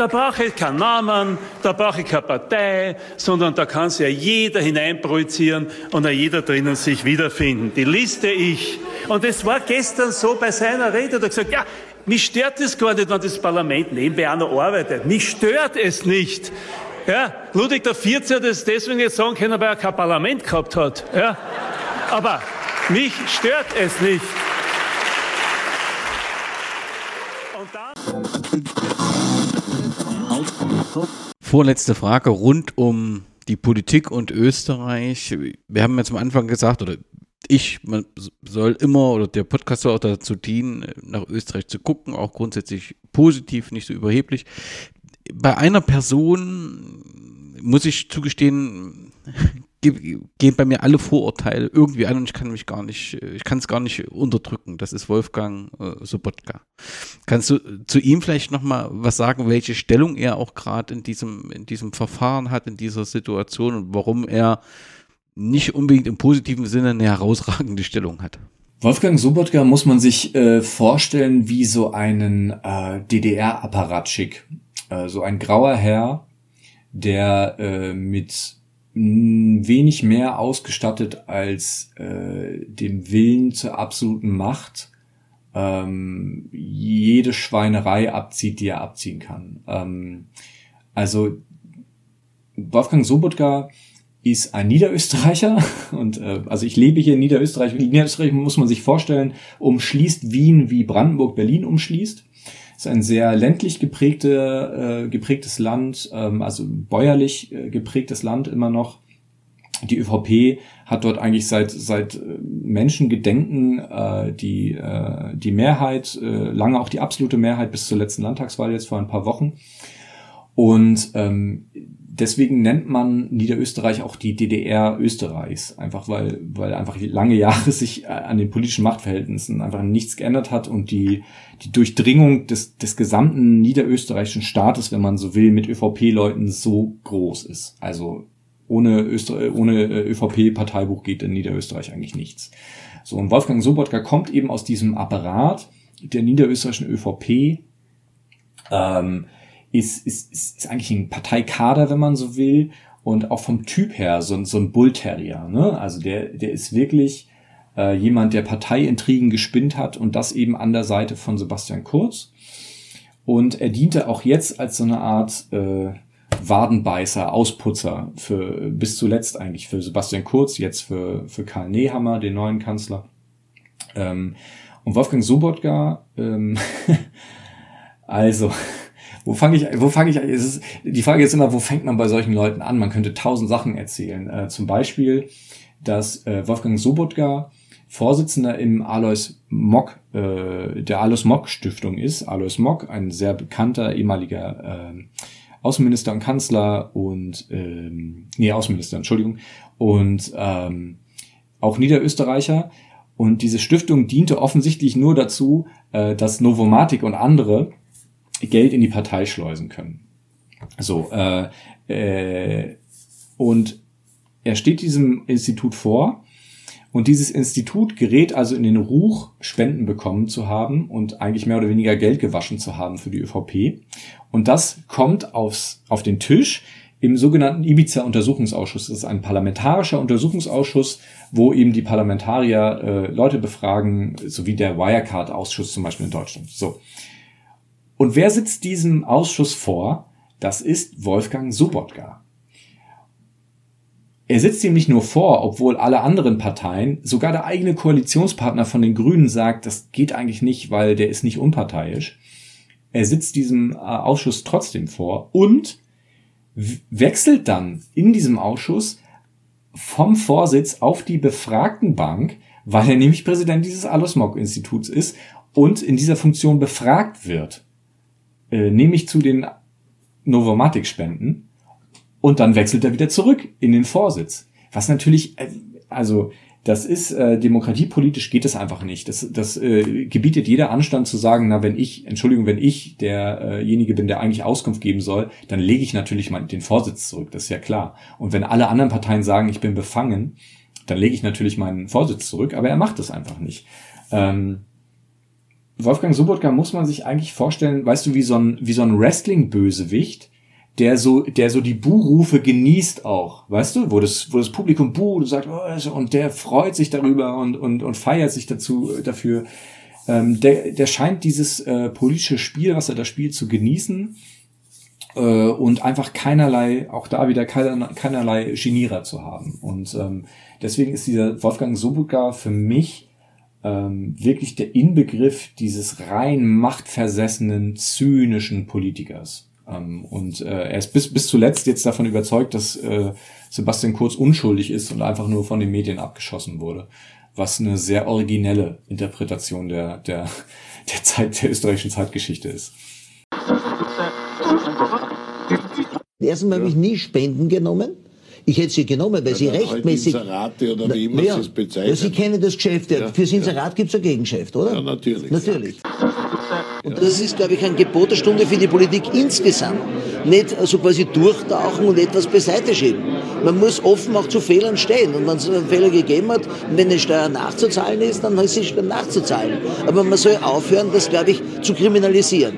Da brauche ich keinen Namen, da brauche ich keine Partei, sondern da kann sich ja jeder hineinprojizieren und auch jeder drinnen sich wiederfinden. Die Liste ich. Und es war gestern so bei seiner Rede, da gesagt, ja, mich stört es gar nicht, wenn das Parlament nebenbei auch noch arbeitet. Mich stört es nicht. Ja, Ludwig XIV hat es deswegen jetzt sagen können, weil er kein Parlament gehabt hat. Ja, aber mich stört es nicht. Vorletzte Frage rund um die Politik und Österreich. Wir haben jetzt am Anfang gesagt, oder ich, man soll immer, oder der Podcast soll auch dazu dienen, nach Österreich zu gucken, auch grundsätzlich positiv, nicht so überheblich. Bei einer Person muss ich zugestehen, *laughs* gehen bei mir alle Vorurteile irgendwie an und ich kann mich gar nicht, ich kann es gar nicht unterdrücken. Das ist Wolfgang äh, Sobotka. Kannst du zu ihm vielleicht nochmal was sagen, welche Stellung er auch gerade in diesem, in diesem Verfahren hat, in dieser Situation und warum er nicht unbedingt im positiven Sinne eine herausragende Stellung hat? Wolfgang Sobotka muss man sich äh, vorstellen wie so einen äh, DDR-Apparatschik. Äh, so ein grauer Herr, der äh, mit wenig mehr ausgestattet als äh, dem Willen zur absoluten Macht ähm, jede Schweinerei abzieht, die er abziehen kann. Ähm, also Wolfgang Sobotka ist ein Niederösterreicher *laughs* und äh, also ich lebe hier in Niederösterreich. Niederösterreich muss man sich vorstellen, umschließt Wien wie Brandenburg Berlin umschließt. Ist ein sehr ländlich geprägte, äh, geprägtes Land, ähm, also bäuerlich äh, geprägtes Land immer noch. Die ÖVP hat dort eigentlich seit seit äh, Menschengedenken äh, die äh, die Mehrheit, äh, lange auch die absolute Mehrheit bis zur letzten Landtagswahl jetzt vor ein paar Wochen. Und ähm, deswegen nennt man Niederösterreich auch die DDR Österreichs, einfach weil, weil einfach lange Jahre sich äh, an den politischen Machtverhältnissen einfach nichts geändert hat und die, die Durchdringung des, des gesamten niederösterreichischen Staates, wenn man so will, mit ÖVP-Leuten so groß ist. Also ohne, Öster ohne äh, ÖVP-Parteibuch geht in Niederösterreich eigentlich nichts. So, und Wolfgang Sobotka kommt eben aus diesem Apparat der niederösterreichischen ÖVP, ähm, ist, ist, ist, ist eigentlich ein Parteikader, wenn man so will, und auch vom Typ her so, so ein Bullterrier. Ne? Also der, der ist wirklich äh, jemand, der Parteiintrigen gespinnt hat und das eben an der Seite von Sebastian Kurz. Und er diente auch jetzt als so eine Art äh, Wadenbeißer, Ausputzer für bis zuletzt eigentlich für Sebastian Kurz, jetzt für, für Karl Nehammer, den neuen Kanzler. Ähm, und Wolfgang Sobotka, ähm, *laughs* also wo fange ich, wo fange ich, ist, die Frage ist immer, wo fängt man bei solchen Leuten an? Man könnte tausend Sachen erzählen. Äh, zum Beispiel, dass äh, Wolfgang Sobotka Vorsitzender im Alois Mock, äh, der Alois Mock Stiftung ist. Alois Mock, ein sehr bekannter ehemaliger äh, Außenminister und Kanzler und ähm, nee, Außenminister, Entschuldigung, und ähm, auch Niederösterreicher. Und diese Stiftung diente offensichtlich nur dazu, äh, dass Novomatic und andere Geld in die Partei schleusen können. So, äh, äh, und er steht diesem Institut vor und dieses Institut gerät also in den Ruch, Spenden bekommen zu haben und eigentlich mehr oder weniger Geld gewaschen zu haben für die ÖVP. Und das kommt aufs, auf den Tisch im sogenannten Ibiza-Untersuchungsausschuss. Das ist ein parlamentarischer Untersuchungsausschuss, wo eben die Parlamentarier äh, Leute befragen, so wie der Wirecard-Ausschuss zum Beispiel in Deutschland. So. Und wer sitzt diesem Ausschuss vor? Das ist Wolfgang Sobotka. Er sitzt ihm nicht nur vor, obwohl alle anderen Parteien, sogar der eigene Koalitionspartner von den Grünen sagt, das geht eigentlich nicht, weil der ist nicht unparteiisch. Er sitzt diesem äh, Ausschuss trotzdem vor und wechselt dann in diesem Ausschuss vom Vorsitz auf die Befragtenbank, weil er nämlich Präsident dieses Alosmog-Instituts ist und in dieser Funktion befragt wird äh, nehme ich zu den Novomatic-Spenden und dann wechselt er wieder zurück in den Vorsitz. Was natürlich, äh, also das ist äh, demokratiepolitisch geht es einfach nicht. Das, das äh, gebietet jeder Anstand zu sagen, na wenn ich, Entschuldigung, wenn ich derjenige bin, der eigentlich Auskunft geben soll, dann lege ich natürlich mal den Vorsitz zurück. Das ist ja klar. Und wenn alle anderen Parteien sagen, ich bin befangen, dann lege ich natürlich meinen Vorsitz zurück. Aber er macht das einfach nicht. Ähm, Wolfgang Sobotka muss man sich eigentlich vorstellen, weißt du, wie so ein, wie so ein Wrestling-Bösewicht, der so, der so die Buhrufe genießt auch, weißt du, wo das, wo das Publikum buh, du sagst, oh, und der freut sich darüber und, und, und feiert sich dazu, dafür. Ähm, der, der scheint dieses äh, politische Spiel, was er da spielt, zu genießen äh, und einfach keinerlei, auch da wieder keinerlei, keinerlei Genierer zu haben. Und ähm, deswegen ist dieser Wolfgang Sobotka für mich ähm, wirklich der Inbegriff dieses rein machtversessenen, zynischen Politikers. Ähm, und äh, er ist bis, bis zuletzt jetzt davon überzeugt, dass äh, Sebastian Kurz unschuldig ist und einfach nur von den Medien abgeschossen wurde. Was eine sehr originelle Interpretation der, der, der Zeit, der österreichischen Zeitgeschichte ist. Erstens habe ich nie Spenden genommen. Ich hätte sie genommen, weil ja, sie rechtmäßig. Inserate oder wie immer ja, es bezeichnet. Ja, sie kennen das Geschäft. Ja, Fürs Inserat gibt es ein Gegengeschäft, oder? Ja, natürlich. Natürlich. Und das ist, glaube ich, ein Gebot der Stunde für die Politik insgesamt. Nicht so quasi durchtauchen und etwas beiseite schieben. Man muss offen auch zu Fehlern stehen. Und wenn es einen Fehler gegeben hat, wenn eine Steuer nachzuzahlen ist, dann ist sie nachzuzahlen. Aber man soll aufhören, das, glaube ich, zu kriminalisieren.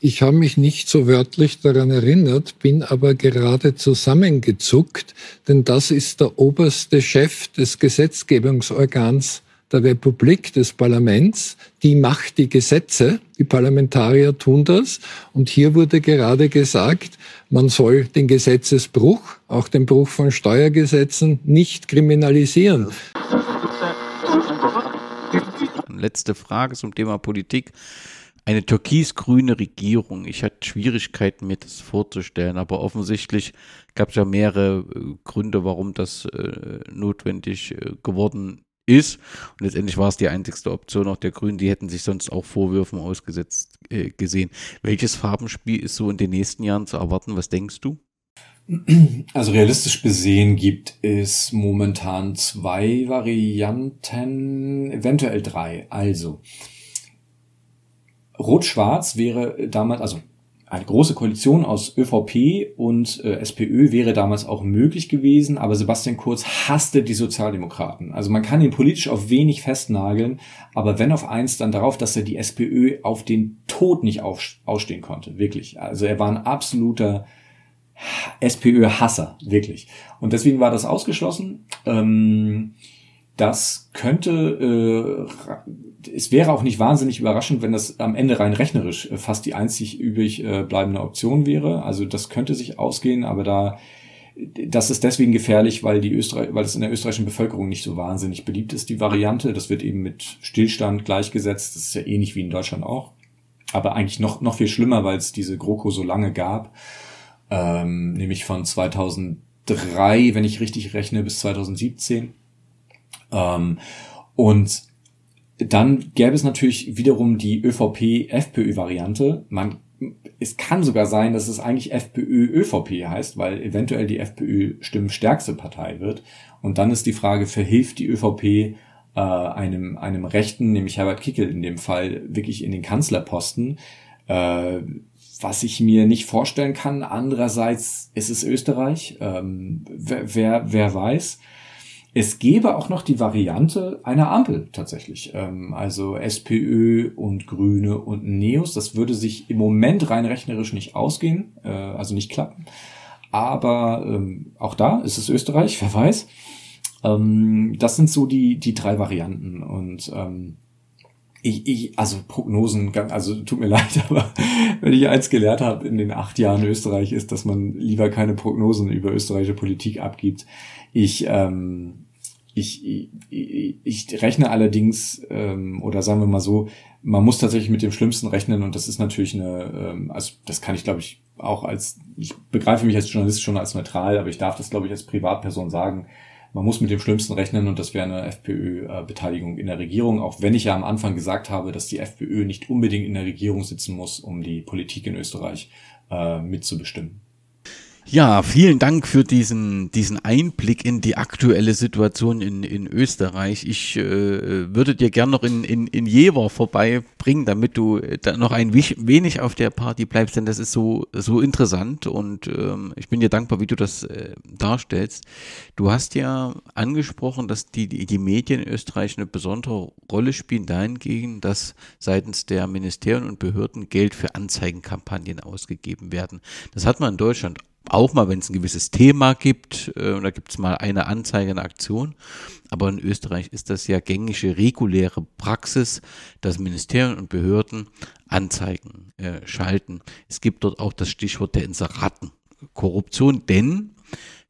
Ich habe mich nicht so wörtlich daran erinnert, bin aber gerade zusammengezuckt, denn das ist der oberste Chef des Gesetzgebungsorgans der Republik, des Parlaments, die macht die Gesetze, die Parlamentarier tun das. Und hier wurde gerade gesagt, man soll den Gesetzesbruch, auch den Bruch von Steuergesetzen, nicht kriminalisieren. Letzte Frage zum Thema Politik eine türkis-grüne Regierung. Ich hatte Schwierigkeiten, mir das vorzustellen, aber offensichtlich gab es ja mehrere äh, Gründe, warum das äh, notwendig äh, geworden ist. Und letztendlich war es die einzigste Option auch der Grünen. Die hätten sich sonst auch Vorwürfen ausgesetzt äh, gesehen. Welches Farbenspiel ist so in den nächsten Jahren zu erwarten? Was denkst du? Also realistisch besehen gibt es momentan zwei Varianten, eventuell drei. Also Rot-Schwarz wäre damals, also eine große Koalition aus ÖVP und äh, SPÖ wäre damals auch möglich gewesen, aber Sebastian Kurz hasste die Sozialdemokraten. Also man kann ihn politisch auf wenig festnageln, aber wenn auf eins, dann darauf, dass er die SPÖ auf den Tod nicht auf, ausstehen konnte, wirklich. Also er war ein absoluter SPÖ-Hasser, wirklich. Und deswegen war das ausgeschlossen. Ähm, das könnte, äh, es wäre auch nicht wahnsinnig überraschend, wenn das am Ende rein rechnerisch äh, fast die einzig übrig äh, bleibende Option wäre. Also das könnte sich ausgehen, aber da, das ist deswegen gefährlich, weil die Österreich, weil es in der österreichischen Bevölkerung nicht so wahnsinnig beliebt ist, die Variante. Das wird eben mit Stillstand gleichgesetzt. Das ist ja ähnlich wie in Deutschland auch. Aber eigentlich noch, noch viel schlimmer, weil es diese GroKo so lange gab. Ähm, nämlich von 2003, wenn ich richtig rechne, bis 2017. Ähm, und dann gäbe es natürlich wiederum die ÖVP-FPÖ-Variante. Man, es kann sogar sein, dass es eigentlich FPÖ-ÖVP heißt, weil eventuell die FPÖ stimmstärkste Partei wird. Und dann ist die Frage, verhilft die ÖVP äh, einem, einem Rechten, nämlich Herbert Kickel in dem Fall, wirklich in den Kanzlerposten? Äh, was ich mir nicht vorstellen kann. Andererseits ist es Österreich. Ähm, wer, wer, wer weiß. Es gäbe auch noch die Variante einer Ampel tatsächlich. Ähm, also SPÖ und Grüne und Neos. Das würde sich im Moment rein rechnerisch nicht ausgehen, äh, also nicht klappen. Aber ähm, auch da ist es Österreich, *laughs* wer weiß. Ähm, das sind so die, die drei Varianten. Und ich, ich, also Prognosen, also tut mir *laughs* leid, aber wenn ich eins gelehrt habe in den acht Jahren Österreich, ist, dass man lieber keine Prognosen über österreichische Politik abgibt. Ich, ähm, ich, ich, ich rechne allerdings, ähm, oder sagen wir mal so, man muss tatsächlich mit dem Schlimmsten rechnen und das ist natürlich eine, ähm, also das kann ich glaube ich auch als, ich begreife mich als Journalist schon als neutral, aber ich darf das glaube ich als Privatperson sagen, man muss mit dem Schlimmsten rechnen und das wäre eine FPÖ-Beteiligung in der Regierung, auch wenn ich ja am Anfang gesagt habe, dass die FPÖ nicht unbedingt in der Regierung sitzen muss, um die Politik in Österreich äh, mitzubestimmen. Ja, vielen Dank für diesen, diesen Einblick in die aktuelle Situation in, in Österreich. Ich äh, würde dir gern noch in, in, in Jever vorbeibringen, damit du da noch ein wenig auf der Party bleibst, denn das ist so, so interessant und ähm, ich bin dir dankbar, wie du das äh, darstellst. Du hast ja angesprochen, dass die, die, die Medien in Österreich eine besondere Rolle spielen dahingegen, dass seitens der Ministerien und Behörden Geld für Anzeigenkampagnen ausgegeben werden. Das hat man in Deutschland auch mal, wenn es ein gewisses Thema gibt, äh, da gibt es mal eine Anzeige, eine Aktion. Aber in Österreich ist das ja gängige, reguläre Praxis, dass Ministerien und Behörden Anzeigen äh, schalten. Es gibt dort auch das Stichwort der Inseratenkorruption, denn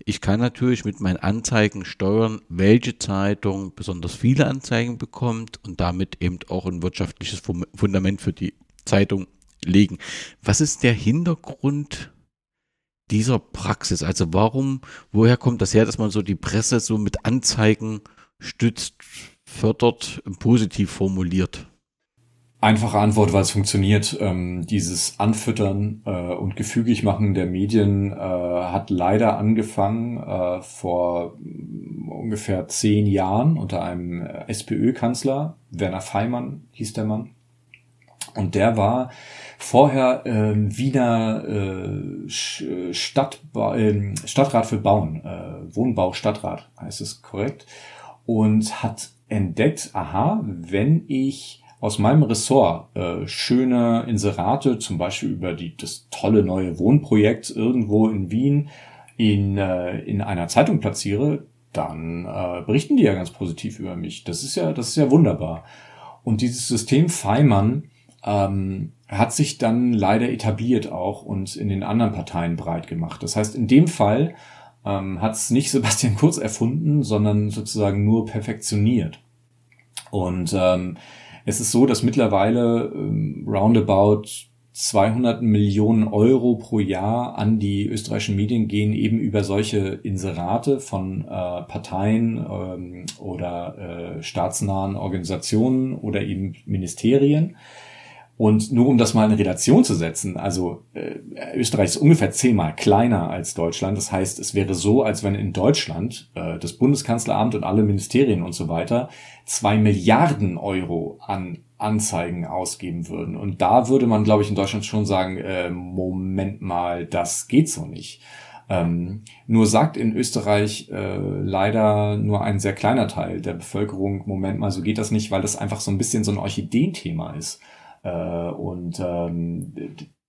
ich kann natürlich mit meinen Anzeigen steuern, welche Zeitung besonders viele Anzeigen bekommt und damit eben auch ein wirtschaftliches Fundament für die Zeitung legen. Was ist der Hintergrund dieser Praxis? Also warum, woher kommt das her, dass man so die Presse so mit Anzeigen stützt, fördert, positiv formuliert? Einfache Antwort, weil es funktioniert. Ähm, dieses Anfüttern äh, und gefügig machen der Medien äh, hat leider angefangen äh, vor mm, ungefähr zehn Jahren unter einem SPÖ-Kanzler, Werner Feimann hieß der Mann. Und der war vorher äh, Wiener äh, Stadtba äh, Stadtrat für Bauen, äh, Wohnbau Stadtrat heißt es korrekt, und hat entdeckt, aha, wenn ich aus meinem Ressort äh, schöne Inserate, zum Beispiel über die, das tolle neue Wohnprojekt irgendwo in Wien in, äh, in einer Zeitung platziere, dann äh, berichten die ja ganz positiv über mich. Das ist ja, das ist ja wunderbar. Und dieses System Feimann ähm, hat sich dann leider etabliert auch und in den anderen Parteien breit gemacht. Das heißt, in dem Fall ähm, hat es nicht *laughs* Sebastian Kurz erfunden, sondern sozusagen nur perfektioniert. Und ähm, es ist so, dass mittlerweile ähm, roundabout 200 Millionen Euro pro Jahr an die österreichischen Medien gehen eben über solche Inserate von äh, Parteien ähm, oder äh, staatsnahen Organisationen oder eben Ministerien. Und nur um das mal in Relation zu setzen, also äh, Österreich ist ungefähr zehnmal kleiner als Deutschland. Das heißt, es wäre so, als wenn in Deutschland äh, das Bundeskanzleramt und alle Ministerien und so weiter zwei Milliarden Euro an Anzeigen ausgeben würden. Und da würde man, glaube ich, in Deutschland schon sagen, äh, Moment mal, das geht so nicht. Ähm, nur sagt in Österreich äh, leider nur ein sehr kleiner Teil der Bevölkerung, Moment mal, so geht das nicht, weil das einfach so ein bisschen so ein Orchideenthema ist. Äh, und ähm,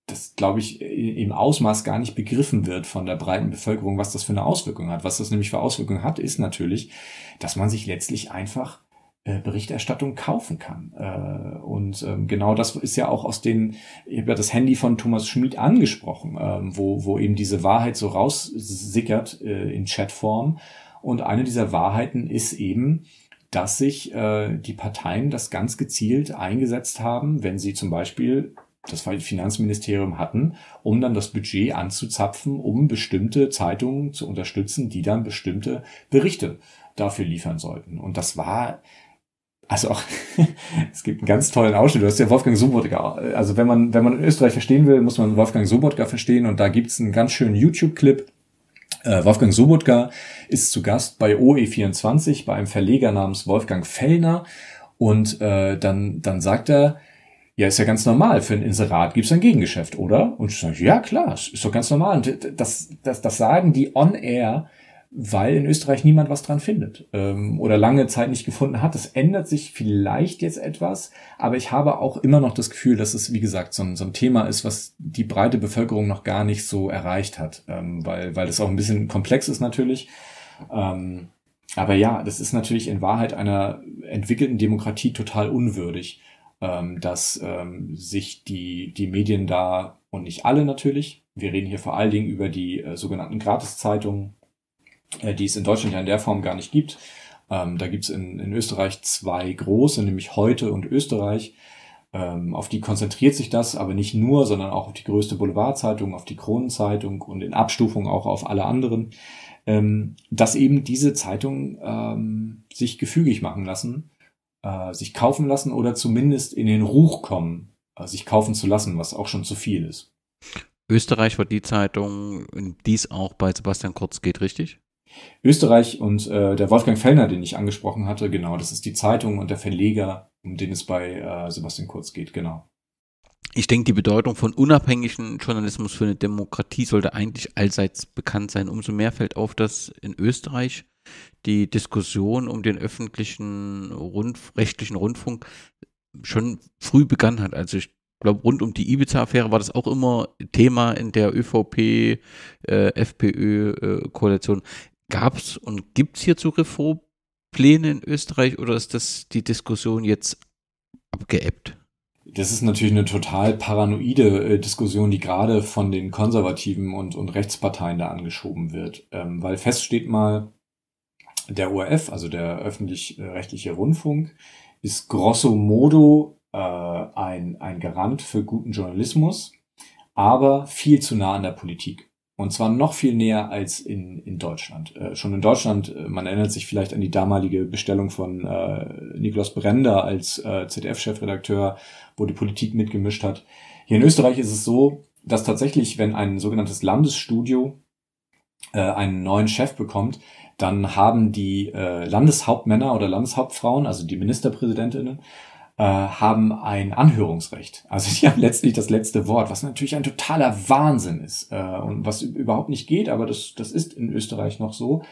das, glaube ich, im Ausmaß gar nicht begriffen wird von der breiten Bevölkerung, was das für eine Auswirkung hat. Was das nämlich für Auswirkungen hat, ist natürlich, dass man sich letztlich einfach äh, Berichterstattung kaufen kann. Äh, und ähm, genau das ist ja auch aus den, ich habe ja das Handy von Thomas Schmid angesprochen, ähm, wo, wo eben diese Wahrheit so raussickert in Chatform. Und eine dieser Wahrheiten ist eben, dass sich äh, die Parteien das ganz gezielt eingesetzt haben, wenn sie zum Beispiel das Finanzministerium hatten, um dann das Budget anzuzapfen, um bestimmte Zeitungen zu unterstützen, die dann bestimmte Berichte dafür liefern sollten. Und das war also auch, *laughs* es gibt einen ganz tollen Ausschnitt. Du hast ja Wolfgang Sobotka. Also wenn man, wenn man Österreich verstehen will, muss man Wolfgang Sobotka verstehen. Und da gibt's einen ganz schönen YouTube-Clip, Wolfgang Sobotka ist zu Gast bei OE24 bei einem Verleger namens Wolfgang Fellner und äh, dann, dann sagt er, ja, ist ja ganz normal, für ein Inserat gibt's ein Gegengeschäft, oder? Und ich sage, ja klar, ist doch ganz normal. Und das, das, das sagen die on air weil in Österreich niemand was dran findet ähm, oder lange Zeit nicht gefunden hat. Das ändert sich vielleicht jetzt etwas, aber ich habe auch immer noch das Gefühl, dass es, wie gesagt, so ein, so ein Thema ist, was die breite Bevölkerung noch gar nicht so erreicht hat, ähm, weil, weil das auch ein bisschen komplex ist natürlich. Ähm, aber ja, das ist natürlich in Wahrheit einer entwickelten Demokratie total unwürdig, ähm, dass ähm, sich die, die Medien da, und nicht alle natürlich, wir reden hier vor allen Dingen über die äh, sogenannten Gratiszeitungen, die es in Deutschland ja in der Form gar nicht gibt. Ähm, da gibt es in, in Österreich zwei große, nämlich Heute und Österreich. Ähm, auf die konzentriert sich das, aber nicht nur, sondern auch auf die größte Boulevardzeitung, auf die Kronenzeitung und in Abstufung auch auf alle anderen, ähm, dass eben diese Zeitungen ähm, sich gefügig machen lassen, äh, sich kaufen lassen oder zumindest in den Ruch kommen, äh, sich kaufen zu lassen, was auch schon zu viel ist. Österreich war die Zeitung, in die es auch bei Sebastian Kurz geht, richtig? Österreich und äh, der Wolfgang Fellner, den ich angesprochen hatte, genau, das ist die Zeitung und der Verleger, um den es bei äh, Sebastian Kurz geht, genau. Ich denke, die Bedeutung von unabhängigen Journalismus für eine Demokratie sollte eigentlich allseits bekannt sein. Umso mehr fällt auf, dass in Österreich die Diskussion um den öffentlichen Rundf rechtlichen Rundfunk schon früh begann hat. Also ich glaube, rund um die Ibiza-Affäre war das auch immer Thema in der ÖVP, äh. Äh, Gab es und gibt es hierzu Reformpläne in Österreich oder ist das die Diskussion jetzt abgeebbt? Das ist natürlich eine total paranoide äh, Diskussion, die gerade von den Konservativen und, und Rechtsparteien da angeschoben wird. Ähm, weil feststeht mal, der ORF, also der öffentlich-rechtliche Rundfunk, ist grosso modo äh, ein, ein Garant für guten Journalismus, aber viel zu nah an der Politik. Und zwar noch viel näher als in, in Deutschland. Äh, schon in Deutschland, äh, man erinnert sich vielleicht an die damalige Bestellung von äh, Nikolaus Brender als äh, ZDF-Chefredakteur, wo die Politik mitgemischt hat. Hier in Österreich ist es so, dass tatsächlich, wenn ein sogenanntes Landesstudio äh, einen neuen Chef bekommt, dann haben die äh, Landeshauptmänner oder Landeshauptfrauen, also die Ministerpräsidentinnen, haben ein Anhörungsrecht. Also die haben letztlich das letzte Wort, was natürlich ein totaler Wahnsinn ist äh, und was überhaupt nicht geht, aber das, das ist in Österreich noch so.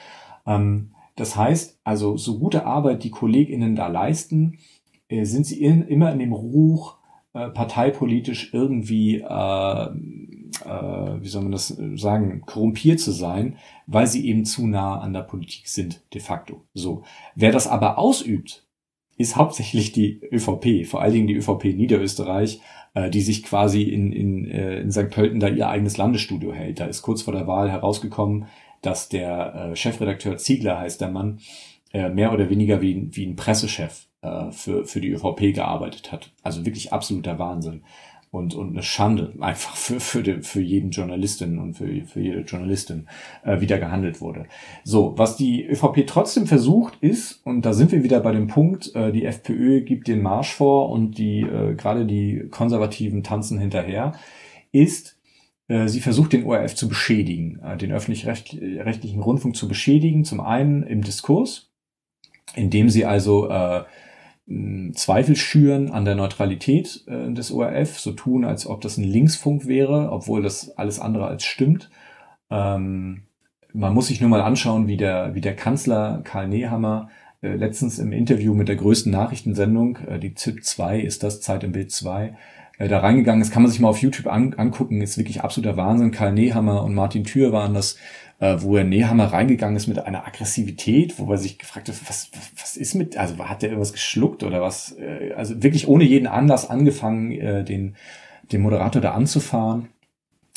Ähm, das heißt, also so gute Arbeit die KollegInnen da leisten, äh, sind sie in, immer in dem Ruch, äh, parteipolitisch irgendwie, äh, äh, wie soll man das sagen, korrumpiert zu sein, weil sie eben zu nah an der Politik sind, de facto. So. Wer das aber ausübt, ist hauptsächlich die ÖVP, vor allen Dingen die ÖVP Niederösterreich, äh, die sich quasi in, in, äh, in St. Pölten da ihr eigenes Landesstudio hält. Da ist kurz vor der Wahl herausgekommen, dass der äh, Chefredakteur Ziegler heißt der Mann, äh, mehr oder weniger wie, wie ein Pressechef äh, für, für die ÖVP gearbeitet hat. Also wirklich absoluter Wahnsinn und, und eine Schande einfach für, für, die, für jeden Journalistin und für, für jede Journalistin äh, wieder gehandelt wurde. So, was die ÖVP trotzdem versucht ist, und da sind wir wieder bei dem Punkt, äh, die FPÖ gibt den Marsch vor und die äh, gerade die Konservativen tanzen hinterher, ist, äh, sie versucht den ORF zu beschädigen, äh, den öffentlich-rechtlichen Rundfunk zu beschädigen, zum einen im Diskurs, indem sie also äh, Zweifel schüren an der Neutralität äh, des ORF, so tun, als ob das ein Linksfunk wäre, obwohl das alles andere als stimmt. Ähm, man muss sich nur mal anschauen, wie der, wie der Kanzler Karl Nehammer äh, letztens im Interview mit der größten Nachrichtensendung, äh, die ZIP 2 ist das, Zeit im Bild 2, äh, da reingegangen ist, kann man sich mal auf YouTube an, angucken, ist wirklich absoluter Wahnsinn. Karl Nehammer und Martin Thür waren das äh, wo er Nehammer reingegangen ist mit einer Aggressivität, wo er sich gefragt hat, was, was, ist mit, also hat der irgendwas geschluckt oder was, äh, also wirklich ohne jeden Anlass angefangen, äh, den, den Moderator da anzufahren.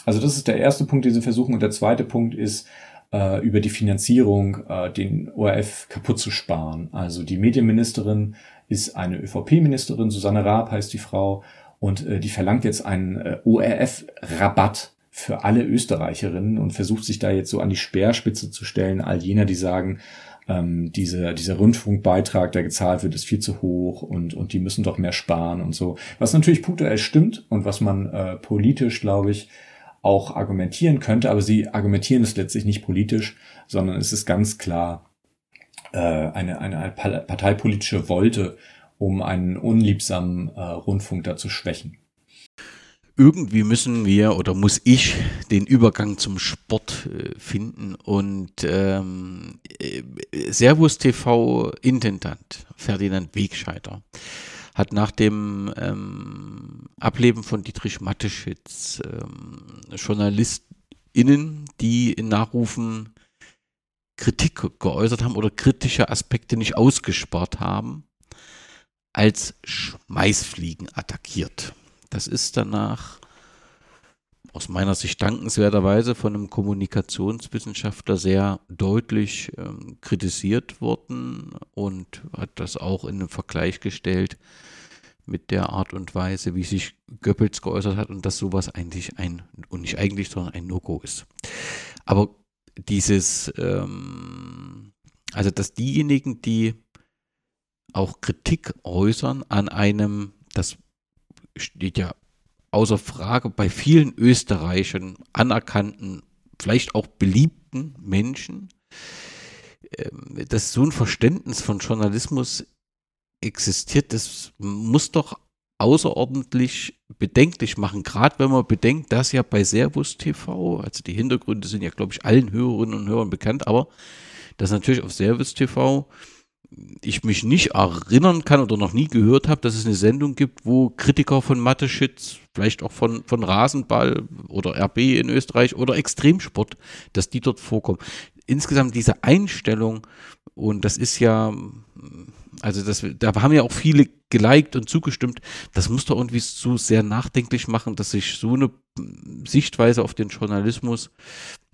Also das ist der erste Punkt, den sie versuchen. Und der zweite Punkt ist, äh, über die Finanzierung äh, den ORF kaputt zu sparen. Also die Medienministerin ist eine ÖVP-Ministerin, Susanne Raab heißt die Frau, und äh, die verlangt jetzt einen äh, ORF-Rabatt für alle Österreicherinnen und versucht sich da jetzt so an die Speerspitze zu stellen, all jener, die sagen, ähm, diese, dieser Rundfunkbeitrag, der gezahlt wird, ist viel zu hoch und, und die müssen doch mehr sparen und so. Was natürlich punktuell stimmt und was man äh, politisch, glaube ich, auch argumentieren könnte, aber sie argumentieren es letztlich nicht politisch, sondern es ist ganz klar äh, eine, eine, eine parteipolitische Wolte, um einen unliebsamen äh, Rundfunk da zu schwächen irgendwie müssen wir oder muss ich den Übergang zum Sport äh, finden und ähm, äh, Servus TV Intendant Ferdinand Wegscheider hat nach dem ähm, Ableben von Dietrich Matteschitz ähm, JournalistInnen, die in Nachrufen Kritik geäußert haben oder kritische Aspekte nicht ausgespart haben, als Schmeißfliegen attackiert. Das ist danach aus meiner Sicht dankenswerterweise von einem Kommunikationswissenschaftler sehr deutlich ähm, kritisiert worden und hat das auch in einem Vergleich gestellt mit der Art und Weise, wie sich Goebbels geäußert hat und dass sowas eigentlich ein, und nicht eigentlich, sondern ein No-Go ist. Aber dieses, ähm, also dass diejenigen, die auch Kritik äußern an einem, das steht ja außer Frage bei vielen Österreichern anerkannten, vielleicht auch beliebten Menschen, ähm, dass so ein Verständnis von Journalismus existiert, das muss doch außerordentlich bedenklich machen, gerade wenn man bedenkt, dass ja bei Servus TV, also die Hintergründe sind ja, glaube ich, allen Hörerinnen und Hörern bekannt, aber dass natürlich auf Servus TV ich mich nicht erinnern kann oder noch nie gehört habe, dass es eine Sendung gibt, wo Kritiker von Mathe-Shits, vielleicht auch von, von Rasenball oder RB in Österreich oder Extremsport, dass die dort vorkommen. Insgesamt diese Einstellung, und das ist ja, also das, da haben ja auch viele geliked und zugestimmt, das muss doch irgendwie so sehr nachdenklich machen, dass sich so eine Sichtweise auf den Journalismus,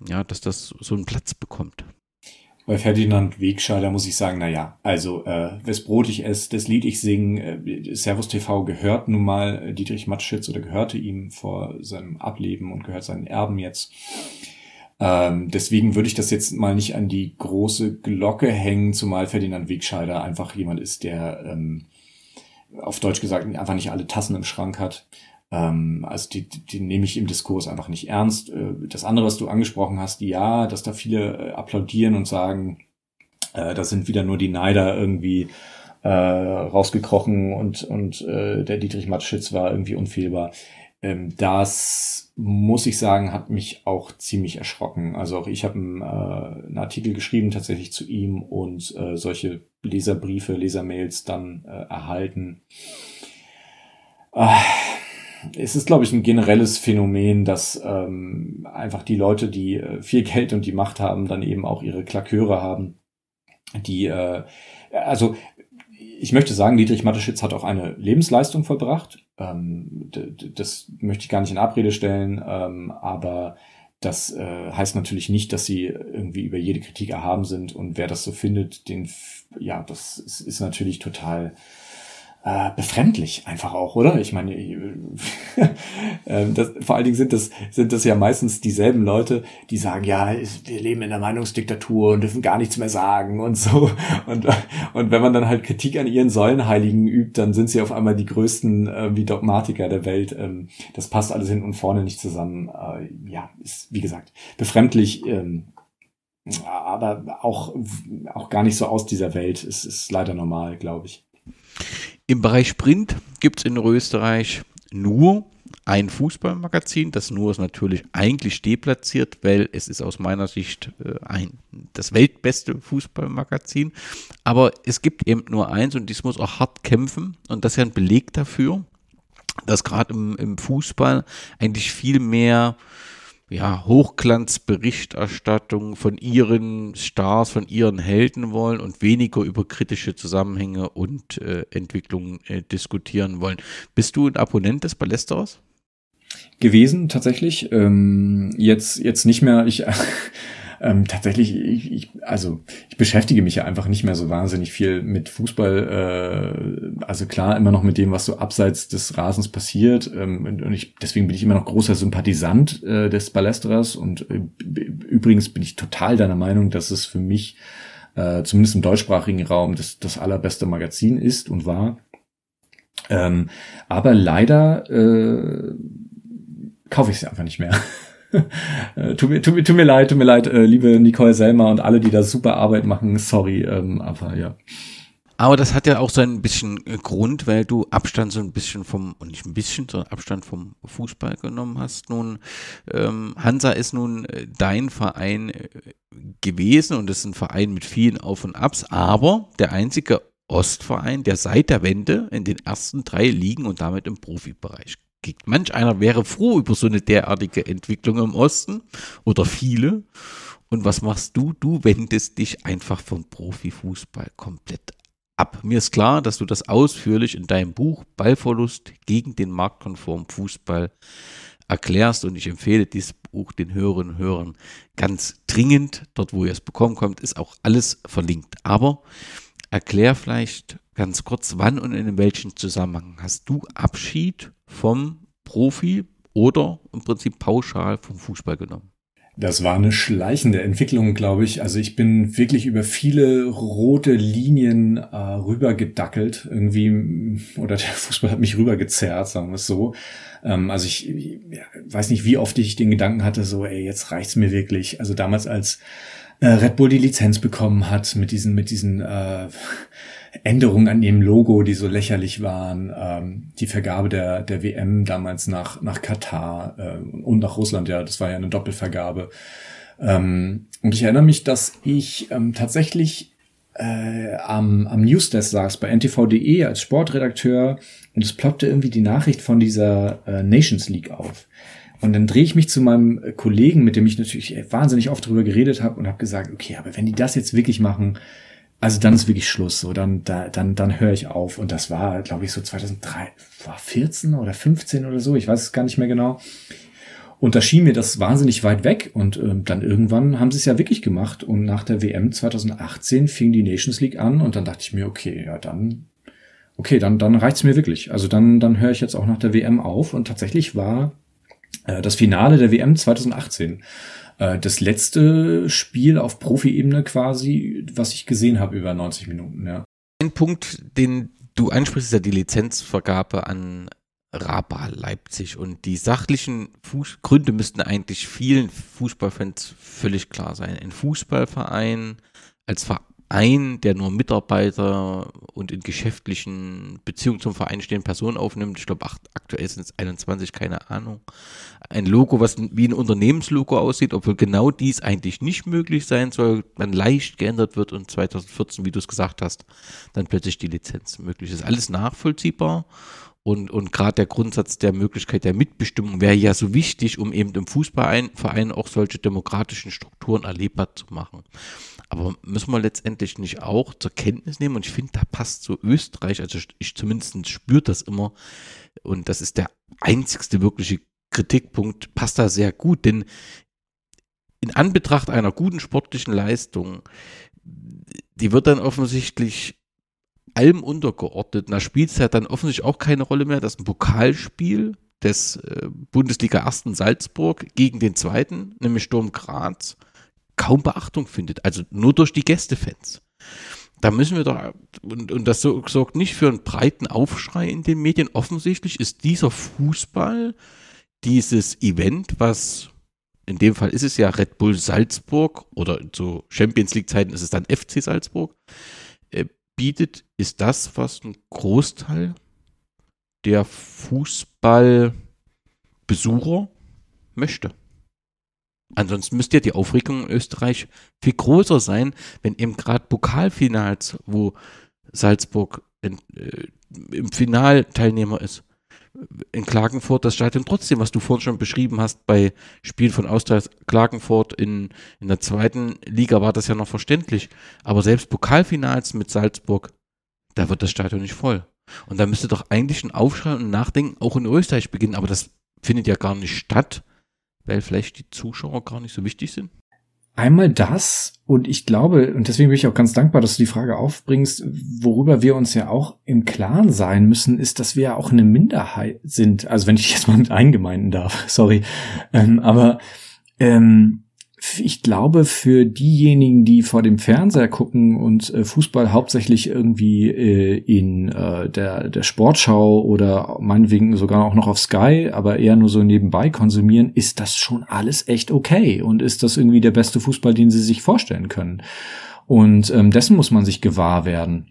ja, dass das so einen Platz bekommt. Bei Ferdinand Wegscheider muss ich sagen, na ja, also äh, wes Brot ich esse, das Lied ich sing, äh, Servus TV gehört nun mal Dietrich Matschitz oder gehörte ihm vor seinem Ableben und gehört seinen Erben jetzt. Ähm, deswegen würde ich das jetzt mal nicht an die große Glocke hängen, zumal Ferdinand Wegscheider einfach jemand ist, der ähm, auf Deutsch gesagt einfach nicht alle Tassen im Schrank hat. Ähm, also die, die, die nehme ich im Diskurs einfach nicht ernst. Äh, das andere, was du angesprochen hast, ja, dass da viele äh, applaudieren und sagen, äh, das sind wieder nur die Neider irgendwie äh, rausgekrochen und, und äh, der Dietrich Matschitz war irgendwie unfehlbar. Ähm, das muss ich sagen, hat mich auch ziemlich erschrocken. Also auch ich habe einen, äh, einen Artikel geschrieben tatsächlich zu ihm und äh, solche Leserbriefe, Lesermails dann äh, erhalten. Äh, es ist, glaube ich, ein generelles Phänomen, dass ähm, einfach die Leute, die äh, viel Geld und die Macht haben, dann eben auch ihre Klaköre haben, die, äh, also ich möchte sagen, Dietrich Mateschitz hat auch eine Lebensleistung vollbracht. Ähm, das möchte ich gar nicht in Abrede stellen, ähm, aber das äh, heißt natürlich nicht, dass sie irgendwie über jede Kritik erhaben sind und wer das so findet, den, ja, das ist, ist natürlich total äh, befremdlich einfach auch, oder? Ich meine, *laughs* äh, das, vor allen Dingen sind das, sind das ja meistens dieselben Leute, die sagen, ja, wir leben in der Meinungsdiktatur und dürfen gar nichts mehr sagen und so. Und, und wenn man dann halt Kritik an ihren Säulenheiligen übt, dann sind sie auf einmal die größten äh, wie Dogmatiker der Welt. Ähm, das passt alles hinten und vorne nicht zusammen. Äh, ja, ist, wie gesagt, befremdlich. Ähm, aber auch, auch gar nicht so aus dieser Welt. Es ist leider normal, glaube ich. Im Bereich Sprint gibt es in Österreich nur ein Fußballmagazin. Das nur ist natürlich eigentlich deplatziert, weil es ist aus meiner Sicht äh, ein, das weltbeste Fußballmagazin. Aber es gibt eben nur eins und dies muss auch hart kämpfen. Und das ist ja ein Beleg dafür, dass gerade im, im Fußball eigentlich viel mehr ja, Hochglanzberichterstattung von ihren Stars, von ihren Helden wollen und weniger über kritische Zusammenhänge und äh, Entwicklungen äh, diskutieren wollen. Bist du ein Abonnent des Ballesteros? Gewesen, tatsächlich. Ähm, jetzt, jetzt nicht mehr. Ich ähm, tatsächlich, ich, ich, also ich beschäftige mich ja einfach nicht mehr so wahnsinnig viel mit Fußball. Äh, also klar, immer noch mit dem, was so abseits des Rasens passiert. Ähm, und ich, deswegen bin ich immer noch großer Sympathisant äh, des Ballesteras. Und äh, übrigens bin ich total deiner Meinung, dass es für mich äh, zumindest im deutschsprachigen Raum das, das allerbeste Magazin ist und war. Ähm, aber leider äh, kaufe ich es einfach nicht mehr. Äh, tut, mir, tut, mir, tut mir leid, tut mir leid, äh, liebe Nicole Selmer und alle, die da super Arbeit machen. Sorry, ähm, aber ja. Aber das hat ja auch so ein bisschen äh, Grund, weil du Abstand so ein bisschen vom, und nicht ein bisschen, sondern Abstand vom Fußball genommen hast. Nun, ähm, Hansa ist nun dein Verein gewesen und ist ein Verein mit vielen Auf und Abs, aber der einzige Ostverein, der seit der Wende in den ersten drei Ligen und damit im Profibereich. Manch einer wäre froh über so eine derartige Entwicklung im Osten oder viele. Und was machst du? Du wendest dich einfach vom Profifußball komplett ab. Mir ist klar, dass du das ausführlich in deinem Buch Ballverlust gegen den marktkonformen Fußball erklärst und ich empfehle dieses Buch den Hörerinnen und Hörern ganz dringend. Dort, wo ihr es bekommen kommt, ist auch alles verlinkt. Aber erklär vielleicht ganz kurz, wann und in welchem Zusammenhang hast du Abschied vom Profi oder im Prinzip pauschal vom Fußball genommen? Das war eine schleichende Entwicklung, glaube ich. Also ich bin wirklich über viele rote Linien äh, rübergedackelt irgendwie, oder der Fußball hat mich rübergezerrt, sagen wir es so. Ähm, also ich, ich weiß nicht, wie oft ich den Gedanken hatte, so, ey, jetzt reicht's mir wirklich. Also damals als äh, Red Bull die Lizenz bekommen hat mit diesen, mit diesen äh, Änderungen an ihrem Logo, die so lächerlich waren, ähm, die Vergabe der, der WM damals nach, nach Katar äh, und nach Russland, ja, das war ja eine Doppelvergabe. Ähm, und ich erinnere mich, dass ich ähm, tatsächlich äh, am, am Newsdesk saß bei ntv.de als Sportredakteur und es ploppte irgendwie die Nachricht von dieser äh, Nations League auf. Und dann drehe ich mich zu meinem Kollegen, mit dem ich natürlich wahnsinnig oft drüber geredet habe und habe gesagt, okay, aber wenn die das jetzt wirklich machen, also dann ist wirklich Schluss, so dann da, dann dann höre ich auf und das war glaube ich so 2003 war 14 oder 15 oder so, ich weiß es gar nicht mehr genau. Und da schien mir das wahnsinnig weit weg und ähm, dann irgendwann haben sie es ja wirklich gemacht und nach der WM 2018 fing die Nations League an und dann dachte ich mir, okay, ja, dann okay, dann dann reicht's mir wirklich. Also dann dann höre ich jetzt auch nach der WM auf und tatsächlich war Äh, das Finale der WM 2018. Äh, das letzte Spiel auf Profi-Ebene quasi, was ich gesehen habe über 90 Minuten, ja. Ein Punkt, den du ansprichst, ist ja die Lizenzvergabe an Raba Leipzig. Und die sachlichen Fuß Gründe müssten eigentlich vielen Fußballfans völlig klar sein. Ein Fußballverein als Verein, der nur Mitarbeiter und in geschäftlichen Beziehungen zum Verein stehenden Personen aufnimmt, ich glaube aktuell sind es 21, keine Ahnung, ein Logo, was wie ein Unternehmenslogo aussieht, obwohl genau dies eigentlich nicht möglich sein soll, dann leicht geändert wird und 2014, wie du es gesagt hast, dann plötzlich die Lizenz möglich ist. Alles nachvollziehbar und, und gerade der Grundsatz der Möglichkeit der Mitbestimmung wäre ja so wichtig, um eben im Fußballverein auch solche demokratischen Strukturen erlebbar zu machen. Aber müssen wir letztendlich nicht auch zur Kenntnis nehmen, und ich finde, da passt so Österreich, also ich zumindest spüre das immer, und das ist der einzigste wirkliche Kritikpunkt, passt da sehr gut, denn in Anbetracht einer guten sportlichen Leistung, die wird dann offensichtlich allem untergeordnet. Da spielt es ja dann offensichtlich auch keine Rolle mehr, dass ein Pokalspiel des äh, Bundesliga 1. Salzburg gegen den zweiten, nämlich Sturm Graz, kaum Beachtung findet. Also nur durch die Gästefans. Da müssen wir doch, und, und das so, sorgt nicht für einen breiten Aufschrei in den Medien. Offensichtlich ist dieser Fußball, dieses Event, was in dem Fall ist es ja Red Bull Salzburg oder zu Champions League Zeiten ist es dann FC Salzburg, äh, bietet, ist das, was ein Großteil der Fußballbesucher möchte. Ansonsten müsste ja die Aufregung in Österreich viel größer sein, wenn eben gerade Pokalfinals, wo Salzburg in, äh, im Finalteilnehmer ist, in Klagenfurt das Stadion trotzdem, was du vorhin schon beschrieben hast, bei Spielen von Austria Klagenfurt in, in der zweiten Liga war das ja noch verständlich. Aber selbst Pokalfinals mit Salzburg, da wird das Stadion nicht voll. Und da müsste doch eigentlich ein Aufschrei und Nachdenken auch in Österreich beginnen, aber das findet ja gar nicht statt, weil vielleicht die Zuschauer gar nicht so wichtig sind. Einmal das und ich glaube, und deswegen bin ich auch ganz dankbar, dass du die Frage aufbringst, worüber wir uns ja auch im Klaren sein müssen, ist, dass wir ja auch eine Minderheit sind. Also wenn ich jetzt mal mit eingemeinden darf, *laughs* sorry. Ähm, aber ähm, ich glaube, für diejenigen, die vor dem Fernseher gucken und äh, Fußball hauptsächlich irgendwie äh, in äh, der, der Sportschau oder meinetwegen sogar auch noch auf Sky, aber eher nur so nebenbei konsumieren, ist das schon alles echt okay und ist das irgendwie der beste Fußball, den sie sich vorstellen können. Und ähm, dessen muss man sich gewahr werden.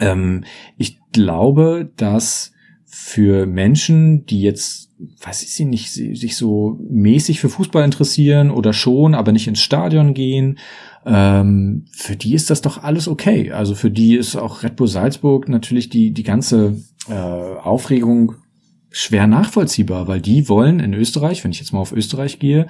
Ähm, ich glaube, dass für Menschen, die jetzt weiß ich sie nicht, sich so mäßig für Fußball interessieren oder schon, aber nicht ins Stadion gehen, ähm, für die ist das doch alles okay. Also für die ist auch Red Bull Salzburg natürlich die, die ganze äh, Aufregung schwer nachvollziehbar, weil die wollen in Österreich, wenn ich jetzt mal auf Österreich gehe,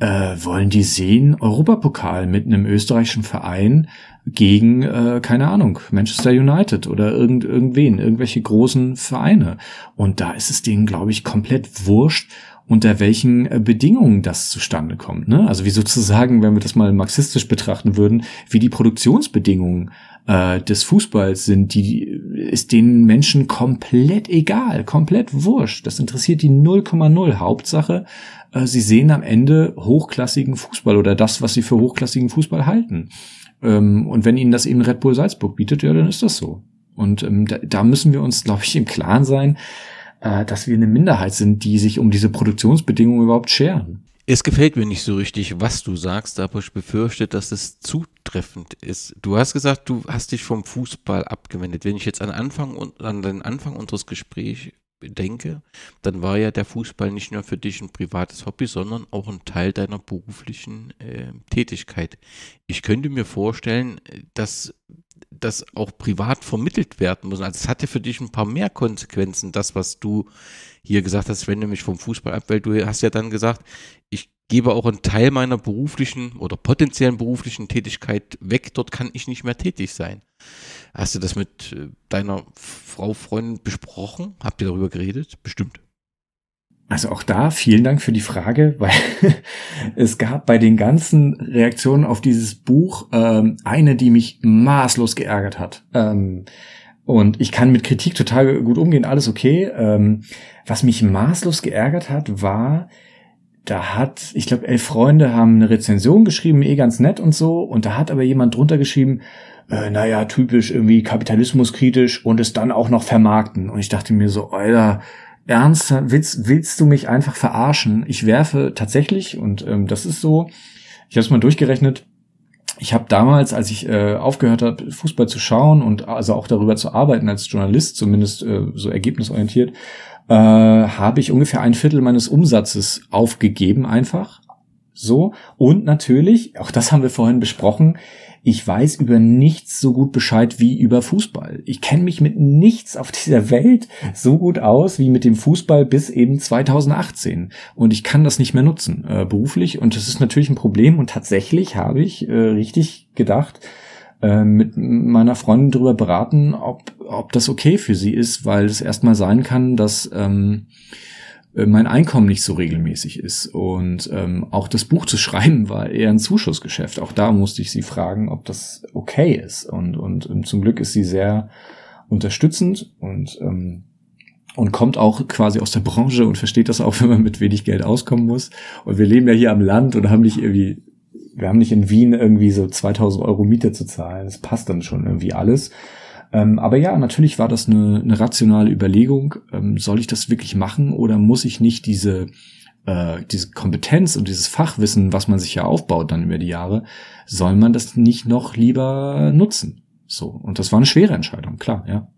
äh, wollen die sehen Europapokal mit einem österreichischen Verein gegen, äh, keine Ahnung, Manchester United oder irgend, irgendwen, irgendwelche großen Vereine. Und da ist es denen, glaube ich, komplett wurscht, unter welchen äh, Bedingungen das zustande kommt. Ne? Also wie sozusagen, wenn wir das mal marxistisch betrachten würden, wie die Produktionsbedingungen äh, des Fußballs sind, die ist den Menschen komplett egal, komplett wurscht. Das interessiert die 0,0. Hauptsache, äh, sie sehen am Ende hochklassigen Fußball oder das, was sie für hochklassigen Fußball halten. Ähm, und wenn ihnen das eben Red Bull Salzburg bietet, ja, dann ist das so. Und ähm, da, da müssen wir uns, glaube ich, im Klaren sein, äh, dass wir eine Minderheit sind, die sich um diese Produktionsbedingungen überhaupt scheren. Es gefällt mir nicht so richtig, was du sagst, aber ich befürchte, dass es zutreffend ist. Du hast gesagt, du hast dich vom Fußball abgewendet. Wenn ich jetzt an, Anfang, an den Anfang unseres Gesprächs denke, dann war ja der Fußball nicht nur für dich ein privates Hobby, sondern auch ein Teil deiner beruflichen äh, Tätigkeit. Ich könnte mir vorstellen, dass das auch privat vermittelt werden muss. Also es hatte für dich ein paar mehr Konsequenzen, das, was du hier gesagt hast, wenn du mich vom Fußball ab, weil du hast ja dann gesagt, ich gebe auch einen Teil meiner beruflichen oder potenziellen beruflichen Tätigkeit weg, dort kann ich nicht mehr tätig sein. Hast du das mit äh, deiner Frau, Freundin besprochen? Habt ihr darüber geredet? Bestimmt. Also auch da vielen Dank für die Frage, *laughs* weil es gab bei den ganzen Reaktionen auf dieses Buch ähm, eine, die mich maßlos geärgert hat. Ähm, Und ich kann mit Kritik total gut umgehen, alles okay. Ähm, was mich maßlos geärgert hat, war, da hat, ich glaube, elf Freunde haben eine Rezension geschrieben, eh ganz nett und so, und da hat aber jemand drunter geschrieben, äh, naja, typisch irgendwie kapitalismuskritisch und es dann auch noch vermarkten. Und ich dachte mir so, Alter, ernst, willst, willst du mich einfach verarschen? Ich werfe tatsächlich, und ähm, das ist so, ich habe es mal durchgerechnet, ich habe damals, als ich äh, aufgehört habe, Fußball zu schauen und also auch darüber zu arbeiten als Journalist, zumindest äh, so ergebnisorientiert, äh, habe ich ungefähr ein Viertel meines Umsatzes aufgegeben einfach. So. Und natürlich, auch das haben wir vorhin besprochen, ich weiß über nichts so gut Bescheid wie über Fußball. Ich kenne mich mit nichts auf *laughs* dieser Welt so gut aus wie mit dem Fußball bis eben 2018. Und ich kann das nicht mehr nutzen, äh, beruflich. Und das ist natürlich ein Problem. Und tatsächlich habe ich äh, richtig gedacht, äh, mit meiner Freundin darüber beraten, ob, ob das okay für sie ist, weil es erstmal sein kann, dass ähm, äh, mein Einkommen nicht so regelmäßig ist. Und ähm, auch das Buch zu *laughs* schreiben war eher ein Zuschussgeschäft. Auch da musste ich sie fragen, ob das okay ist. Und, und, und zum Glück ist sie sehr unterstützend und ähm, und kommt auch quasi aus der Branche und versteht das auch, *laughs* wenn man mit wenig Geld auskommen muss. Und wir leben ja hier am Land und haben nicht irgendwie wir haben nicht in Wien irgendwie so 2000 Euro Miete zu zahlen. Das passt dann schon irgendwie alles. Ähm, aber ja, natürlich war das eine, eine rationale Überlegung. Ähm, soll ich das wirklich machen oder muss ich nicht diese, äh, diese Kompetenz und dieses Fachwissen, was man sich ja aufbaut dann über die Jahre, soll man das nicht noch lieber nutzen? So. Und das war eine schwere Entscheidung, klar, ja.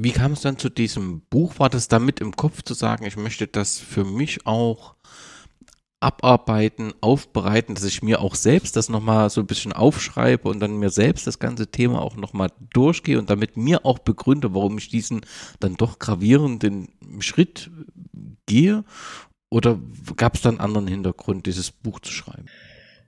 Wie kam es dann zu diesem Buch? War das damit im Kopf zu sagen, ich möchte das für mich auch abarbeiten, aufbereiten, dass ich mir auch selbst das nochmal so ein bisschen aufschreibe und dann mir selbst das ganze Thema auch nochmal durchgehe und damit mir auch begründe, warum ich diesen dann doch gravierenden Schritt gehe? Oder gab es dann einen anderen Hintergrund, dieses Buch zu schreiben?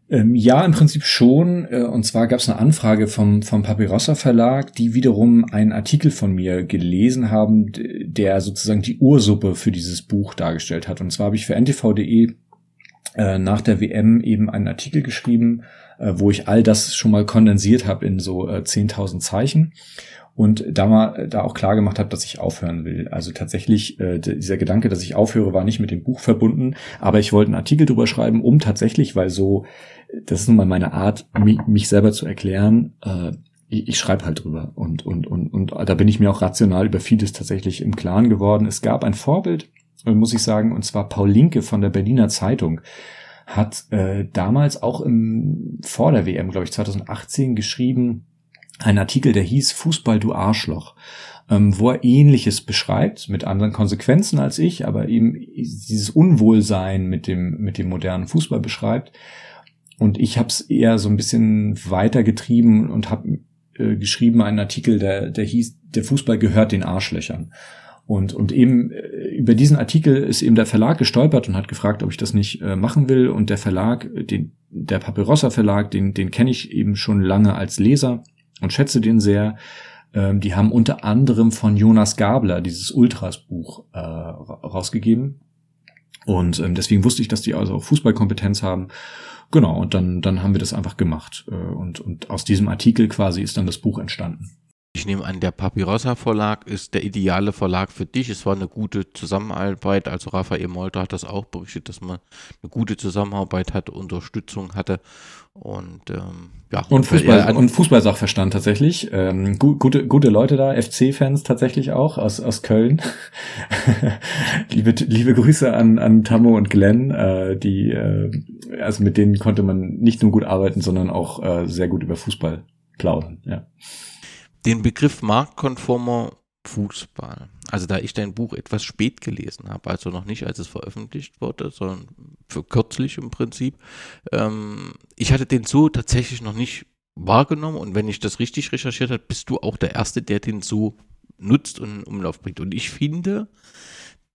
Ähm, ja, im Prinzip schon. Äh, und zwar gab es eine Anfrage vom, vom Papirossa Verlag, die wiederum einen Artikel von mir gelesen haben, der sozusagen die Ursuppe für dieses Buch dargestellt hat. Und zwar habe ich für ntv.de äh, nach der WM eben einen Artikel geschrieben, äh, wo ich all das schon mal kondensiert habe in so äh, 10.000 Zeichen und da mal da auch klar gemacht habe, dass ich aufhören will. Also tatsächlich äh, dieser Gedanke, dass ich aufhöre, war nicht mit dem Buch verbunden, aber ich wollte einen Artikel drüber schreiben, um tatsächlich, weil so das ist nun mal meine Art, mich, mich selber zu erklären. Äh, ich, ich schreibe halt drüber und und und und da bin ich mir auch rational über vieles tatsächlich im Klaren geworden. Es gab ein Vorbild muss ich sagen, und zwar Paul Linke von der Berliner Zeitung hat äh, damals auch im, vor der WM, glaube ich, 2018 geschrieben, einen Artikel, der hieß Fußball, du Arschloch, ähm, wo er ähnliches beschreibt, mit anderen Konsequenzen als ich, aber eben dieses Unwohlsein mit dem, mit dem modernen Fußball beschreibt. Und ich habe es eher so ein bisschen weitergetrieben und habe äh, geschrieben einen Artikel, der, der hieß, der Fußball gehört den Arschlöchern. Und, und eben äh, über diesen Artikel ist eben der Verlag gestolpert und hat gefragt, ob ich das nicht äh, machen will. Und der Verlag, den, der Papyrossa Verlag, den, den kenne ich eben schon lange als Leser und schätze den sehr. Ähm, die haben unter anderem von Jonas Gabler dieses Ultras-Buch äh, rausgegeben. Und ähm, deswegen wusste ich, dass die also auch Fußballkompetenz haben. Genau, und dann, dann haben wir das einfach gemacht. Äh, und, und aus diesem Artikel quasi ist dann das Buch entstanden. Ich nehme an, der Papyrossa Verlag ist der ideale Verlag für dich. Es war eine gute Zusammenarbeit. Also Raphael Molter hat das auch berichtet, dass man eine gute Zusammenarbeit hatte, Unterstützung hatte. Und ähm, ja. Und Fußball und Fußballsachverstand tatsächlich. Ähm, gu gute, gute Leute da, FC-Fans tatsächlich auch aus, aus Köln. *laughs* liebe, liebe Grüße an, an Tammo und Glenn, äh, die äh, also mit denen konnte man nicht nur gut arbeiten, sondern auch äh, sehr gut über Fußball plaudern, ja den Begriff marktkonformer Fußball. Also da ich dein Buch etwas spät gelesen habe, also noch nicht als es veröffentlicht wurde, sondern für kürzlich im Prinzip. Ähm, ich hatte den so tatsächlich noch nicht wahrgenommen und wenn ich das richtig recherchiert habe, bist du auch der Erste, der den so nutzt und in Umlauf bringt. Und ich finde,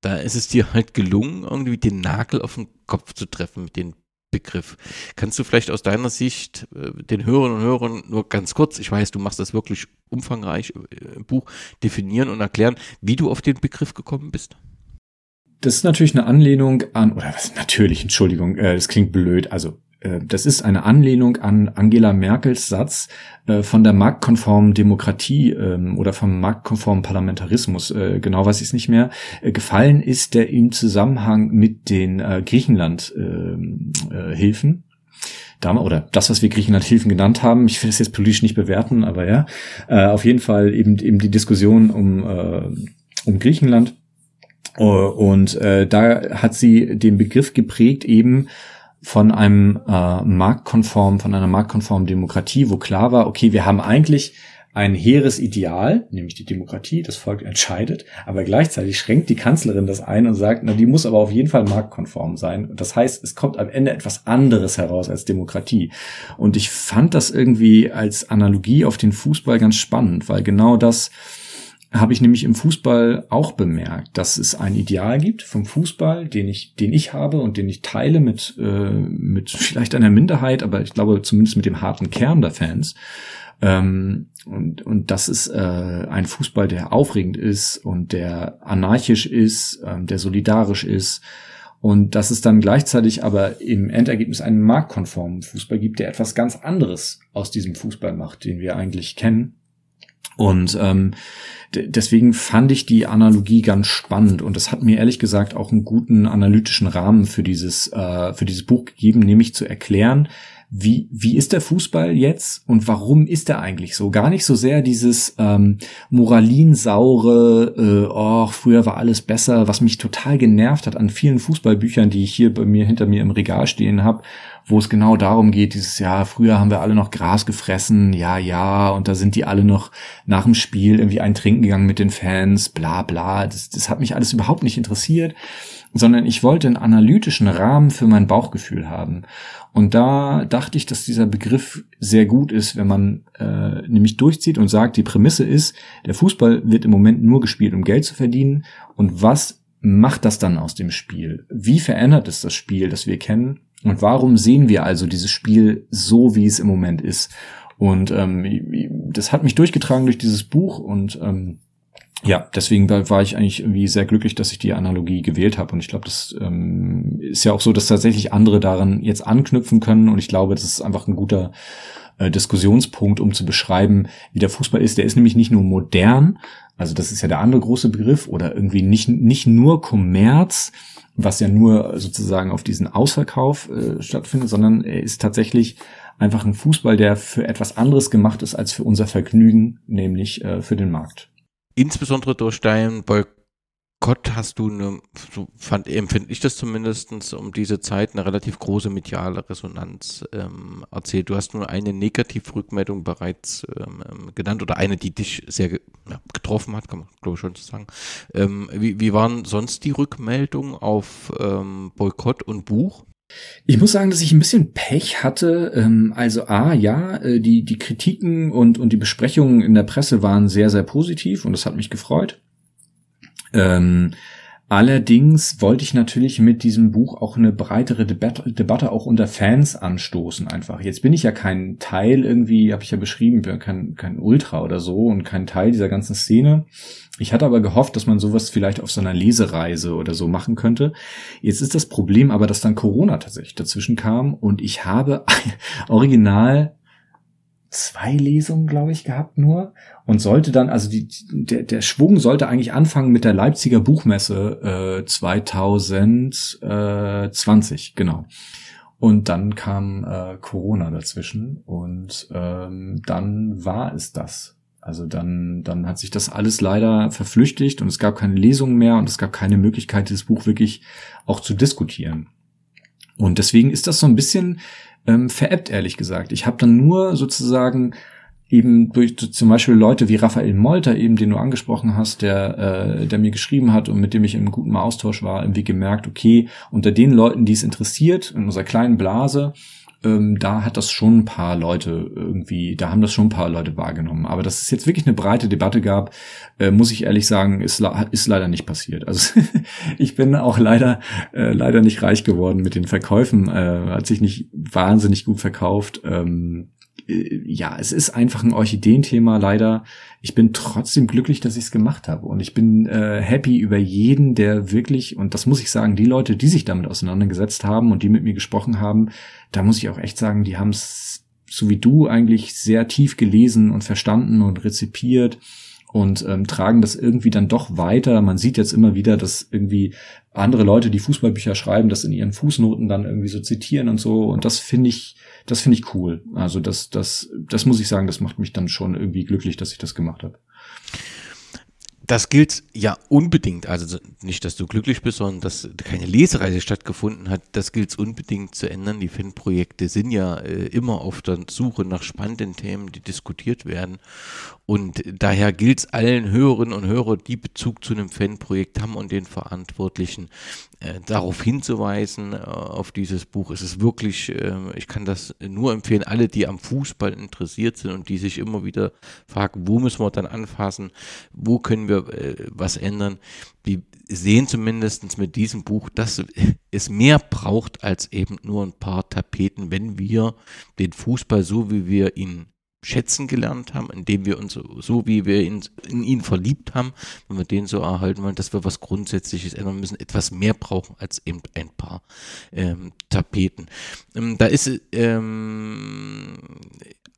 da ist es dir halt gelungen, irgendwie den Nagel auf den Kopf zu treffen mit den Begriff. Kannst du vielleicht aus deiner Sicht äh, den Hörern und Hörern nur ganz kurz, ich weiß, du machst das wirklich umfangreich äh, im Buch, definieren und erklären, wie du auf den Begriff gekommen bist? Das ist natürlich eine Anlehnung an, oder was natürlich, Entschuldigung, äh, das klingt blöd, also das ist eine Anlehnung an Angela Merkels Satz äh, von der marktkonformen Demokratie ähm, oder vom marktkonformen Parlamentarismus, äh, genau weiß ich es nicht mehr, gefallen ist, der im Zusammenhang mit den Griechenland-Hilfen oder das, was wir Griechenland-Hilfen genannt haben. Ich will das jetzt politisch nicht bewerten, aber ja, auf jeden Fall eben eben die Diskussion um um Griechenland und äh, da hat sie den Begriff geprägt eben von einem äh, marktkonform, von einer marktkonformen Demokratie, wo klar war, okay, wir haben eigentlich ein hehres Ideal, nämlich die Demokratie, das Volk entscheidet, aber gleichzeitig schränkt die Kanzlerin das ein und sagt, na, die muss aber auf jeden Fall marktkonform sein. Das heißt, es kommt am Ende etwas anderes heraus als Demokratie. Und ich fand das irgendwie als Analogie auf den Fußball ganz spannend, weil genau das habe ich nämlich im Fußball auch bemerkt, dass es ein Ideal gibt vom Fußball, den ich, den ich habe und den ich teile mit, äh, mit vielleicht einer Minderheit, aber ich glaube zumindest mit dem harten Kern der Fans. Ähm, und, und das ist äh, ein Fußball, der aufregend ist und der anarchisch ist, ähm, der solidarisch ist. Und dass es dann gleichzeitig aber im Endergebnis einen marktkonformen Fußball gibt, der etwas ganz anderes aus diesem Fußball macht, den wir eigentlich kennen. Und ähm, deswegen fand ich die Analogie ganz spannend und das hat mir ehrlich gesagt auch einen guten analytischen Rahmen für dieses äh, für dieses Buch gegeben, nämlich zu erklären, wie, wie ist der Fußball jetzt und warum ist er eigentlich so? Gar nicht so sehr dieses ähm, moralinsaure, äh, oh, früher war alles besser, was mich total genervt hat an vielen Fußballbüchern, die ich hier bei mir hinter mir im Regal stehen habe, wo es genau darum geht, dieses Jahr, früher haben wir alle noch Gras gefressen, ja, ja, und da sind die alle noch nach dem Spiel irgendwie ein Trinken gegangen mit den Fans, bla bla. Das, das hat mich alles überhaupt nicht interessiert sondern ich wollte einen analytischen Rahmen für mein Bauchgefühl haben. Und da dachte ich, dass dieser Begriff sehr gut ist, wenn man äh, nämlich durchzieht und sagt, die Prämisse ist, der Fußball wird im Moment nur gespielt, um Geld zu verdienen. Und was macht das dann aus dem Spiel? Wie verändert es das Spiel, das wir kennen? Und warum sehen wir also dieses Spiel so, wie es im Moment ist? Und ähm, das hat mich durchgetragen durch dieses Buch und ähm, ja, deswegen war ich eigentlich irgendwie sehr glücklich, dass ich die Analogie gewählt habe. Und ich glaube, das ähm, ist ja auch so, dass tatsächlich andere daran jetzt anknüpfen können. Und ich glaube, das ist einfach ein guter äh, Diskussionspunkt, um zu beschreiben, wie der Fußball ist. Der ist nämlich nicht nur modern, also das ist ja der andere große Begriff, oder irgendwie nicht, nicht nur Kommerz, was ja nur sozusagen auf diesen Ausverkauf äh, stattfindet, sondern er ist tatsächlich einfach ein Fußball, der für etwas anderes gemacht ist als für unser Vergnügen, nämlich äh, für den Markt. Insbesondere durch deinen Boykott hast du eine, so fand, empfinde ich das zumindest, um diese Zeit eine relativ große mediale Resonanz ähm, erzählt. Du hast nur eine Negativrückmeldung bereits ähm, ähm genannt oder eine, die dich sehr ja, getroffen hat, kann man glaube ich schon so sagen. Ähm, wie, wie waren sonst die Rückmeldungen auf ähm, Boykott und Buch? Ich muss sagen, dass ich ein bisschen Pech hatte. Ähm, also A, ja, äh, die, die Kritiken und, und die Besprechungen in der Presse waren sehr, sehr positiv und das hat mich gefreut. Ähm, allerdings wollte ich natürlich mit diesem Buch auch eine breitere Debatte, Debatte auch unter Fans anstoßen einfach. Jetzt bin ich ja kein Teil irgendwie, habe ich ja beschrieben, kein, kein Ultra oder so und kein Teil dieser ganzen Szene. Ich hatte aber gehofft, dass man sowas vielleicht auf so einer Lesereise oder so machen könnte. Jetzt ist das Problem aber, dass dann Corona tatsächlich dazwischen kam und ich habe *laughs* original zwei Lesungen, glaube ich, gehabt nur und sollte dann, also die, der, der Schwung sollte eigentlich anfangen mit der Leipziger Buchmesse äh, 2020, genau. Und dann kam äh, Corona dazwischen und ähm, dann war es das. Also dann, dann hat sich das alles leider verflüchtigt und es gab keine Lesungen mehr und es gab keine Möglichkeit, dieses Buch wirklich auch zu diskutieren. Und deswegen ist das so ein bisschen ähm, veräppt, ehrlich gesagt. Ich habe dann nur sozusagen eben durch zum Beispiel Leute wie Raphael Molter, eben den du angesprochen hast, der, äh, der mir geschrieben hat und mit dem ich im guten Austausch war, irgendwie gemerkt, okay, unter den Leuten, die es interessiert, in unserer kleinen Blase, ähm, da hat das schon ein paar Leute irgendwie, da haben das schon ein paar Leute wahrgenommen. Aber dass es jetzt wirklich eine breite Debatte gab, äh, muss ich ehrlich sagen, ist, ist leider nicht passiert. Also *laughs* ich bin auch leider, äh, leider nicht reich geworden mit den Verkäufen, äh, hat sich nicht wahnsinnig gut verkauft. Ähm, äh, ja, es ist einfach ein Orchideenthema leider. Ich bin trotzdem glücklich, dass ich es gemacht habe. Und ich bin äh, happy über jeden, der wirklich, und das muss ich sagen, die Leute, die sich damit auseinandergesetzt haben und die mit mir gesprochen haben, da muss ich auch echt sagen, die haben es so wie du eigentlich sehr tief gelesen und verstanden und rezipiert und ähm, tragen das irgendwie dann doch weiter. Man sieht jetzt immer wieder, dass irgendwie andere Leute, die Fußballbücher schreiben, das in ihren Fußnoten dann irgendwie so zitieren und so. Und das finde ich, das finde ich cool. Also das, das, das muss ich sagen, das macht mich dann schon irgendwie glücklich, dass ich das gemacht habe. Das gilt ja unbedingt, also nicht, dass du glücklich bist, sondern dass keine Lesereise stattgefunden hat, das gilt unbedingt zu ändern. Die Fanprojekte sind ja äh, immer auf der Suche nach spannenden Themen, die diskutiert werden. Und daher gilt es allen Hörerinnen und Hörern, die Bezug zu einem Fanprojekt haben und den Verantwortlichen, äh, darauf hinzuweisen, äh, auf dieses Buch. Es ist wirklich, äh, ich kann das nur empfehlen, alle, die am Fußball interessiert sind und die sich immer wieder fragen, wo müssen wir dann anfassen, wo können wir äh, was ändern, die sehen zumindest mit diesem Buch, dass es mehr braucht als eben nur ein paar Tapeten, wenn wir den Fußball so, wie wir ihn schätzen gelernt haben, indem wir uns so, so wie wir in, in ihn verliebt haben, wenn wir den so erhalten wollen, dass wir was Grundsätzliches ändern müssen, etwas mehr brauchen als eben ein paar ähm, Tapeten. Ähm, da ist ähm,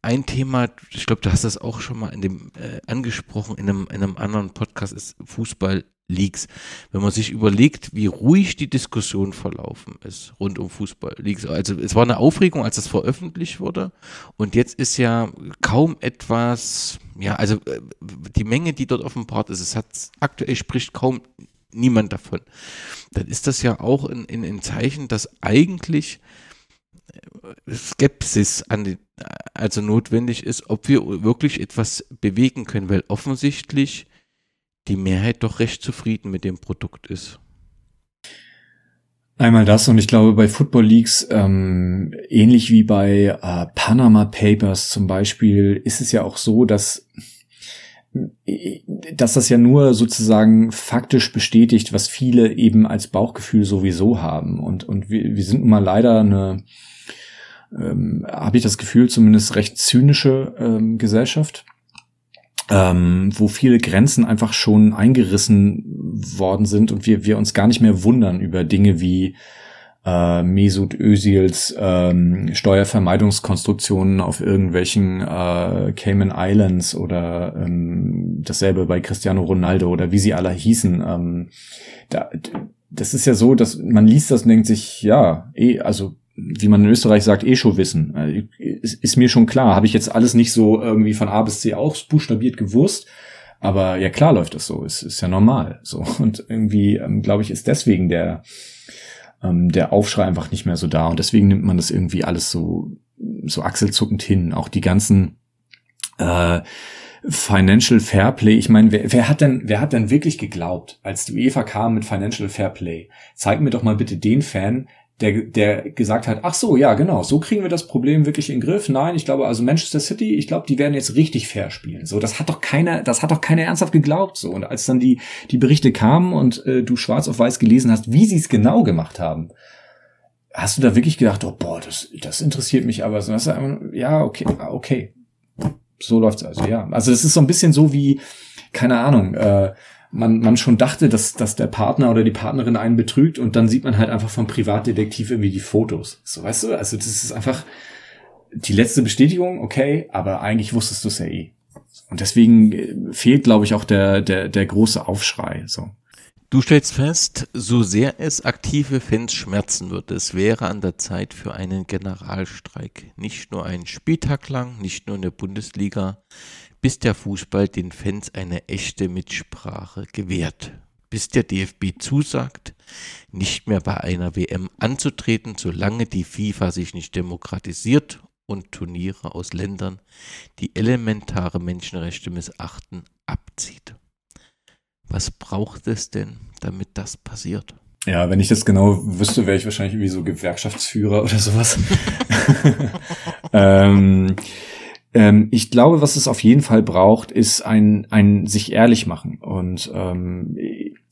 ein Thema, ich glaube, du hast das auch schon mal in dem äh, angesprochen, in einem, in einem anderen Podcast, ist Fußball Leaks. Wenn man sich überlegt, wie ruhig die Diskussion verlaufen ist rund um Fußball-Leaks. Also es war eine Aufregung, als das veröffentlicht wurde. Und jetzt ist ja kaum etwas, ja, also äh, die Menge, die dort offenbart ist, es hat aktuell spricht kaum niemand davon. Dann ist das ja auch ein, ein, Zeichen, dass eigentlich äh, Skepsis an die, also notwendig ist, ob wir wirklich etwas bewegen können, weil offensichtlich die Mehrheit doch recht zufrieden mit dem Produkt ist. Einmal das und ich glaube bei Football Leagues, ähm, ähnlich wie bei äh, Panama Papers zum Beispiel, ist es ja auch so, dass, dass das ja nur sozusagen faktisch bestätigt, was viele eben als Bauchgefühl sowieso haben. Und, und wir, wir sind nun mal leider eine, ähm, habe ich das Gefühl, zumindest recht zynische ähm, Gesellschaft ähm, wo viele Grenzen einfach schon eingerissen worden sind und wir, wir uns gar nicht mehr wundern über Dinge wie äh, Mesut Özils ähm, Steuervermeidungskonstruktionen auf irgendwelchen äh, Cayman Islands oder ähm, dasselbe bei Cristiano Ronaldo oder wie sie alle hießen. Ähm, da, das ist ja so, dass man liest das und denkt sich, ja, eh, also wie man in Österreich sagt, eh schon wissen. Ist, ist mir schon klar. Habe ich jetzt alles nicht so irgendwie von A bis C auch buchstabiert gewusst. Aber ja, klar läuft das so. Es ist ja normal. So. Und irgendwie, ähm, glaube ich, ist deswegen der, ähm, der Aufschrei einfach nicht mehr so da. Und deswegen nimmt man das irgendwie alles so, so achselzuckend hin. Auch die ganzen, äh, Financial Fairplay. Ich meine, wer, wer hat denn, wer hat denn wirklich geglaubt, als die UEFA kam mit Financial Fairplay? Zeig mir doch mal bitte den Fan, der, der gesagt hat, ach so, ja, genau, so kriegen wir das Problem wirklich in den Griff. Nein, ich glaube, also Manchester City, ich glaube, die werden jetzt richtig fair spielen. So, das hat doch keiner, das hat doch keiner ernsthaft geglaubt. So, und als dann die, die Berichte kamen und äh, du schwarz auf weiß gelesen hast, wie sie es genau gemacht haben, hast du da wirklich gedacht, oh, boah, das, das interessiert mich aber. So, das, ja, okay, okay. So läuft's also, ja. Also, es ist so ein bisschen so wie, keine Ahnung, äh, man, man schon dachte, dass, dass der Partner oder die Partnerin einen betrügt und dann sieht man halt einfach vom Privatdetektiv irgendwie die Fotos. So, weißt du? Also das ist einfach die letzte Bestätigung, okay, aber eigentlich wusstest du es ja eh. Und deswegen äh, fehlt, glaube ich, auch der, der, der große Aufschrei. So. Du stellst fest, so sehr es aktive Fans schmerzen wird, es wäre an der Zeit für einen Generalstreik. Nicht nur einen Spieltag lang, nicht nur in der Bundesliga, bis der Fußball den Fans eine echte Mitsprache gewährt. Bis der DFB zusagt, nicht mehr bei einer WM anzutreten, solange die FIFA sich nicht demokratisiert und Turniere aus Ländern, die elementare Menschenrechte missachten, abzieht. Was braucht es denn, damit das passiert? Ja, wenn ich das genau wüsste, wäre ich wahrscheinlich irgendwie so Gewerkschaftsführer oder sowas. *laughs* *laughs* *laughs* ähm, ähm, ich glaube, was es auf jeden Fall braucht, ist ein, ein sich ehrlich machen. Und ähm,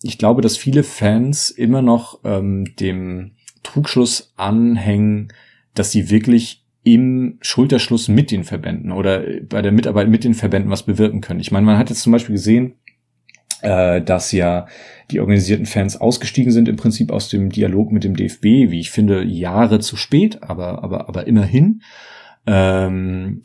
ich glaube, dass viele Fans immer noch ähm, dem Trugschluss anhängen, dass sie wirklich im Schulterschluss mit den Verbänden oder bei der Mitarbeit mit den Verbänden was bewirken können. Ich meine, man hat jetzt zum Beispiel gesehen, äh, dass ja die organisierten Fans ausgestiegen sind im Prinzip aus dem Dialog mit dem DFB, wie ich finde, Jahre zu spät, aber aber aber immerhin ähm,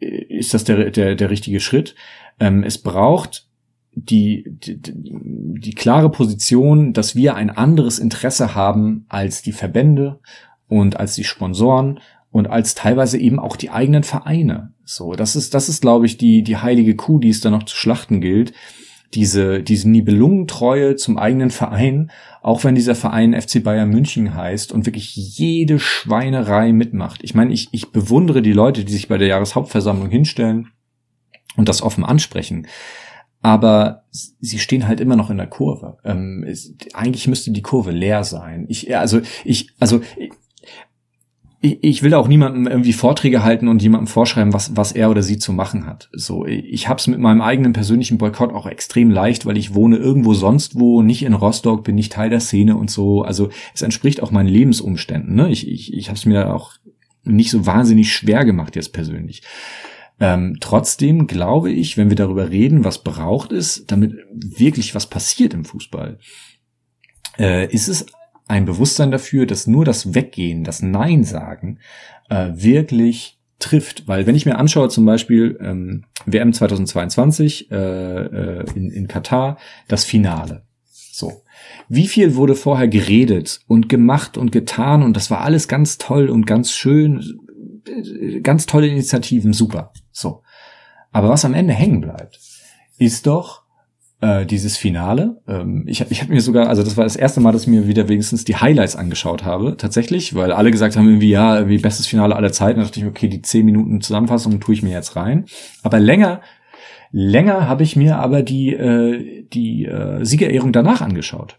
ist das der der der richtige Schritt. Ähm, es braucht die, die, die klare Position, dass wir ein anderes Interesse haben als die Verbände und als die Sponsoren und als teilweise eben auch die eigenen Vereine. So, das ist, das ist, glaube ich, die, die heilige Kuh, die es da noch zu schlachten gilt. Diese, diese Nibelungentreue zum eigenen Verein, auch wenn dieser Verein FC Bayern München heißt und wirklich jede Schweinerei mitmacht. Ich meine, ich, ich bewundere die Leute, die sich bei der Jahreshauptversammlung hinstellen und das offen ansprechen aber sie stehen halt immer noch in der Kurve. Ähm, es, eigentlich müsste die Kurve leer sein. Ich, also ich, also ich, ich will auch niemandem irgendwie Vorträge halten und jemandem vorschreiben, was, was er oder sie zu machen hat. So, ich habe es mit meinem eigenen persönlichen Boykott auch extrem leicht, weil ich wohne irgendwo sonst wo, nicht in Rostock, bin nicht Teil der Szene und so. Also es entspricht auch meinen Lebensumständen. Ne? Ich, ich, ich habe es mir auch nicht so wahnsinnig schwer gemacht jetzt persönlich. Ähm, trotzdem glaube ich, wenn wir darüber reden, was braucht es, damit wirklich was passiert im Fußball, äh, ist es ein Bewusstsein dafür, dass nur das Weggehen, das Nein sagen, äh, wirklich trifft. Weil wenn ich mir anschaue, zum Beispiel ähm, WM 2022 äh, äh, in, in Katar, das Finale. So. Wie viel wurde vorher geredet und gemacht und getan und das war alles ganz toll und ganz schön, ganz tolle Initiativen, super. So. Aber was am Ende hängen bleibt, ist doch äh, dieses Finale. Ähm, ich habe ich hab mir sogar, also das war das erste Mal, dass ich mir wieder wenigstens die Highlights angeschaut habe, tatsächlich, weil alle gesagt haben irgendwie, ja, wie bestes Finale aller Zeiten. Da dachte ich, okay, die zehn Minuten Zusammenfassung tue ich mir jetzt rein. Aber länger, länger habe ich mir aber die, äh, die äh, Siegerehrung danach angeschaut,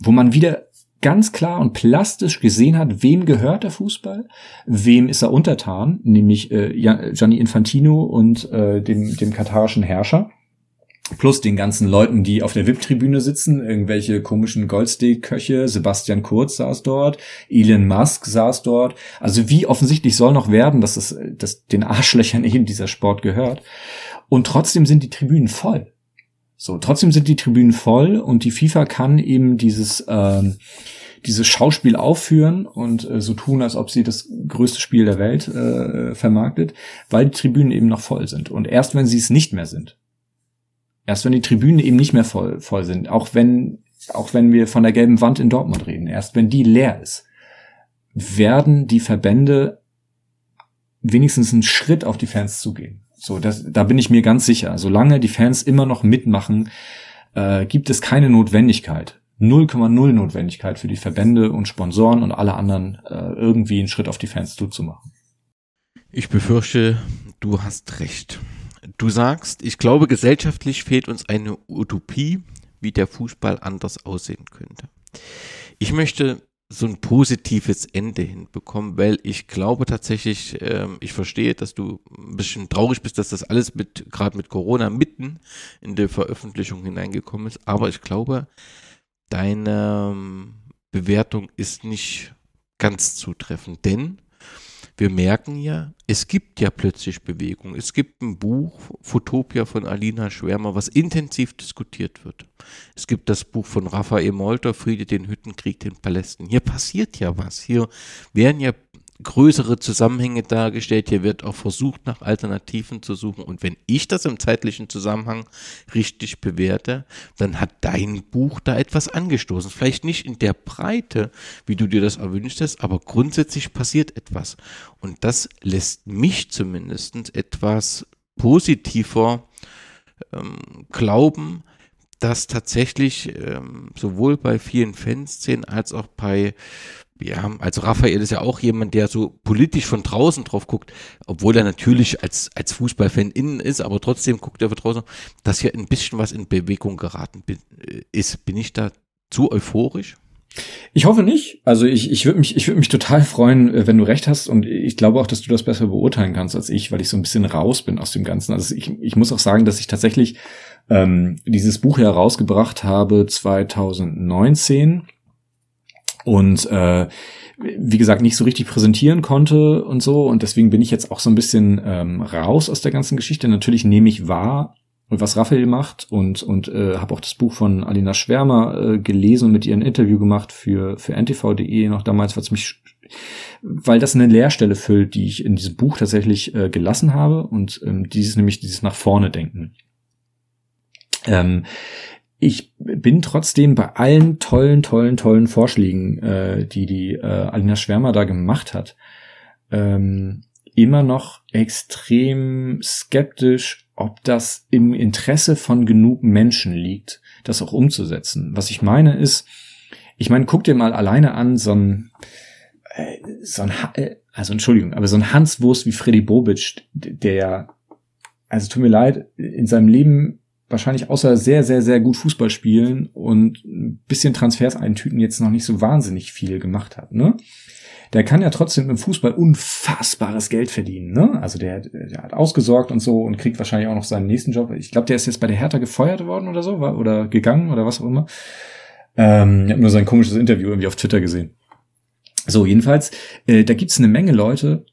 wo man wieder ganz klar und plastisch gesehen hat, wem gehört der Fußball, wem ist er untertan, nämlich äh, Gianni Infantino und äh, dem, dem katarischen Herrscher. Plus den ganzen Leuten, die auf der VIP-Tribüne sitzen, irgendwelche komischen Goldsteak-Köche, Sebastian Kurz saß dort, Elon Musk saß dort. Also wie offensichtlich soll noch werden, dass es dass den Arschlöchern *laughs* eben dieser Sport gehört. Und trotzdem sind die Tribünen voll. So, trotzdem sind die Tribünen voll und die FIFA kann eben dieses, ähm, dieses Schauspiel aufführen und äh, so tun, als ob sie das größte Spiel der Welt äh, vermarktet, weil die Tribünen eben noch voll sind. Und erst wenn sie es nicht mehr sind, erst wenn die Tribünen eben nicht mehr voll, voll sind, auch wenn, auch wenn wir von der gelben Wand in Dortmund reden, erst wenn die leer ist, werden die Verbände wenigstens einen Schritt auf die Fans zugehen. So, das, da bin ich mir ganz sicher. Solange die Fans immer noch mitmachen, äh, gibt es keine Notwendigkeit, 0,0 Notwendigkeit für die Verbände und Sponsoren und alle anderen äh, irgendwie einen Schritt auf die Fans zuzumachen. Ich befürchte, du hast recht. Du sagst, ich glaube, gesellschaftlich fehlt uns eine Utopie, wie der Fußball anders aussehen könnte. Ich möchte so ein positives Ende hinbekommen, weil ich glaube tatsächlich, ähm, ich verstehe, dass du ein bisschen traurig bist, dass das alles mit, gerade mit Corona mitten in der Veröffentlichung hineingekommen ist, aber ich glaube, deine ähm, Bewertung ist nicht ganz zutreffend, denn wir merken ja, es gibt ja plötzlich Bewegung. Es gibt ein Buch, Photopia von Alina Schwärmer, was intensiv diskutiert wird. Es gibt das Buch von Raphael Molter, Friede den Hüttenkrieg, den Palästen. Hier passiert ja was. Hier werden ja größere Zusammenhänge dargestellt. Hier wird auch versucht, nach Alternativen zu suchen. Und wenn ich das im zeitlichen Zusammenhang richtig bewerte, dann hat dein Buch da etwas angestoßen. Vielleicht nicht in der Breite, wie du dir das erwünscht hast, aber grundsätzlich passiert etwas. Und das lässt mich zumindest etwas positiver ähm, glauben, dass tatsächlich ähm, sowohl bei vielen Fanszenen als auch bei ja, also Raphael ist ja auch jemand, der so politisch von draußen drauf guckt, obwohl er natürlich als, als Fußballfan innen ist, aber trotzdem guckt er von draußen, dass hier ein bisschen was in Bewegung geraten äh, ist. Bin ich da zu euphorisch? Ich hoffe nicht. Also ich, ich würde mich, ich würde mich total freuen, äh, wenn du recht hast. Und ich glaube auch, dass du das besser beurteilen kannst als ich, weil ich so ein bisschen raus bin aus dem Ganzen. Also ich, ich muss auch sagen, dass ich tatsächlich ähm, dieses Buch herausgebracht habe 2019 und äh, wie gesagt nicht so richtig präsentieren konnte und so und deswegen bin ich jetzt auch so ein bisschen ähm, raus aus der ganzen Geschichte. Natürlich nehme ich wahr, was Raphael macht und und äh, habe auch das Buch von Alina Schwärmer äh, gelesen und mit ihr ein Interview gemacht für für ntv.de noch damals, was mich weil das eine Leerstelle füllt, die ich in diesem Buch tatsächlich äh, gelassen habe und ähm, dieses nämlich dieses nach vorne denken. Ähm, ich bin trotzdem bei allen tollen, tollen, tollen Vorschlägen, äh, die die äh, Alina Schwärmer da gemacht hat, ähm, immer noch extrem skeptisch, ob das im Interesse von genug Menschen liegt, das auch umzusetzen. Was ich meine ist, ich meine, guck dir mal alleine an, so ein, äh, so ein, äh, also Entschuldigung, aber so ein Hanswurst wie Freddy Bobic, der, also tut mir leid, in seinem Leben wahrscheinlich außer sehr, sehr, sehr gut Fußball spielen und ein bisschen Transfers eintüten jetzt noch nicht so wahnsinnig viel gemacht hat, ne? Der kann ja trotzdem im Fußball unfassbares Geld verdienen, ne? Also der, der hat ausgesorgt und so und kriegt wahrscheinlich auch noch seinen nächsten Job. Ich glaube, der ist jetzt bei der Hertha gefeuert worden oder so, oder gegangen oder was auch immer. Ähm, ich habe nur sein komisches Interview irgendwie auf Twitter gesehen. So, jedenfalls, äh, da gibt's eine Menge Leute,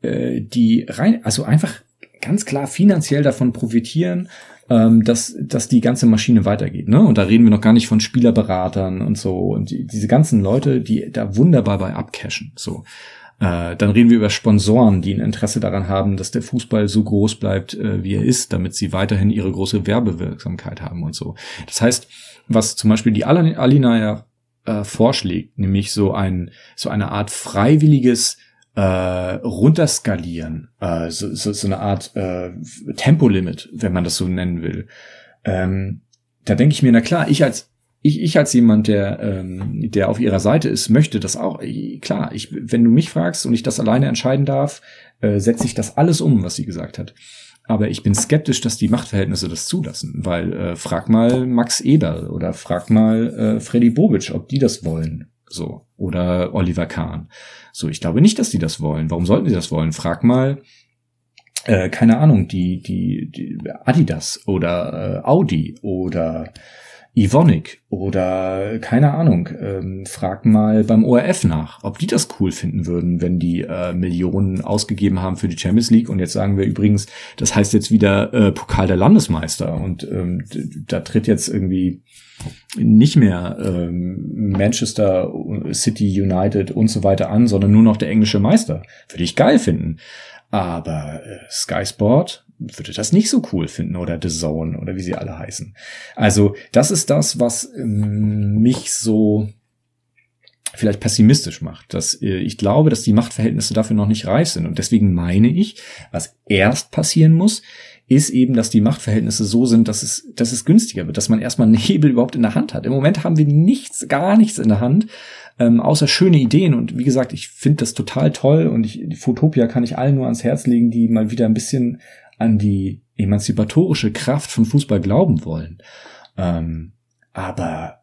äh, die rein, also einfach ganz klar finanziell davon profitieren, ähm, dass, dass die ganze Maschine weitergeht. Ne? Und da reden wir noch gar nicht von Spielerberatern und so. Und die, diese ganzen Leute, die da wunderbar bei abcashen. So. Äh, dann reden wir über Sponsoren, die ein Interesse daran haben, dass der Fußball so groß bleibt, äh, wie er ist, damit sie weiterhin ihre große Werbewirksamkeit haben und so. Das heißt, was zum Beispiel die Alina ja äh, vorschlägt, nämlich so ein so eine Art freiwilliges äh, runterskalieren, äh, so, so, so eine Art äh, Tempolimit, wenn man das so nennen will. Ähm, da denke ich mir, na klar, ich als ich, ich als jemand, der, ähm, der auf ihrer Seite ist, möchte das auch. Klar, ich, wenn du mich fragst und ich das alleine entscheiden darf, äh, setze ich das alles um, was sie gesagt hat. Aber ich bin skeptisch, dass die Machtverhältnisse das zulassen, weil äh, frag mal Max Eberl oder frag mal äh, Freddy Bobic, ob die das wollen. So. Oder Oliver Kahn. So, ich glaube nicht, dass die das wollen. Warum sollten die das wollen? Frag mal, äh, keine Ahnung, die, die, die Adidas oder äh, Audi oder Ivonic oder keine Ahnung, ähm, frag mal beim ORF nach, ob die das cool finden würden, wenn die äh, Millionen ausgegeben haben für die Champions League und jetzt sagen wir übrigens, das heißt jetzt wieder äh, Pokal der Landesmeister und ähm, da tritt jetzt irgendwie nicht mehr ähm, Manchester City United und so weiter an, sondern nur noch der englische Meister. Würde ich geil finden. Aber äh, Sky Sport würde das nicht so cool finden oder The Zone oder wie sie alle heißen. Also das ist das, was ähm, mich so vielleicht pessimistisch macht, dass äh, ich glaube, dass die Machtverhältnisse dafür noch nicht reif sind. Und deswegen meine ich, was erst passieren muss, ist eben, dass die Machtverhältnisse so sind, dass es, dass es günstiger wird, dass man erstmal einen *laughs* Hebel überhaupt in der Hand hat. Im Moment haben wir nichts, gar nichts in der Hand, ähm, außer schöne Ideen. Und wie gesagt, ich finde das total toll und ich, die Fotopia kann ich allen nur ans Herz legen, die mal wieder ein bisschen an die emanzipatorische Kraft von Fußball glauben wollen. Ähm, aber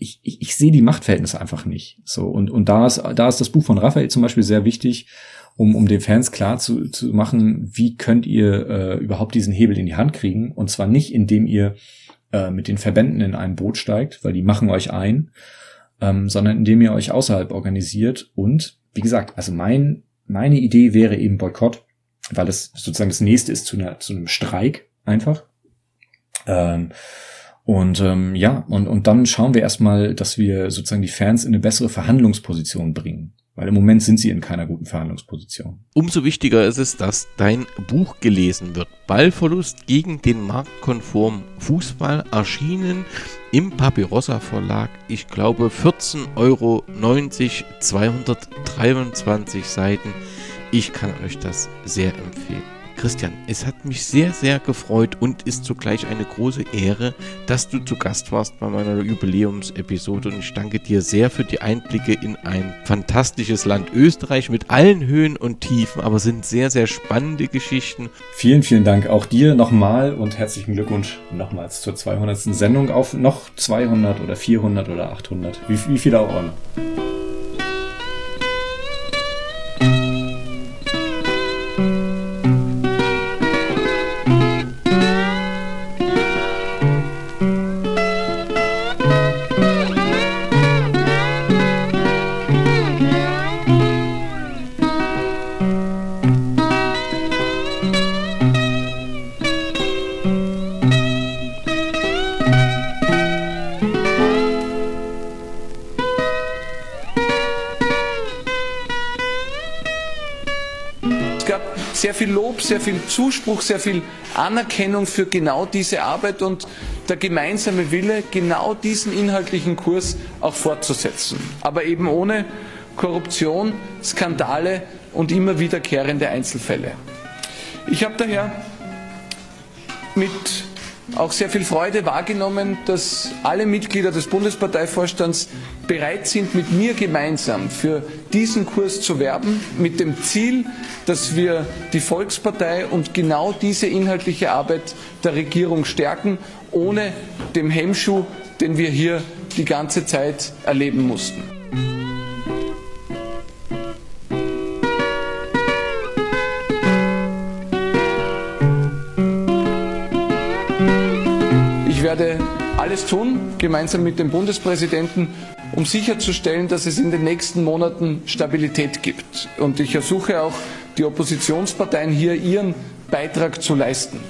ich, ich, ich sehe die Machtverhältnisse einfach nicht. So und und da ist da ist das Buch von Raphael zum Beispiel sehr wichtig, um, um den Fans klar zu, zu machen, wie könnt ihr äh, überhaupt diesen Hebel in die Hand kriegen. Und zwar nicht, indem ihr äh, mit den Verbänden in ein Boot steigt, weil die machen euch ein, ähm, sondern indem ihr euch außerhalb organisiert. Und wie gesagt, also mein, meine Idee wäre eben Boykott, weil es sozusagen das nächste ist zu, einer, zu einem Streik einfach. Ähm, und ähm, ja, und, und dann schauen wir erstmal, dass wir sozusagen die Fans in eine bessere Verhandlungsposition bringen. Weil im Moment sind sie in keiner guten Verhandlungsposition. Umso wichtiger ist es, dass dein Buch gelesen wird. Ballverlust gegen den marktkonformen Fußball erschienen im Papirossa Verlag. Ich glaube 14,90 Euro, 223 Seiten. Ich kann euch das sehr empfehlen. Christian, es hat mich sehr, sehr gefreut und ist zugleich eine große Ehre, dass du zu Gast warst bei meiner Jubiläumsepisode und ich danke dir sehr für die Einblicke in ein fantastisches Land Österreich mit allen Höhen und Tiefen, aber sind sehr, sehr spannende Geschichten. Vielen, vielen Dank auch dir nochmal und herzlichen Glückwunsch nochmals zur 200. Sendung auf noch 200 oder 400 oder 800, wie, wie viele auch immer. Sehr viel Zuspruch, sehr viel Anerkennung für genau diese Arbeit und der gemeinsame Wille, genau diesen inhaltlichen Kurs auch fortzusetzen. Aber eben ohne Korruption, Skandale und immer wiederkehrende Einzelfälle. Ich habe daher mit auch sehr viel Freude wahrgenommen, dass alle Mitglieder des Bundesparteivorstands bereit sind, mit mir gemeinsam für diesen Kurs zu werben, mit dem Ziel, dass wir die Volkspartei und genau diese inhaltliche Arbeit der Regierung stärken, ohne dem Hemmschuh, den wir hier die ganze Zeit erleben mussten. Werde alles tun, gemeinsam mit dem Bundespräsidenten, um sicherzustellen, dass es in den nächsten Monaten Stabilität gibt. Und ich ersuche auch die Oppositionsparteien hier ihren Beitrag zu leisten.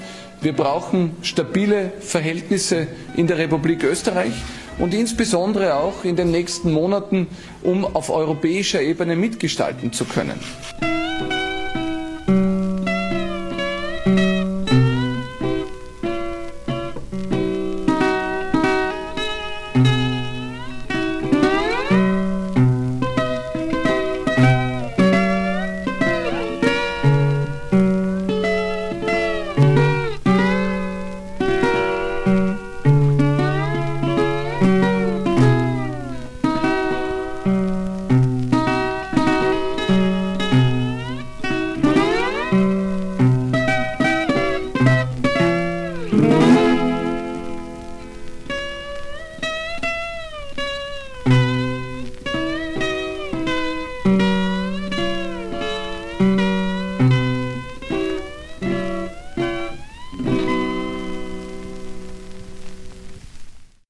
Wir brauchen stabile Verhältnisse in der Republik Österreich und insbesondere auch in den nächsten Monaten, um auf europäischer Ebene mitgestalten zu können.